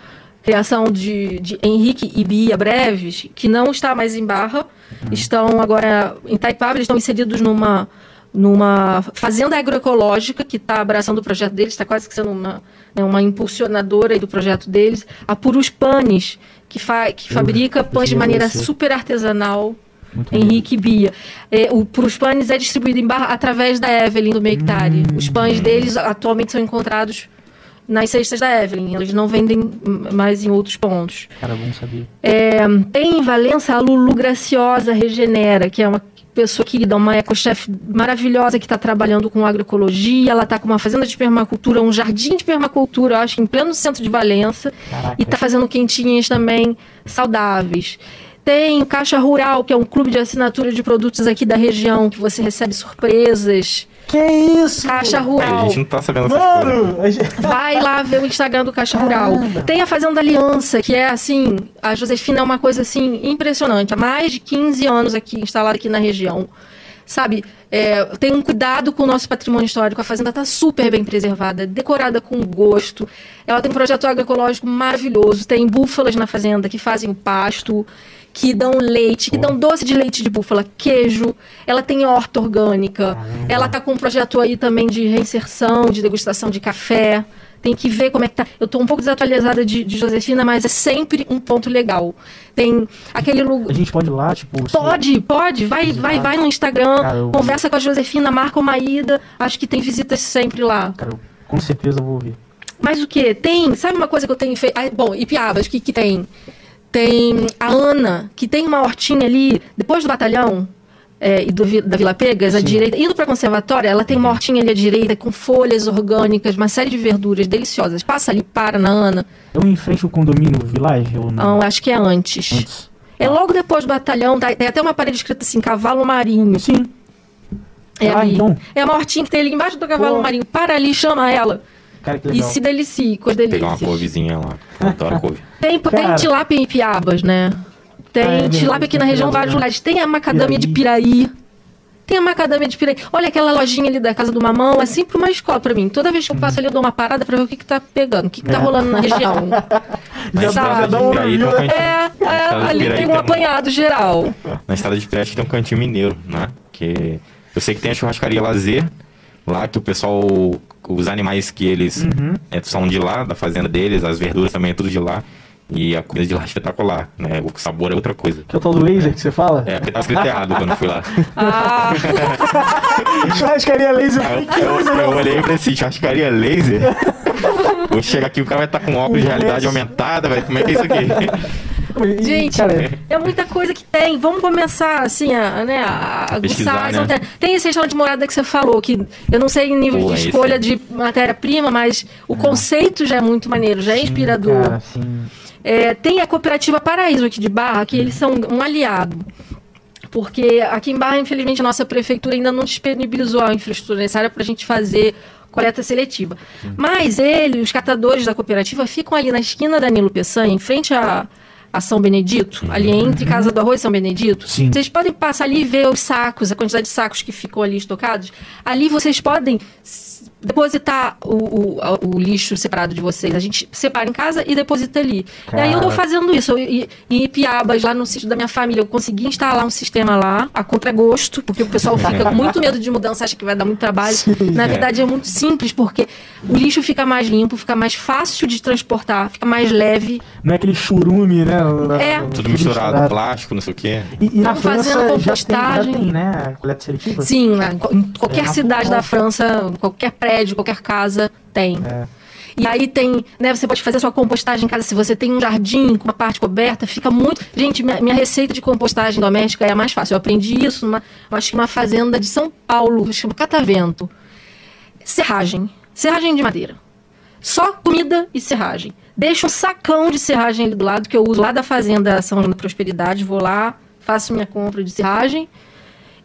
criação de, de Henrique e Bia Breves, que não está mais em Barra, uhum. estão agora em Taipava, eles estão inseridos numa, numa fazenda agroecológica que está abraçando o projeto deles, está quase que sendo uma, né, uma impulsionadora do projeto deles. A Purus Panes, que, fa que fabrica pães de maneira super artesanal. Muito Henrique Bia. É, o Purus Panes é distribuído em Barra através da Evelyn do Meictari. Hum. Os pães deles atualmente são encontrados nas cestas da Evelyn. Eles não vendem mais em outros pontos. Cara, bom saber. É, tem em Valença a Lulu Graciosa Regenera, que é uma pessoa querida, uma ecochef maravilhosa que está trabalhando com agroecologia. Ela está com uma fazenda de permacultura, um jardim de permacultura, acho que em pleno centro de Valença. Caraca. E está fazendo quentinhas também saudáveis. Tem Caixa Rural, que é um clube de assinatura de produtos aqui da região, que você recebe surpresas. Que isso? Caixa Rural. a gente não tá sabendo Mano, Vai lá ver o Instagram do Caixa Rural. Tem a Fazenda Aliança, que é assim, a Josefina é uma coisa assim impressionante. Há mais de 15 anos aqui, instalada aqui na região. Sabe, é, tem um cuidado com o nosso patrimônio histórico. A fazenda está super bem preservada, decorada com gosto. Ela tem um projeto agroecológico maravilhoso. Tem búfalas na fazenda que fazem o pasto que dão leite, que dão doce de leite de búfala, queijo, ela tem horta orgânica, ela tá com um projeto aí também de reinserção, de degustação de café. Tem que ver como é que tá. Eu tô um pouco desatualizada de, de Josefina, mas é sempre um ponto legal. Tem aquele lugar. A gente pode ir lá, tipo. Pode, pode. Vai, vai, vai no Instagram, Cara, eu... conversa com a Josefina, marca uma ida. Acho que tem visitas sempre lá. Cara, eu, com certeza vou ouvir. Mas o que? Tem. Sabe uma coisa que eu tenho feito? Ah, bom, e Piabas, o que, que tem? Tem a Ana, que tem uma hortinha ali, depois do batalhão, é, e do, da Vila Pegas, à direita, indo para a conservatória, ela tem uma hortinha ali à direita com folhas orgânicas, uma série de verduras deliciosas. Passa ali, para na Ana. Eu em frente ao condomínio Village? Ou não? acho que é antes. antes. É logo depois do batalhão, tá, tem até uma parede escrita assim, cavalo marinho. Sim. É ah, ali. Então. É uma hortinha que tem ali embaixo do cavalo Pô. marinho. Para ali, chama ela. Cara, e se delicie com as delícias. Pegar uma couvezinha lá. Adoro couve. Tem, tem tilápia em Piabas, né? Tem ah, é tilápia aqui na região, vários lugares. Tem a macadâmia de Piraí. Tem a macadâmia de Piraí. Olha aquela lojinha ali da Casa do Mamão, é sempre uma escola pra mim. Toda vez que eu passo ali, eu dou uma parada pra ver o que, que tá pegando, o que, que tá é. rolando na região. Sabe? É, é ali tem um apanhado geral. Na estrada de Piraí tem um cantinho mineiro, né? Que eu sei que tem a churrascaria Lazer, lá que o pessoal os animais que eles uhum. é, são de lá, da fazenda deles, as verduras também é tudo de lá. E a comida de lá é espetacular, né? O sabor é outra coisa. Que é o tal do laser é. que você fala? É, porque tá escrito errado quando eu fui lá. Ah. churrascaria laser. Eu, eu, eu olhei pra esse churrascaria laser. Vou chegar aqui, o cara vai estar tá com óculos de realidade aumentada, vai. Como é que é isso aqui? Gente, é muita coisa que tem. Vamos começar, assim, a, né, a aguçar. Né? Tem esse restaurante de morada que você falou, que eu não sei em nível Pô, de escolha esse... de matéria-prima, mas o conceito já é muito maneiro, já é inspirador. Cara, é, tem a cooperativa Paraíso aqui de Barra, que eles são um aliado porque aqui em Barra, infelizmente, a nossa prefeitura ainda não disponibilizou a infraestrutura necessária para a gente fazer coleta seletiva. Mas ele, os catadores da cooperativa, ficam ali na esquina da Nilo Peçanha, em frente a a São Benedito, ali entre Casa do Arroz e São Benedito, Sim. vocês podem passar ali e ver os sacos, a quantidade de sacos que ficou ali estocados. Ali vocês podem depositar o, o, o, lixo separado de vocês. A gente separa em casa e deposita ali. Cara. E aí eu tô fazendo isso. em Ipiabas, lá no sítio da minha família, eu consegui instalar um sistema lá, a contragosto, porque o pessoal fica com muito medo de mudança, acha que vai dar muito trabalho. Sim, Na verdade, é. é muito simples, porque o lixo fica mais limpo, fica mais fácil de transportar, fica mais leve. Não é aquele churume, né? É. Tudo misturado, plástico, não sei o quê. E, e na França fazendo compostagem. Já tem, já tem, né? Coleta seletiva? Sim, em qualquer é, cidade da França, qualquer prédio, qualquer casa, tem. É. E aí tem, né, você pode fazer a sua compostagem em casa. Se você tem um jardim com uma parte coberta, fica muito. Gente, minha, minha receita de compostagem doméstica é a mais fácil. Eu aprendi isso numa, acho que uma fazenda de São Paulo, chama Catavento. Serragem. Serragem de madeira. Só comida e serragem. Deixo um sacão de serragem ali do lado que eu uso lá da fazenda São da Prosperidade. Vou lá, faço minha compra de serragem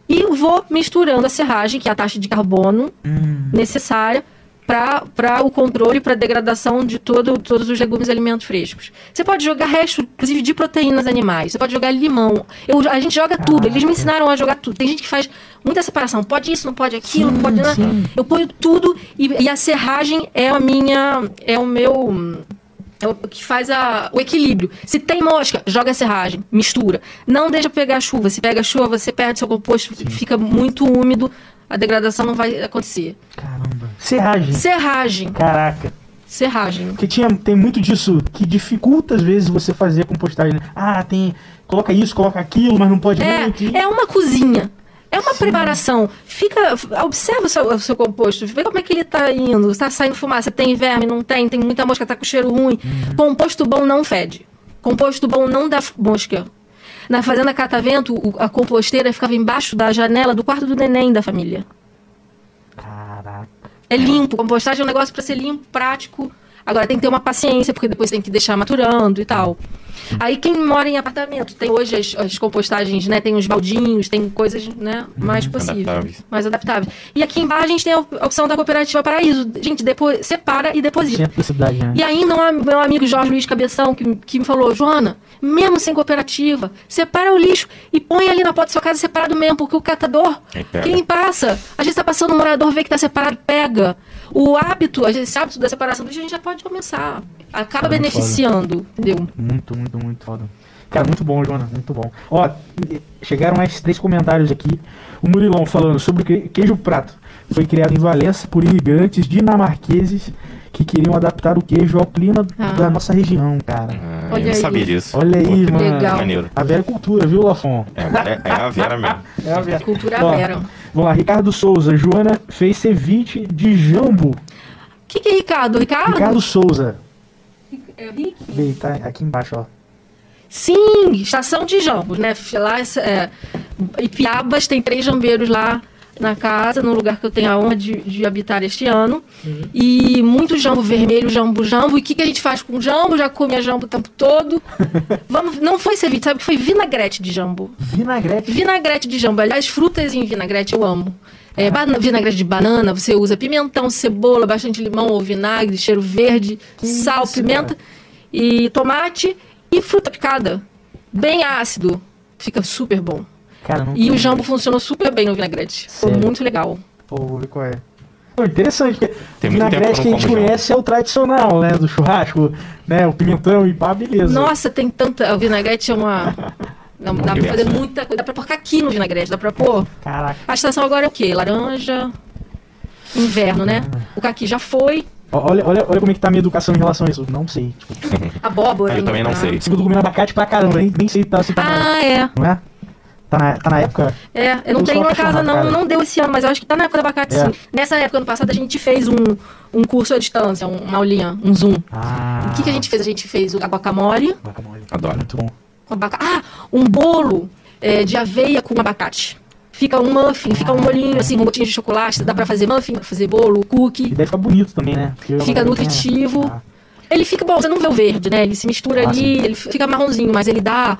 e vou misturando a serragem, que é a taxa de carbono hum. necessária para o controle, para a degradação de todo, todos os legumes e alimentos frescos. Você pode jogar resto, inclusive, de proteínas animais. Você pode jogar limão. Eu, a gente joga tudo. Eles me ensinaram a jogar tudo. Tem gente que faz muita separação. Pode isso, não pode aquilo, sim, não pode nada. Eu ponho tudo e, e a serragem é a minha... É o meu é o que faz a, o equilíbrio. Se tem mosca, joga a serragem, mistura. Não deixa pegar chuva. Se pega chuva, você perde seu composto, Sim. fica muito úmido, a degradação não vai acontecer. Caramba. Serragem. Serragem. Caraca. Serragem. Porque tinha, tem muito disso que dificulta às vezes você fazer a compostagem. Né? Ah, tem. Coloca isso, coloca aquilo, mas não pode é, muito. É uma cozinha. É uma Sim. preparação. Fica, observa o seu, o seu, composto, vê como é que ele está indo. Está saindo fumaça, tem verme, não tem, tem muita mosca, está com cheiro ruim. Uhum. Composto bom não fede. Composto bom não dá mosca. Na fazenda Catavento, a composteira ficava embaixo da janela do quarto do neném da família. Caraca. É limpo. Compostagem é um negócio para ser limpo, prático. Agora tem que ter uma paciência, porque depois tem que deixar maturando e tal. Aí quem mora em apartamento, tem hoje as, as compostagens, né? Tem os baldinhos, tem coisas, né? Mais hum, possíveis. Adaptáveis. Mais adaptáveis. E aqui embaixo a gente tem a opção da cooperativa Paraíso. Gente, depois separa e deposita. Né? E ainda um, meu amigo Jorge Luiz Cabeção, que, que me falou, Joana, mesmo sem cooperativa, separa o lixo e põe ali na porta da sua casa separado mesmo, porque o catador, quem passa, a gente está passando, um morador vê que está separado, pega. O hábito, esse hábito da separação do lixo, a gente já pode começar. Acaba é beneficiando, entendeu? Muito, muito, muito foda. Cara, muito bom, Joana, muito bom. Ó, chegaram mais três comentários aqui. O Murilão falando sobre queijo prato. Foi criado em Valença por imigrantes dinamarqueses que queriam adaptar o queijo ao clima ah. da nossa região, cara. Ah, Olha eu aí. sabia disso. Olha aí, Pô, mano. Legal. Maneiro. A Vera Cultura, viu, Lafon? É, é, é, a Vera mesmo. É a Vera. Cultura Ó, Vera. Vamos lá, Ricardo Souza. Joana fez ceviche de jambo. O que, que é Ricardo? Ricardo? Ricardo Souza. É Rick? tá aqui embaixo, ó. Sim, estação de jambos, né? Lá, é, Ipiabas tem três jambeiros lá na casa, no lugar que eu tenho a honra de, de habitar este ano. Uhum. E muito jambo vermelho, jambo, jambo. E o que, que a gente faz com jambo? Já come a jambo o tempo todo. Vamos, não foi ceviche, sabe que foi vinagrete de jambo. Vinagrete? Vinagrete de jambo. Aliás, frutas em vinagrete eu amo. É, vinagrete de banana, você usa pimentão, cebola, bastante limão ou vinagre, cheiro verde, que sal, isso, pimenta cara. e tomate e fruta picada. Bem ácido. Fica super bom. Cara, e o jambo funcionou super bem no vinagrete. Sério? Foi muito legal. Pô, vou ver qual é. Pô, interessante, porque Tem o vinagrete que a gente conhece jambo. é o tradicional, né? Do churrasco, né? O pimentão e pá, beleza. Nossa, tem tanta. O vinagrete é uma. Dá, dá pra fazer muita coisa. Dá pra pôr aqui no vinagrete, dá pra pôr. Caraca. A estação agora é o quê? Laranja. Inverno, né? O caqui já foi. Olha, olha, olha como é que tá a minha educação em relação a isso. Não sei. Tipo, Abóbora. Eu também não tá. sei. Segundo comendo abacate pra caramba, nem, nem sei tá, se tá. Ah, é. Não é? Tá na, tá na época? É, eu não eu tenho uma casa, não, cara. não deu esse ano, mas eu acho que tá na época do abacate, é. sim. Nessa época, ano passado, a gente fez um, um curso à distância, uma aulinha, um Zoom. Ah. O que, que a gente fez? A gente fez o guacamole. Guacamole. Adoro. Muito bom. Abaca... Ah, um bolo é, de aveia com abacate. Fica um muffin, fica um molhinho, assim, um gotinha de chocolate. Dá pra fazer muffin, pra fazer bolo, cookie. E deve ficar bonito também, né? Porque fica nutritivo. Ah. Ele fica bom, você não vê o verde, né? Ele se mistura ah, ali, sim. ele fica marronzinho, mas ele dá.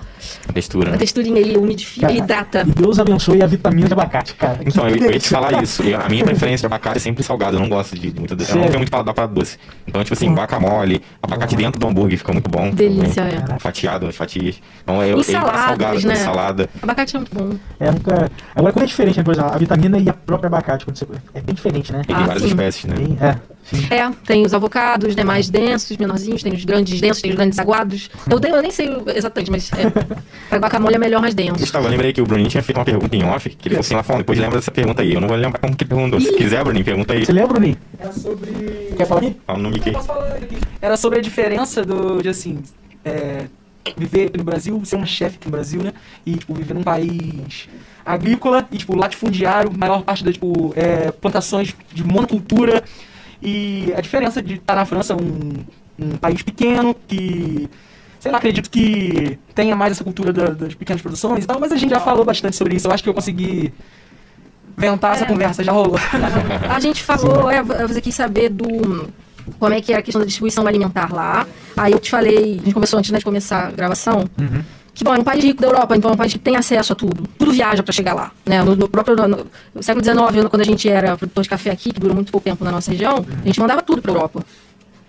A textura. A né? texturinha, ele umidifica, cara, ele hidrata. E Deus abençoe a vitamina de abacate, cara. Então, eu, eu ia te falar isso. A minha preferência de abacate é sempre salgado. Eu não gosto de, de muito doce. Eu não tenho muito paladar para doce. Então, tipo assim, guacamole, abacate dentro do hambúrguer fica muito bom. Delícia, também. é. Fatiado, as fatias. Então, eu, Ensaladas, salgado, né? salada. Abacate é muito bom. É, nunca... Agora, quando é diferente, né? Por exemplo, a vitamina e a própria abacate, quando você... é bem diferente, né? Tem ah, várias sim. espécies, né? é. É, tem os avocados, né, mais densos, menorzinhos, tem os grandes densos, tem os grandes aguados. Eu, eu nem sei exatamente, mas é, para guacamole é melhor mais denso. Gustavo, eu lembrei que o Bruninho tinha feito uma pergunta em off, que ele falou assim lá falando, depois lembra dessa pergunta aí. Eu não vou lembrar como que ele perguntou. Se quiser, Bruninho, pergunta aí. Você lembra, Bruninho? Era sobre... Quer falar aqui? Fala o nome aqui. Era sobre a diferença do, de assim, é, viver no Brasil, ser um chefe no Brasil, né? E, tipo, viver num país agrícola e, tipo, latifundiário, maior parte das, tipo, é, plantações de monocultura e a diferença de estar na França, um, um país pequeno, que sei lá, acredito que tenha mais essa cultura da, das pequenas produções e tal, mas a gente já falou bastante sobre isso. Eu acho que eu consegui ventar é. essa conversa, já rolou. A gente falou, é, você quis saber do como é que é a questão da distribuição alimentar lá. Aí eu te falei, a gente conversou antes né, de começar a gravação. Uhum que bom, é um país rico da Europa, então é um país que tem acesso a tudo. Tudo viaja para chegar lá. Né? No, no próprio no, no século XIX, quando a gente era produtor de café aqui, que durou muito pouco tempo na nossa região, a gente mandava tudo para Europa.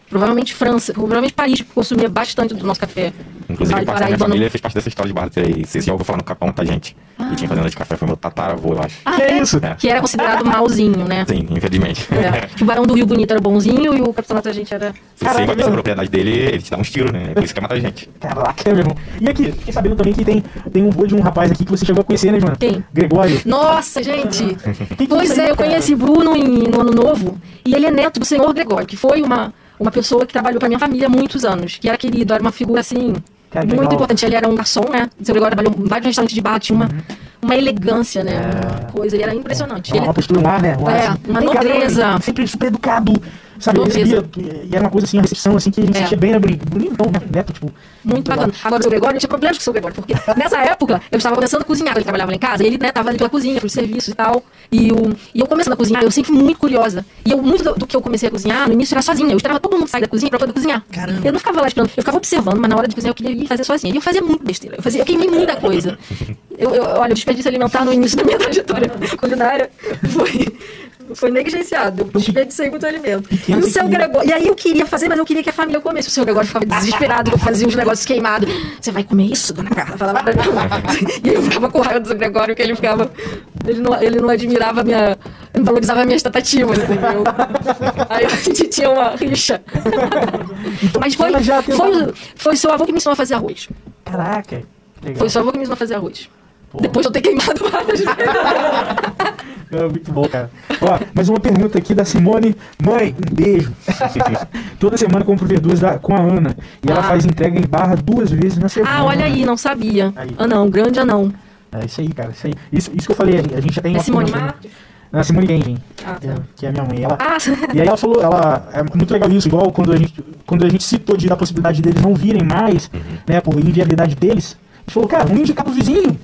Provavelmente França, provavelmente Paris consumia bastante do nosso café. Inclusive, parte da minha família fez parte dessa história de barra aí. Se já ouviu falar no Capão, tá, gente? Ah. E tinha fazenda de café, foi meu tataravô, eu acho. Ah, que é isso? É. Que era considerado malzinho, né? Sim, infelizmente. É. Que o Barão do Rio Bonito era bonzinho e o Capitão da gente era... Se você invade a propriedade dele, ele te dá uns tiros, né? É por isso que mata a gente. Caraca, meu irmão. E aqui, fiquei sabendo também que tem, tem um vô de um rapaz aqui que você chegou a conhecer, né, Joana? Quem? Gregório. Nossa, gente! pois é, eu conheci Bruno em, no Ano Novo e ele é neto do senhor Gregório, que foi uma uma pessoa que trabalhou para minha família há muitos anos, que era querido, era uma figura assim Cara, muito legal. importante. Ele era um garçom, né? Seu Gregório trabalhou em vários restaurantes de bar, tinha uma, uhum. uma elegância, né? É. Uma coisa, ele era impressionante. É. Ele, uma postura, um ar, né? Um é, assim. uma nobreza. Sempre super educado sabe, recebia, e era uma coisa assim, uma recepção assim, que a gente é. sentia bem, né, bonitão, né, neto, tipo... Muito bacana. Agora, o seu Gregório, não tinha problemas com o seu Gregório, porque nessa época, eu estava começando a cozinhar, ele trabalhava lá em casa, e ele, né, tava ali pela cozinha, pelo serviço e tal, e, o, e eu começando a cozinhar, eu sempre fui muito curiosa, e eu, muito do, do, que eu comecei a cozinhar, no início era sozinha, eu esperava todo mundo sair da cozinha pra poder cozinhar. Caramba. Eu não ficava lá esperando, eu ficava observando, mas na hora de cozinhar eu queria ir fazer sozinha, e eu fazia muito besteira, eu, fazia, eu queimei muita coisa. Eu, eu, olha, o desperdício alimentar no início da minha trajetória culinária foi foi negligenciado. Eu desperdicei muito alimento. E o seu Gregório. E aí eu queria fazer, mas eu queria que a família comesse. O seu Gregório ficava desesperado, eu fazia uns negócios queimados. Você vai comer isso, dona Carla? Falava pra mim. E eu ficava com raiva do seu Gregório, que ele ficava. Ele não, ele não admirava a minha. Não valorizava minhas tentativas, entendeu? Aí a gente tinha uma rixa. Então, mas foi, foi, foi seu avô que me ensinou a fazer arroz. Caraca. Legal. Foi seu avô que me ensinou a fazer arroz. Pô. Depois de eu ter queimado várias vezes. É, muito bom, cara. Ó, mais uma pergunta aqui da Simone. Mãe, um beijo. Toda semana compro verduras da, com a Ana. E ah. ela faz entrega em barra duas vezes na semana. Ah, olha aí, não sabia. Aí. Anão, grande anão. É isso aí, cara. Isso, aí. isso, isso que eu falei, a gente já tem. É Simone Marques? A Simone Gengen, ah, tá. que é a minha mãe. Ela, ah, e aí ela falou, ela, é muito legal isso, igual quando a gente, quando a gente citou de, da possibilidade deles não virem mais, uhum. né, por inviabilidade deles, a gente falou, cara, vamos indicar pro vizinho,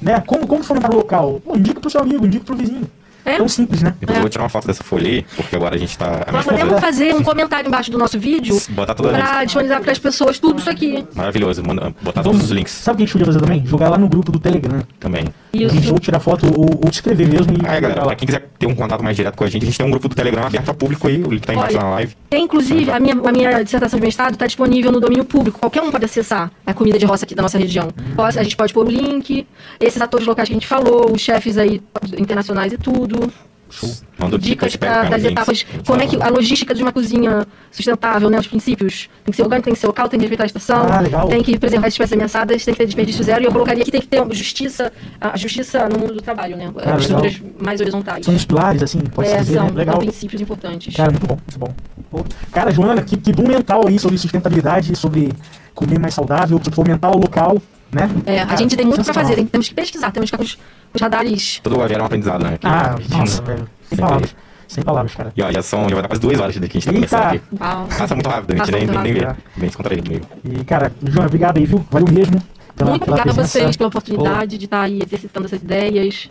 né, como, como fomentar local? Pô, indica pro seu amigo, indica pro vizinho. É. Tão simples, né? Depois é. eu vou tirar uma foto dessa folha aí, porque agora a gente tá. Nós podemos fazer um comentário embaixo do nosso vídeo botar toda pra disponibilizar para as pessoas tudo isso aqui. Maravilhoso, manda, botar Vamos, todos os links. Sabe o que a gente podia fazer também? Jogar lá no grupo do Telegram. Também. Isso. A gente ou tirar foto ou, ou escrever mesmo. E ah, é, galera, pra quem quiser ter um contato mais direto com a gente, a gente tem um grupo do Telegram aberto a público aí, o link tá embaixo Olha, na live. Tem, inclusive, a minha, a minha dissertação de mestrado está disponível no domínio público. Qualquer um pode acessar a comida de roça aqui da nossa região. Hum. A gente pode pôr o link, esses atores locais que a gente falou, os chefes aí internacionais e tudo. Show. Manda Dicas pra, das etapas. Como é que a logística de uma cozinha sustentável, né? Os princípios. Tem que ser orgânico, tem que ser local, tem que respeitar a estação, ah, tem que preservar as espécies ameaçadas, tem que ter desperdício zero. E eu colocaria que tem que ter justiça, a justiça no mundo do trabalho, né? Ah, as estruturas mais horizontais. São os pilares, assim, pode é, dizer, são, né? Legal. princípios importantes. Cara, muito bom, muito bom. Pô, cara, Joana, que, que bom mental aí sobre sustentabilidade, sobre comer mais saudável, sobre fomentar o local né? É, a gente tem muito para fazer, temos que pesquisar, temos que ficar com os, os radares. Todo o é um aprendizado, né? Ah, nossa, velho. Sem palavras. Sem palavras, cara. E ó, já são, já vai dar quase duas horas daqui que a gente tá começando aqui. Uau. Passa muito rápido, a gente nem, nem, nem vê. Bem descontraído meio. E, cara, João, obrigado aí, viu? Valeu mesmo. Pela, muito obrigada a vocês pela oportunidade Pô. de estar aí exercitando essas ideias.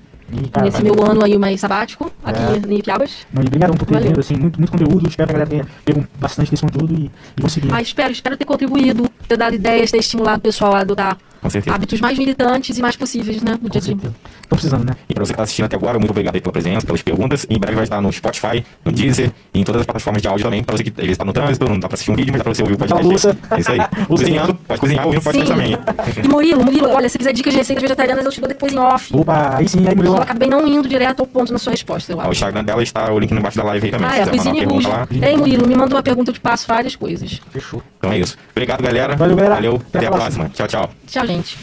cara, nesse meu ano aí mais sabático, aqui é. em Ipiabas. Não, obrigado por ter vindo, assim, muito, muito conteúdo. Espero que a galera tenha pego bastante desse conteúdo e, e conseguir. Ah, espero, espero ter contribuído, ter dado ideias, ter estimulado o pessoal a adotar hábitos mais militantes e mais possíveis, né? No dia a dia. Estão precisando, né? E para você que está assistindo até agora, muito obrigado aí pela presença, pelas perguntas. Em breve vai estar no Spotify, no Deezer e em todas as plataformas de áudio também. Para você que está no trânsito, não dá para assistir um vídeo, mas dá para você ouvir o podcast. É isso aí. cozinhando, pode cozinhar, ouvindo podcast também. E Murilo, Murilo, olha, se quiser dicas de receitas vegetarianas, eu te dou depois em off. Opa, aí sim, aí Murilo. Eu acabei não indo direto ao ponto na sua resposta, eu acho. O Instagram dela está o link embaixo da live aí também. Ah, é, Cozinha e Ei, Murilo, me manda uma pergunta, eu te passo várias coisas. Fechou. Então é isso. Obrigado, galera. Valeu, galera. Valeu, até, até a próxima. próxima. Tchau, tchau. Tchau, gente.